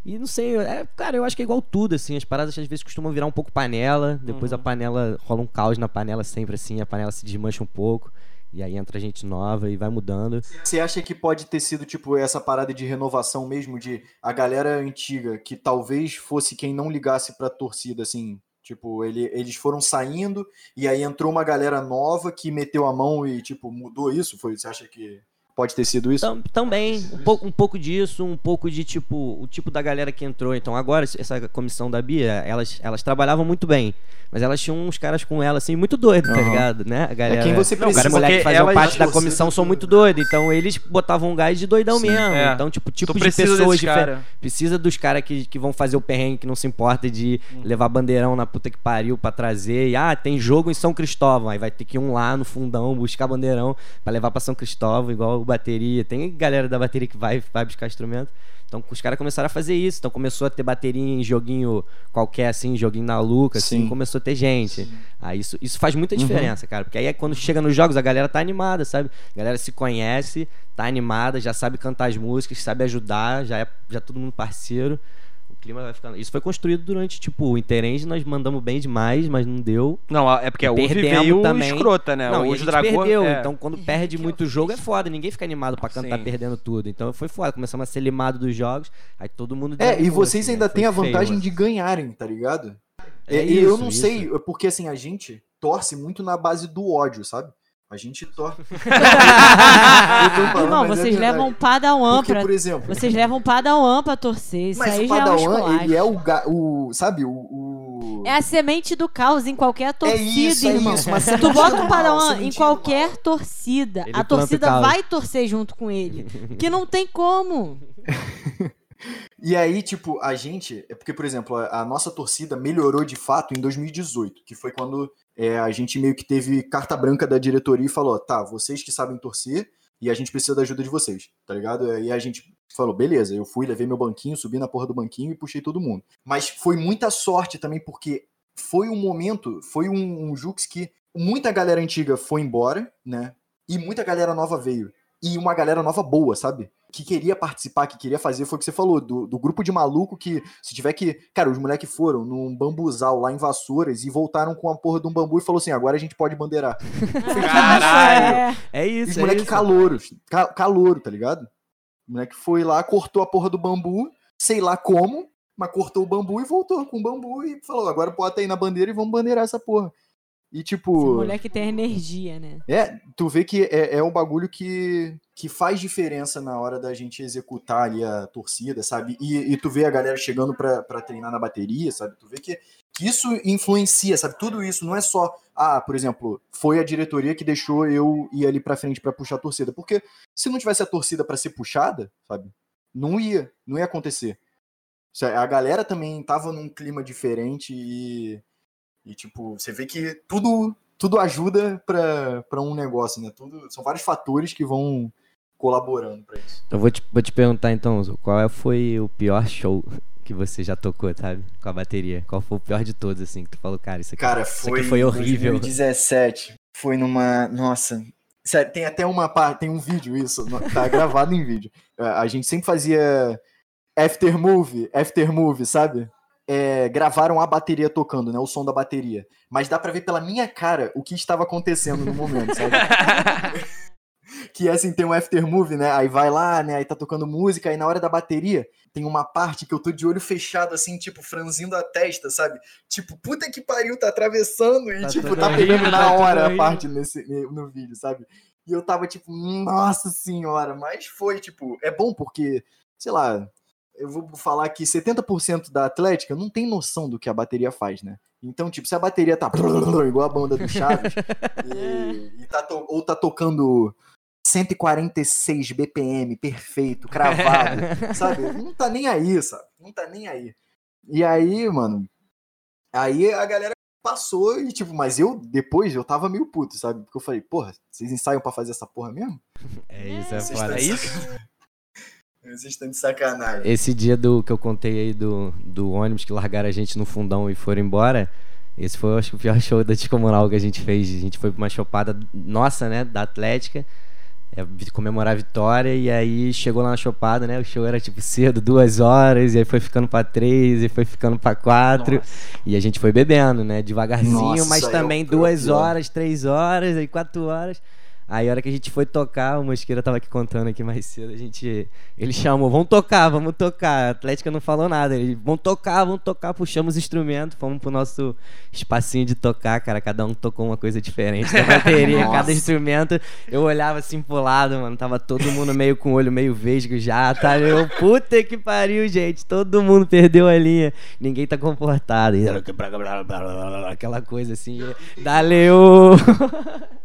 C: E não sei, é, cara, eu acho que é igual tudo, assim. As paradas às vezes costumam virar um pouco panela, depois uhum. a panela rola um caos na panela sempre assim, a panela se desmancha um pouco. E aí entra gente nova e vai mudando.
D: Você acha que pode ter sido, tipo, essa parada de renovação mesmo, de a galera antiga, que talvez fosse quem não ligasse pra torcida, assim, Tipo, ele, eles foram saindo e aí entrou uma galera nova que meteu a mão e, tipo, mudou isso? Foi, você acha que Pode ter sido isso?
C: Tam- também, um pouco, um pouco disso, um pouco de tipo, o tipo da galera que entrou. Então agora, essa comissão da Bia, elas, elas trabalhavam muito bem. Mas elas tinham uns caras com ela, assim, muito doido, tá
D: Aham.
C: ligado? Né? A galera,
D: quem você
C: Não, os
D: precisa,
C: moleques que
A: porque
C: faziam
A: elas-
C: parte da comissão são muito doidos. Então eles botavam um gás de doidão
D: Sim,
C: mesmo.
A: é.
C: Então, tipo,
A: Tu
C: tipos de
A: precisa
C: pessoas diferentes.
A: cara.
C: Precisa dos caras que, que vão fazer o perrengue, que não se importa de
A: Hum.
C: levar bandeirão na puta que pariu pra trazer. E, ah, tem jogo em São Cristóvão. Aí vai ter que ir um lá no fundão buscar bandeirão pra levar pra São Cristóvão, igual o bateria. Tem galera da bateria que vai, vai buscar instrumento. Então os caras começaram a fazer isso. Então começou a ter bateria em joguinho qualquer, assim, joguinho na Luca, assim,
D: Sim.
C: começou a ter gente. Aí isso, isso faz muita
D: Uhum.
C: diferença, cara. Porque aí é quando chega nos jogos, a galera tá animada, sabe? A galera se conhece, tá animada, já sabe cantar as músicas, sabe ajudar, já é já todo mundo parceiro. O clima vai ficando. Isso foi construído durante, tipo, o Interenge nós mandamos bem demais, mas não deu.
A: Não, é porque a UV veio
C: também.
A: escrota, né?
C: não,
A: Os
C: gente
A: Dragões.
C: perdeu.
A: é.
C: Então, quando
B: E
C: perde muito jogo, é foda. Ninguém fica animado pra cantar
A: Sim.
C: perdendo tudo. Então foi foda. Começamos a ser limado dos jogos. Aí todo mundo.
D: É, e vocês
C: assim,
D: ainda
C: né?
D: têm a
C: Foi feio,
D: vantagem
C: mano.
D: de ganharem, tá ligado?
C: É
D: E- e eu
C: isso,
D: não
C: isso.
D: sei, porque assim, a gente torce muito na base do ódio, sabe? A gente torce.
B: Irmão, vocês levam padawan
D: Porque,
B: pra.
D: por exemplo,
B: Vocês levam padawan pra torcer. Isso
D: mas
B: aí
D: o
B: já é um
D: Padawan,
B: esculacho.
D: ele é o, ga- o sabe, o... o-
B: É a semente do caos em qualquer torcida,
D: isso, é isso, uma
B: Tu bota
D: mal,
B: Padawan em qualquer torcida.
C: Ele
B: a torcida
C: caos.
B: vai torcer junto com ele. Que não tem como.
D: E aí, tipo, a gente. É porque, por exemplo, a, a nossa torcida melhorou de fato em 2018, que foi quando é, a gente meio que teve carta branca da diretoria e falou: tá, vocês que sabem torcer e a gente precisa da ajuda de vocês, tá ligado? E a gente falou: beleza, eu fui, levei meu banquinho, subi na porra do banquinho e puxei todo mundo. Mas foi muita sorte também, porque foi um momento, foi um, um Jux que muita galera antiga foi embora, né? E muita galera nova veio. E uma galera nova boa, sabe? que queria participar, que queria fazer, foi o que você falou, do, do grupo de maluco que, se tiver que. Cara, os moleques foram num bambuzal lá em Vassouras e voltaram com a porra de um bambu e falou assim: agora a gente pode bandeirar.
A: Caralho!
B: É.
C: É
D: E os
C: isso, é
D: moleque
C: isso.
D: ca, calouro, tá ligado? O moleque foi lá, cortou a porra do bambu, sei lá como, mas cortou o bambu e voltou com o bambu e falou: agora bota aí na bandeira e vamos bandeirar essa porra. E
B: Esse
D: tipo.
B: moleque tem energia, né?
D: É, tu vê que é, é um bagulho que, que faz diferença na hora da gente executar ali a torcida, sabe? E, e tu vê a galera chegando pra, pra treinar na bateria, sabe? Tu vê que, que isso influencia, sabe? Tudo isso não é só, ah, por exemplo, foi a diretoria que deixou eu ir ali pra frente pra puxar a torcida. Porque se não tivesse a torcida pra ser puxada, sabe? Não ia, não ia acontecer. A galera também tava num clima diferente e, e tipo, você vê que tudo tudo ajuda para um negócio, né? Tudo, são vários fatores que vão colaborando para isso.
C: Então vou te, vou te perguntar então, qual é- foi o pior show que você já tocou, sabe? Com a bateria. Qual foi o pior de todos, assim, que tu falou, cara, isso aqui,
D: Cara,
C: isso
D: foi,
C: aqui foi horrível.
D: 2017. Foi numa, nossa, sério, tem até uma parte, tem um vídeo isso, tá gravado em vídeo. A gente sempre fazia after movie, after movie, sabe? É, gravaram a bateria tocando, né? O som da bateria. Mas dá pra ver pela minha cara o que estava acontecendo no momento, sabe? que é assim, tem um after movie, né? Aí vai lá, né? Aí tá tocando música, aí na hora da bateria tem uma parte que eu tô de olho fechado, assim, tipo, franzindo a testa, sabe? Tipo, puta que pariu, tá atravessando e,
C: Tá
D: tipo, tá pegando
C: tá
D: na hora a parte nesse, no vídeo, sabe? E eu tava tipo, nossa senhora, mas foi, tipo, é bom porque, sei lá, eu vou falar que 70% da Atlética não tem noção do que a bateria faz, né? Então, tipo, se a bateria tá igual a banda do Chaves, e, e tá to- ou tá tocando 146 BPM, perfeito, cravado, sabe? Não tá nem aí, sabe? Não tá nem aí. E aí, mano, aí a galera passou e, tipo, mas eu, depois, eu tava meio puto, sabe? Porque eu falei, porra, vocês ensaiam pra fazer essa porra mesmo?
C: É isso, é
A: É isso?
D: Vocês estão de sacanagem.
C: Esse dia do que eu contei aí do, do ônibus que largaram a gente no fundão e foram embora, esse foi, acho que o pior show da Descomunal que a gente fez. A gente foi pra uma chopada nossa, né, da Atlética, é, comemorar a vitória, e aí chegou lá na chopada, né, o show era tipo cedo, duas horas, e aí foi ficando pra três, e foi ficando pra quatro, e a gente foi bebendo, né, devagarzinho,
D: Nossa,
C: mas
D: é
C: também duas horas, três horas, aí quatro horas. Aí a hora que a gente foi tocar, o Mosqueira tava aqui contando aqui mais cedo, a gente. Ele chamou, vamos tocar, vamos tocar. A Atlética não falou nada. Ele, vamos tocar, vamos tocar, puxamos o instrumento, fomos pro nosso espacinho de tocar, cara. Cada um tocou uma coisa diferente da bateria, cada instrumento. Eu olhava assim pro lado, mano. Tava todo mundo meio com o olho meio vesgo já, tá? Eu, puta que pariu, gente. Todo mundo perdeu a linha. Ninguém tá comportado. Aquela coisa assim. Daleu!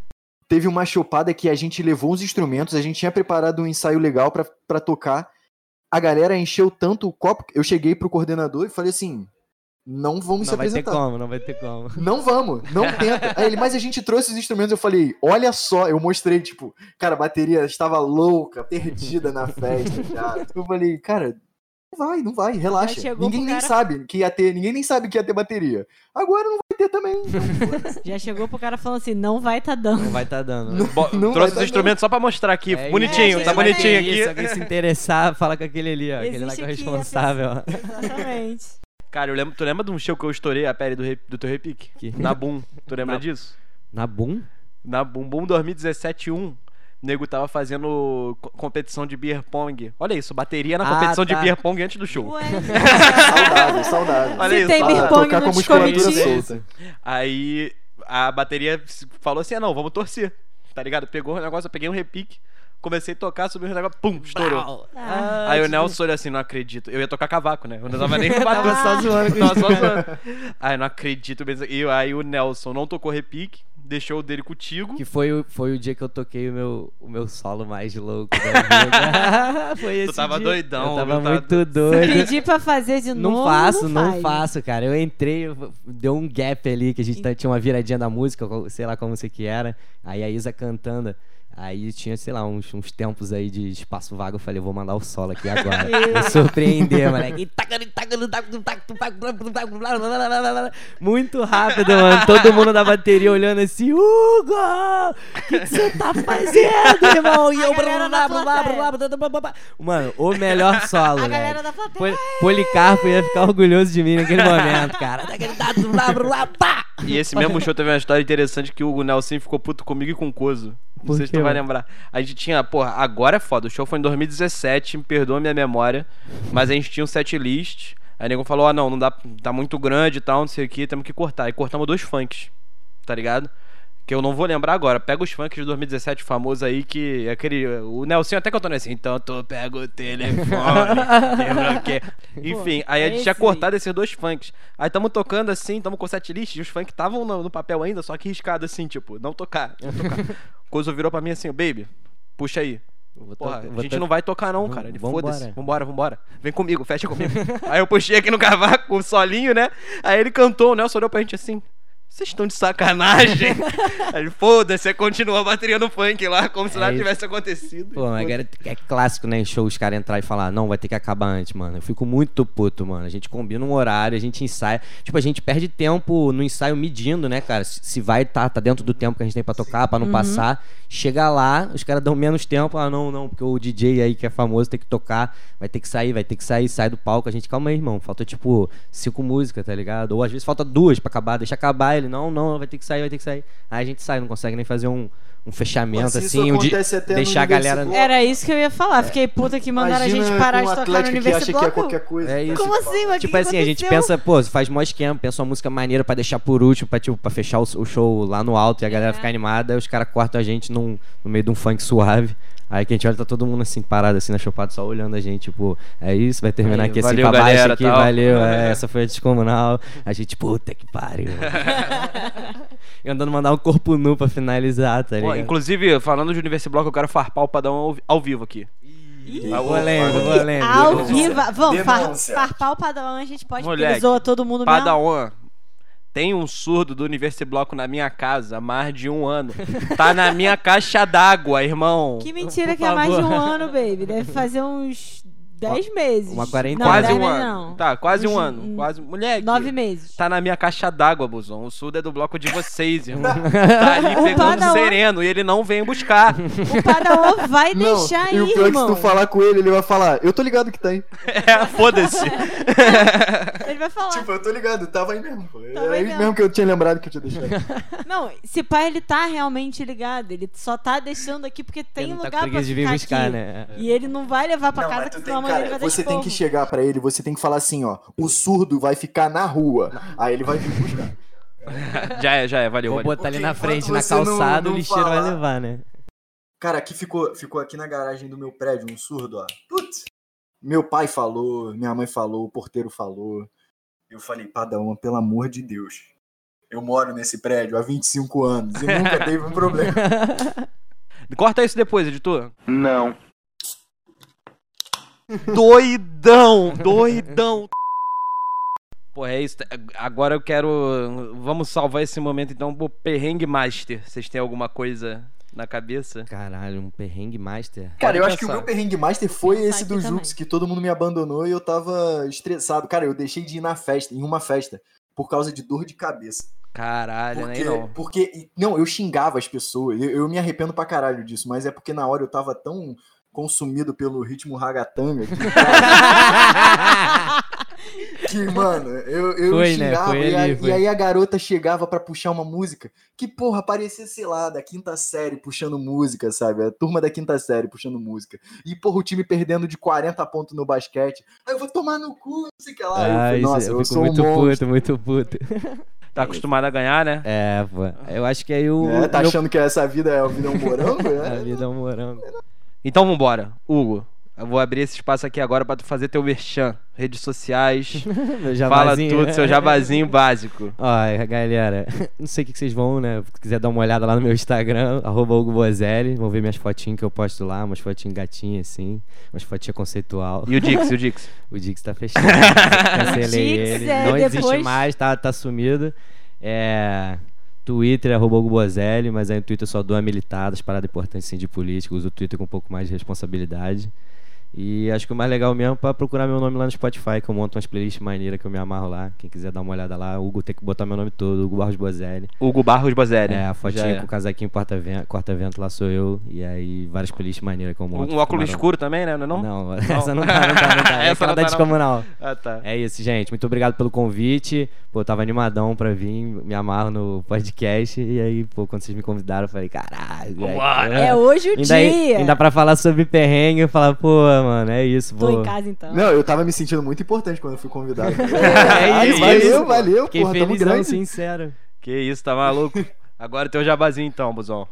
D: Teve uma chopada que a gente levou os instrumentos, a gente tinha preparado um ensaio legal pra, pra tocar. A galera encheu tanto o copo. Eu cheguei pro coordenador e falei assim: não vamos se
C: Não vai ter
D: apresentar.
C: como, não vai ter como.
D: Não vamos, não tenta. Aí ele, mas a gente trouxe os instrumentos, eu falei, olha só, eu mostrei, tipo, cara, a bateria estava louca, perdida na festa já. Eu falei, cara, não vai, não vai, relaxa. Ninguém nem
B: cara-
D: sabe que ia ter, ninguém nem sabe que ia ter bateria. Agora não vai ter também. então,
B: Já chegou pro cara falando assim, não vai tá dando.
C: Não vai tá dando.
A: Bo-
D: Não vai
A: trouxe os instrumentos só pra mostrar aqui.
C: É,
A: bonitinho,
B: é,
A: tá bonitinho
B: é
A: aqui.
C: Se alguém se interessar, fala com aquele ali, ó. Aquele lá que é o responsável.
B: Exatamente.
A: Cara, eu lembro, tu lembra de um show que eu estourei a pele do, re- do teu repique?
C: Que?
A: Na Boom. Tu lembra
C: Na-
A: disso?
C: Na Boom?
A: Na Boom Boom 2017 1. O nego tava fazendo co- competição de beer pong. Olha isso, bateria na
C: Ah,
A: competição
C: tá.
A: de beer pong antes do show.
B: Ué,
D: saudável, saudável.
A: Olha
B: se
A: isso,
B: tem
A: ah,
B: beer pong
D: tocar com musculatura solta.
A: Aí a bateria falou assim: ah, não, vamos torcer. Tá ligado? Pegou o negócio, eu peguei um repique, comecei a tocar, subi o negócio, pum, estourou.
B: Ah,
A: Aí o Nelson olhou assim, não acredito. Eu ia tocar cavaco, né? Eu não tava nem
C: Tava
A: batendo.
C: só zoando com
A: Tava só zoando. Aí não acredito. mesmo. E aí o Nelson não tocou repique, deixou o dele contigo.
C: Que foi o, foi o dia que eu toquei o meu, o meu solo mais louco da vida. foi esse
A: tava
C: dia.
A: doidão,
C: Eu tava?
A: Tava-
C: muito doido.
B: Pedir pra fazer de
C: Não
B: novo.
C: faço, não, faço, cara. Eu entrei, eu- deu um gap ali, que a gente tá- tinha uma viradinha da música, sei lá como você que era. Aí a Isa cantando. Aí tinha, sei lá, uns, uns tempos aí de espaço vago. Eu falei, vou mandar o solo aqui agora. Vou surpreender, moleque. Muito rápido, mano. Todo mundo da bateria olhando assim, Hugo! O que você tá fazendo, irmão? E eu. Mano, o melhor solo,
B: A galera da plateia.
C: Pol- Policarpo ia ficar orgulhoso de mim naquele momento, cara.
A: E esse mesmo show teve uma história interessante que o Hugo Nelson ficou puto comigo e com o Coso. Não sei se tu vai lembrar. A gente tinha, porra, agora é foda. O show foi em 2017, me perdoa a minha memória. Mas a gente tinha um set list. Aí o nego falou: ah, não, não dá, tá muito grande e tal, não sei o que, temos que cortar. E cortamos dois funks, tá ligado? Que eu não vou lembrar agora. Pega os funks de 2017 famosos aí, que é aquele. O Nelson até cantou assim. Então tu pega o telefone. lembra quê? Enfim, aí a gente tinha
B: esse
A: cortado esses dois funks. Aí tamo tocando assim, tamo com set list, e os funks estavam no, no papel ainda, só que riscado assim, tipo, não tocar, não tocar. Coisa virou pra mim assim, baby, puxa aí. Porra, a gente não vai tocar não, cara. Ele foda-se. Vambora, vambora. Vem comigo, fecha comigo. aí eu puxei aqui no cavaco, o solinho, né? Aí ele cantou, o Nelson olhou pra gente assim. Vocês estão de sacanagem? Aí foda-se, você continua a bateria no funk lá, como se
C: É
A: nada
C: isso.
A: tivesse acontecido.
C: Pô, mas era- é clássico, né? Em show os caras entrar e falar, não, vai ter que acabar antes, mano. Eu fico muito puto, mano. A gente combina um horário, a gente ensaia. Tipo, a gente perde tempo no ensaio medindo, né, cara? Se se vai tá, tá dentro do tempo que a gente tem pra tocar, pra não passar. Chega lá, os caras dão menos tempo. Ah, não, não, porque o DJ aí que é famoso tem que tocar, vai ter que sair, vai ter que sair, sai do palco. A gente, calma aí, irmão. Falta, tipo, cinco músicas, tá ligado? Ou às vezes falta duas pra acabar, deixa acabar. Ele, não, não, vai ter que sair, vai ter que sair. Aí a gente sai, não consegue nem fazer um, um fechamento
D: isso
C: assim, um de deixar a galera.
B: Era isso que eu ia falar. Fiquei puta que mandaram a
D: imagina
B: gente parar
D: com
B: de
D: um
B: tocar no
D: Atlético que acha
B: Universo
D: que é qualquer coisa.
C: É isso.
B: Como assim, mano?
C: Tipo
B: que
C: assim, a gente pensa, pô, faz mó esquema, pensa uma música maneira pra deixar por último, pra, tipo, pra fechar o, o show lá no alto e a galera
B: É.
C: ficar animada, aí os caras cortam a gente num, no meio de um funk suave. Aí que a gente olha, tá todo mundo assim, parado assim na chopada, só olhando a gente, tipo, é isso, vai terminar
A: Aí,
C: aqui assim
A: valeu,
C: pra baixo
A: galera,
C: aqui,
A: tal.
C: valeu, é, essa foi a descomunal. A gente, puta que pariu. e andando mandar um corpo nu pra finalizar, tá
A: Pô,
C: ligado?
A: Inclusive, falando de Universiblock, eu quero farpar o padrão ao, ao vivo aqui. Ah,
C: Vou lendo, vou lendo.
B: Ao vivo. Vamos, far, farpar o padrão, a gente pode,
A: Moleque,
B: todo mundo mesmo.
A: Padawan. Tem um surdo do Universibloco na minha casa há mais de um ano. Tá na minha caixa d'água, irmão.
B: Que mentira
C: Por
B: que é mais de um
C: favor.
B: ano, baby. Deve fazer uns 10 meses.
C: uma quarentena.
B: Não,
A: quase
B: 10
A: um ano.
B: não.
A: Tá, quase um
B: Uns-
A: ano.
B: um-
A: Quase... Moleque.
B: 9 meses.
A: Tá na minha caixa d'água, Buzão. O surdo é do bloco de vocês, irmão. tá ali pegando
B: Padawan.
A: sereno e ele não vem buscar.
B: O Padawan vai
D: Não,
B: deixar
D: e o pior é que
B: irmão.
D: se tu falar com ele, ele vai falar, eu tô ligado que tem.
A: é, foda-se.
B: Ele vai falar.
D: Tipo, eu tô ligado, tava aí mesmo.
B: Tava
D: Era
B: aí
D: aí
B: mesmo.
D: mesmo que eu tinha lembrado que eu tinha deixado.
B: Não, se pai ele tá realmente ligado. Ele só tá deixando aqui porque tem
C: Ele tá
B: lugar
C: com
B: pra
C: de
B: ficar
C: vir buscar,
B: aqui.
C: né?
B: E ele não vai levar pra
D: Não,
B: casa que
D: tem,
B: ele
D: cara,
B: vai
D: você tem que chegar pra ele, você tem que falar assim, ó, o surdo vai ficar na rua. Aí ele vai vir buscar.
A: já é, já é. Valeu,
C: Vou
A: valeu.
C: botar ali
D: Porque
C: na frente, na
D: você não-
C: calçada,
D: não
C: o lixeiro vai
D: falar-
C: levar, né?
D: Cara, aqui ficou, ficou aqui na garagem do meu prédio um surdo, ó. Putz. Meu pai falou, minha mãe falou, o porteiro falou. Eu falei, Padawan, pelo amor de Deus. Eu moro nesse prédio há 25 anos e nunca teve um problema.
A: Corta isso depois, editor.
D: Não.
A: Doidão, doidão. Pô, é isso. Agora eu quero. Vamos salvar esse momento então pro Perrengue Master. Vocês têm alguma coisa na cabeça?
C: Caralho, um perrengue master.
D: Cara, eu acho que o meu perrengue master foi esse do. Jux, que todo mundo me abandonou e eu tava estressado. Cara, eu deixei de ir na festa, em uma festa, por causa de dor de cabeça.
A: Caralho,
D: Porque,
A: nem não.
D: porque não, eu xingava as pessoas. Eu, eu me arrependo pra caralho disso, mas é porque na hora eu tava tão consumido pelo ritmo ragatanga que, que, mano, eu, eu
C: Foi, né?
D: xingava
C: Foi
D: e,
C: ali,
D: a- e aí a garota chegava pra puxar uma música que, porra, parecia, sei lá, da quinta série puxando música, sabe? A turma da quinta série puxando música. E, porra, o time perdendo de 40 pontos no basquete. Aí eu vou tomar no cu, não sei o que lá. Eu
C: Ah,
D: falei,
C: isso,
D: Nossa,
C: eu
D: eu,
C: fico
D: sou
C: muito
D: um
C: puto, muito puto.
A: Tá acostumado a ganhar, né?
C: É, pô. Eu acho que aí o.
D: É, tá
C: meu-
D: achando que essa vida é a vida é um morango?
C: A
D: É?
C: vida é um morango.
A: Então vambora. Hugo, eu vou abrir esse espaço aqui agora pra tu fazer teu merchan. Redes sociais.
C: Meu
A: Fala tudo, seu jabazinho básico.
C: Ó, galera, não sei o que vocês vão, né? Se quiser dar uma olhada lá no meu Instagram, arroba Hugo Bozelli, vão ver minhas fotinhas que eu posto lá, umas fotinhas gatinhas assim, umas fotinhas conceitual.
A: E o Dix, o Dix.
C: O Dix tá fechado. Cancelei
B: Dix,
C: ele.
B: é,
C: não existe
B: depois-
C: mais, tá, tá sumido. É. Twitter, arroba Hugo Bozelli, mas aí no Twitter só dou a militada, as paradas importantes assim, de política, uso o Twitter com um pouco mais de responsabilidade. E acho que o mais legal mesmo é pra procurar meu nome lá no Spotify, que eu monto umas playlists maneiras que eu me amarro lá. Quem quiser dar uma olhada lá, Hugo tem que botar meu nome todo, Hugo Barros Bozelli.
A: Hugo Barros Bozelli.
C: É, a fotinha
A: é.
C: com o casaquinho porta-vento, corta-vento lá sou eu. E aí várias playlists maneiras que eu monto.
A: Um óculos
C: camarão.
A: escuro também, né? Não? é não?
C: Não, essa não tá, não tá, não tá. É
A: Essa não tá, não.
C: descomunal.
A: Ah, tá.
C: É isso, gente. Muito obrigado pelo convite. Pô, eu tava animadão pra vir, me amarro no podcast. E aí, pô, quando vocês me convidaram, eu falei, caralho. aí, pô,
B: É hoje o
C: ainda,
B: dia.
C: ainda pra falar sobre perrengue, eu falar, pô, mano, é isso,
B: Tô
C: vou.
B: em casa então.
D: Não, eu tava me sentindo muito importante quando eu fui convidado.
C: É isso,
D: valeu,
C: isso,
D: valeu,
C: Fiquei
D: porra, tamo
C: felizão,
D: grande.
C: sincero.
A: Que isso, tá maluco? Agora teu jabazinho então, Buzão.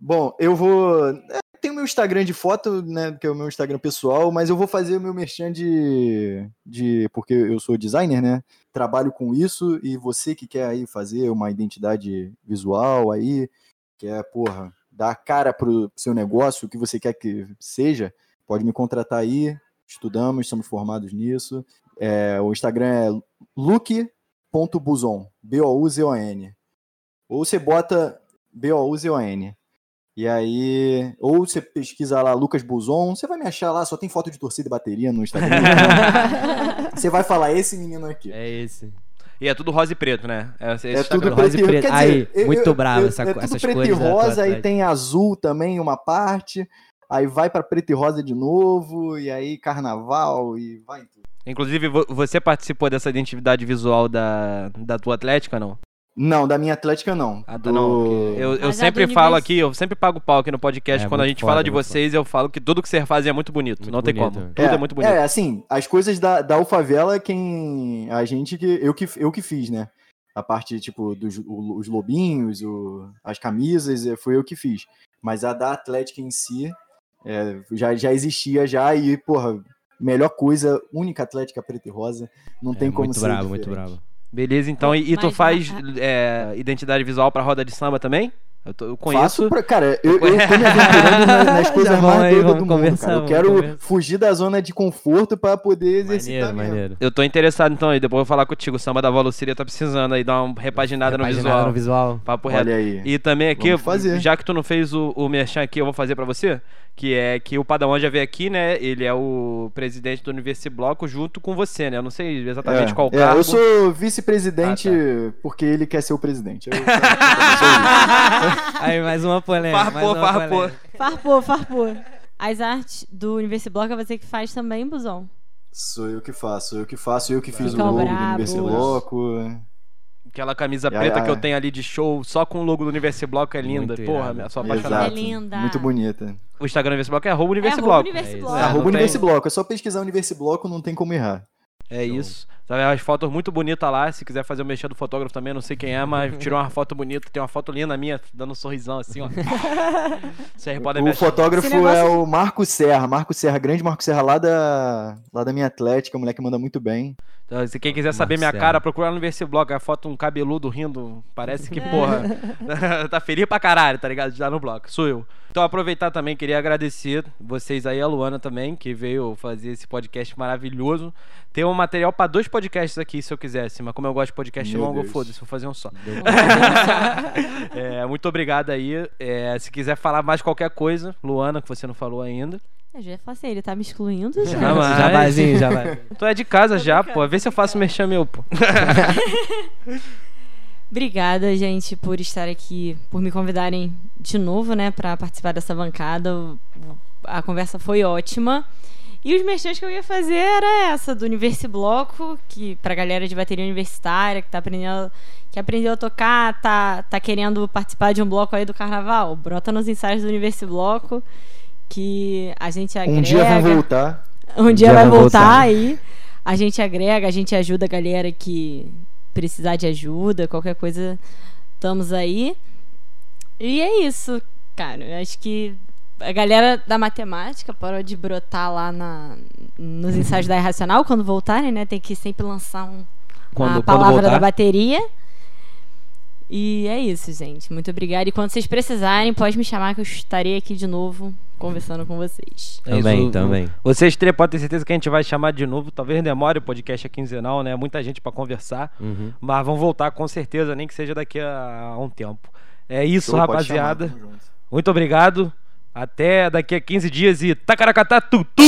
D: Bom, eu vou. é, Tem o meu Instagram de foto, né? Que é o meu Instagram pessoal, mas eu vou fazer o meu merchan de. de porque eu sou designer, né? Trabalho com isso e você que quer aí fazer uma identidade visual aí, quer, porra, dar cara pro seu negócio, o que você quer que seja, pode me contratar aí. Estudamos, somos formados nisso. É, o Instagram é look.buzon, B-O-U-Z-O-N. Ou você bota B-O-U-Z-O-N. E aí, ou você pesquisa lá Lucas Buzon, você vai me achar lá, só tem foto de torcida e bateria no Instagram. você vai falar, esse menino aqui.
C: É esse.
A: E é tudo rosa e preto, né? É, esse
D: É tudo
C: rosa e
D: preto.
C: preto.
D: Quer
C: Aí,
D: dizer, eu-
C: muito
D: eu-
C: bravo
D: eu-
C: essa
D: é tudo
C: essas
D: preto
C: cores
D: e
C: da tua
D: rosa, aí
C: Atlético.
D: tem azul também, uma parte. Aí vai pra preto e rosa de novo, e aí carnaval, e vai em tudo.
A: Inclusive, vo- você participou dessa identidade visual da, da tua Atlética, não?
D: Não, da minha Atlética não.
A: Ah,
D: Do-
A: não. Eu, eu
B: Mas
A: sempre
B: do
A: falo aqui, eu sempre pago pau aqui no podcast.
C: É,
A: quando a gente
C: foda,
A: fala de
C: muito
A: vocês, eu falo que tudo que você faz é muito bonito.
C: Muito
A: não tem
C: bonito.
A: como. Tudo é, muito bonito.
D: É, assim, as coisas da, da Ufavela, quem. A gente que. Eu que, eu que fiz, né? A parte, tipo, dos o- os lobinhos, o, as camisas, eh, foi eu que fiz. Mas a da Atlética em si é, já, já existia já, e, porra, melhor coisa, única Atlética preta e rosa. Não tem
C: É,
D: como
C: muito
D: ser
C: bravo, muito
D: diferente.
C: bravo.
A: Beleza, então. E, e tu faz é, identidade visual pra roda de samba também? Eu, tô- eu conheço.
D: pra, cara, eu, eu tô me aventurando na- nas coisas mais
C: aí,
D: doidas do mundo, cara. Eu quero
C: conversar.
D: fugir da zona de conforto pra poder exercitar
C: Maneiro, maneiro.
A: Eu tô interessado então aí, depois eu vou falar contigo. O samba da Valucília tá precisando aí dar uma repaginada,
C: Repaginada
A: no visual.
C: no visual.
A: Papo reto.
D: Olha aí.
A: E também aqui, já que tu não fez o, o merchan aqui, eu vou fazer pra você. Que é que o Padawan já veio aqui, né? Ele é o presidente do Universi Bloco junto com você, né? Eu não sei exatamente
D: É,
A: qual
D: é,
A: cargo.
D: eu sou vice-presidente
A: Ah,
D: porque ele quer ser o presidente. Eu-
C: Aí, mais uma polêmica.
A: Farpou,
C: uma
A: farpou.
C: polêmica.
B: Farpou, farpou. As artes do Universiblock é você que faz também, Busão?
D: sou eu que faço, sou eu que faço, eu que fiz
B: Ficam
D: o logo do
B: bravos.
D: Universi Bloco.
A: Aquela camisa preta que eu tenho ali de show, só com o logo do Universi Bloco é linda.
C: Muito
A: Porra,
C: irado.
A: eu sou
D: Exato.
A: apaixonado.
B: É linda.
D: Muito bonita.
A: O Instagram do Universi Bloco é arroba Universi
B: é
A: Bloco.
C: É,
A: É,
D: Arroba
A: tem-
D: Universi Bloco, é só pesquisar Universi Bloco, não tem como errar.
A: É isso. Tá, As fotos muito bonitas lá. Se quiser fazer o mexer do fotógrafo também, não sei quem é, mas tirou uma foto bonita. Tem uma foto linda minha, dando um sorrisão assim, ó. Vocês podem
D: O fotógrafo
B: negócio
D: é
B: de-
D: o Marco Serra, Marco Serra, grande Marco Serra lá da, lá da minha Atlética, o moleque manda muito bem.
A: Então, se quem quiser saber minha
C: Marcelo.
A: cara, procura no Versiblog. A foto um cabeludo rindo. Parece que, porra, tá feliz pra caralho, tá ligado? De dar no bloco. Sou eu. Então, aproveitar também, queria agradecer vocês aí, a Luana também, que veio fazer esse podcast maravilhoso. Tem um material pra dois podcasts aqui, se eu quisesse. Mas como eu gosto de podcast
D: Meu
A: longo, foda-se, vou fazer um só. É, muito obrigado aí. É, se quiser falar mais qualquer coisa, Luana, que você não falou ainda.
B: Eu já ia falar assim, ele tá me excluindo já.
A: Jamais.
C: Jabazinho, jabazinho.
A: Tu é de casa já, pô. Vê se eu faço merchan meu, pô.
B: Obrigada, gente, por estar aqui, por me convidarem de novo, né, pra participar dessa bancada. A conversa foi ótima. E os merchants que eu ia fazer era essa, do Universi Bloco, que pra galera de bateria universitária, que tá aprendendo, que aprendeu a tocar, tá, tá querendo participar de um bloco aí do carnaval. Brota nos ensaios do Universi Bloco, que a gente agrega.
D: Um dia vão voltar.
B: Um dia
C: dia
B: vai
C: vai
B: voltar
C: voltar.
B: aí. A gente agrega, a gente ajuda a galera que precisar de ajuda, qualquer coisa, estamos aí. E é isso, cara. Eu acho que a galera da matemática parou de brotar lá na, nos ensaios da Irracional quando voltarem, né? Tem que sempre lançar um,
A: Quando,
B: a palavra da bateria. E é isso, gente. Muito obrigada. E quando vocês precisarem, pode me chamar que eu estarei aqui de novo conversando com vocês.
A: É
C: Também,
A: isso.
C: também.
A: Vocês três podem ter certeza que a gente vai chamar de novo. Talvez demore, o podcast é quinzenal, né? Muita gente pra conversar.
C: Uhum.
A: Mas vão voltar com certeza, nem que seja daqui a um tempo. É isso,
D: Show,
A: rapaziada. Muito obrigado. Até daqui a 15 dias e tacaracatá tutu!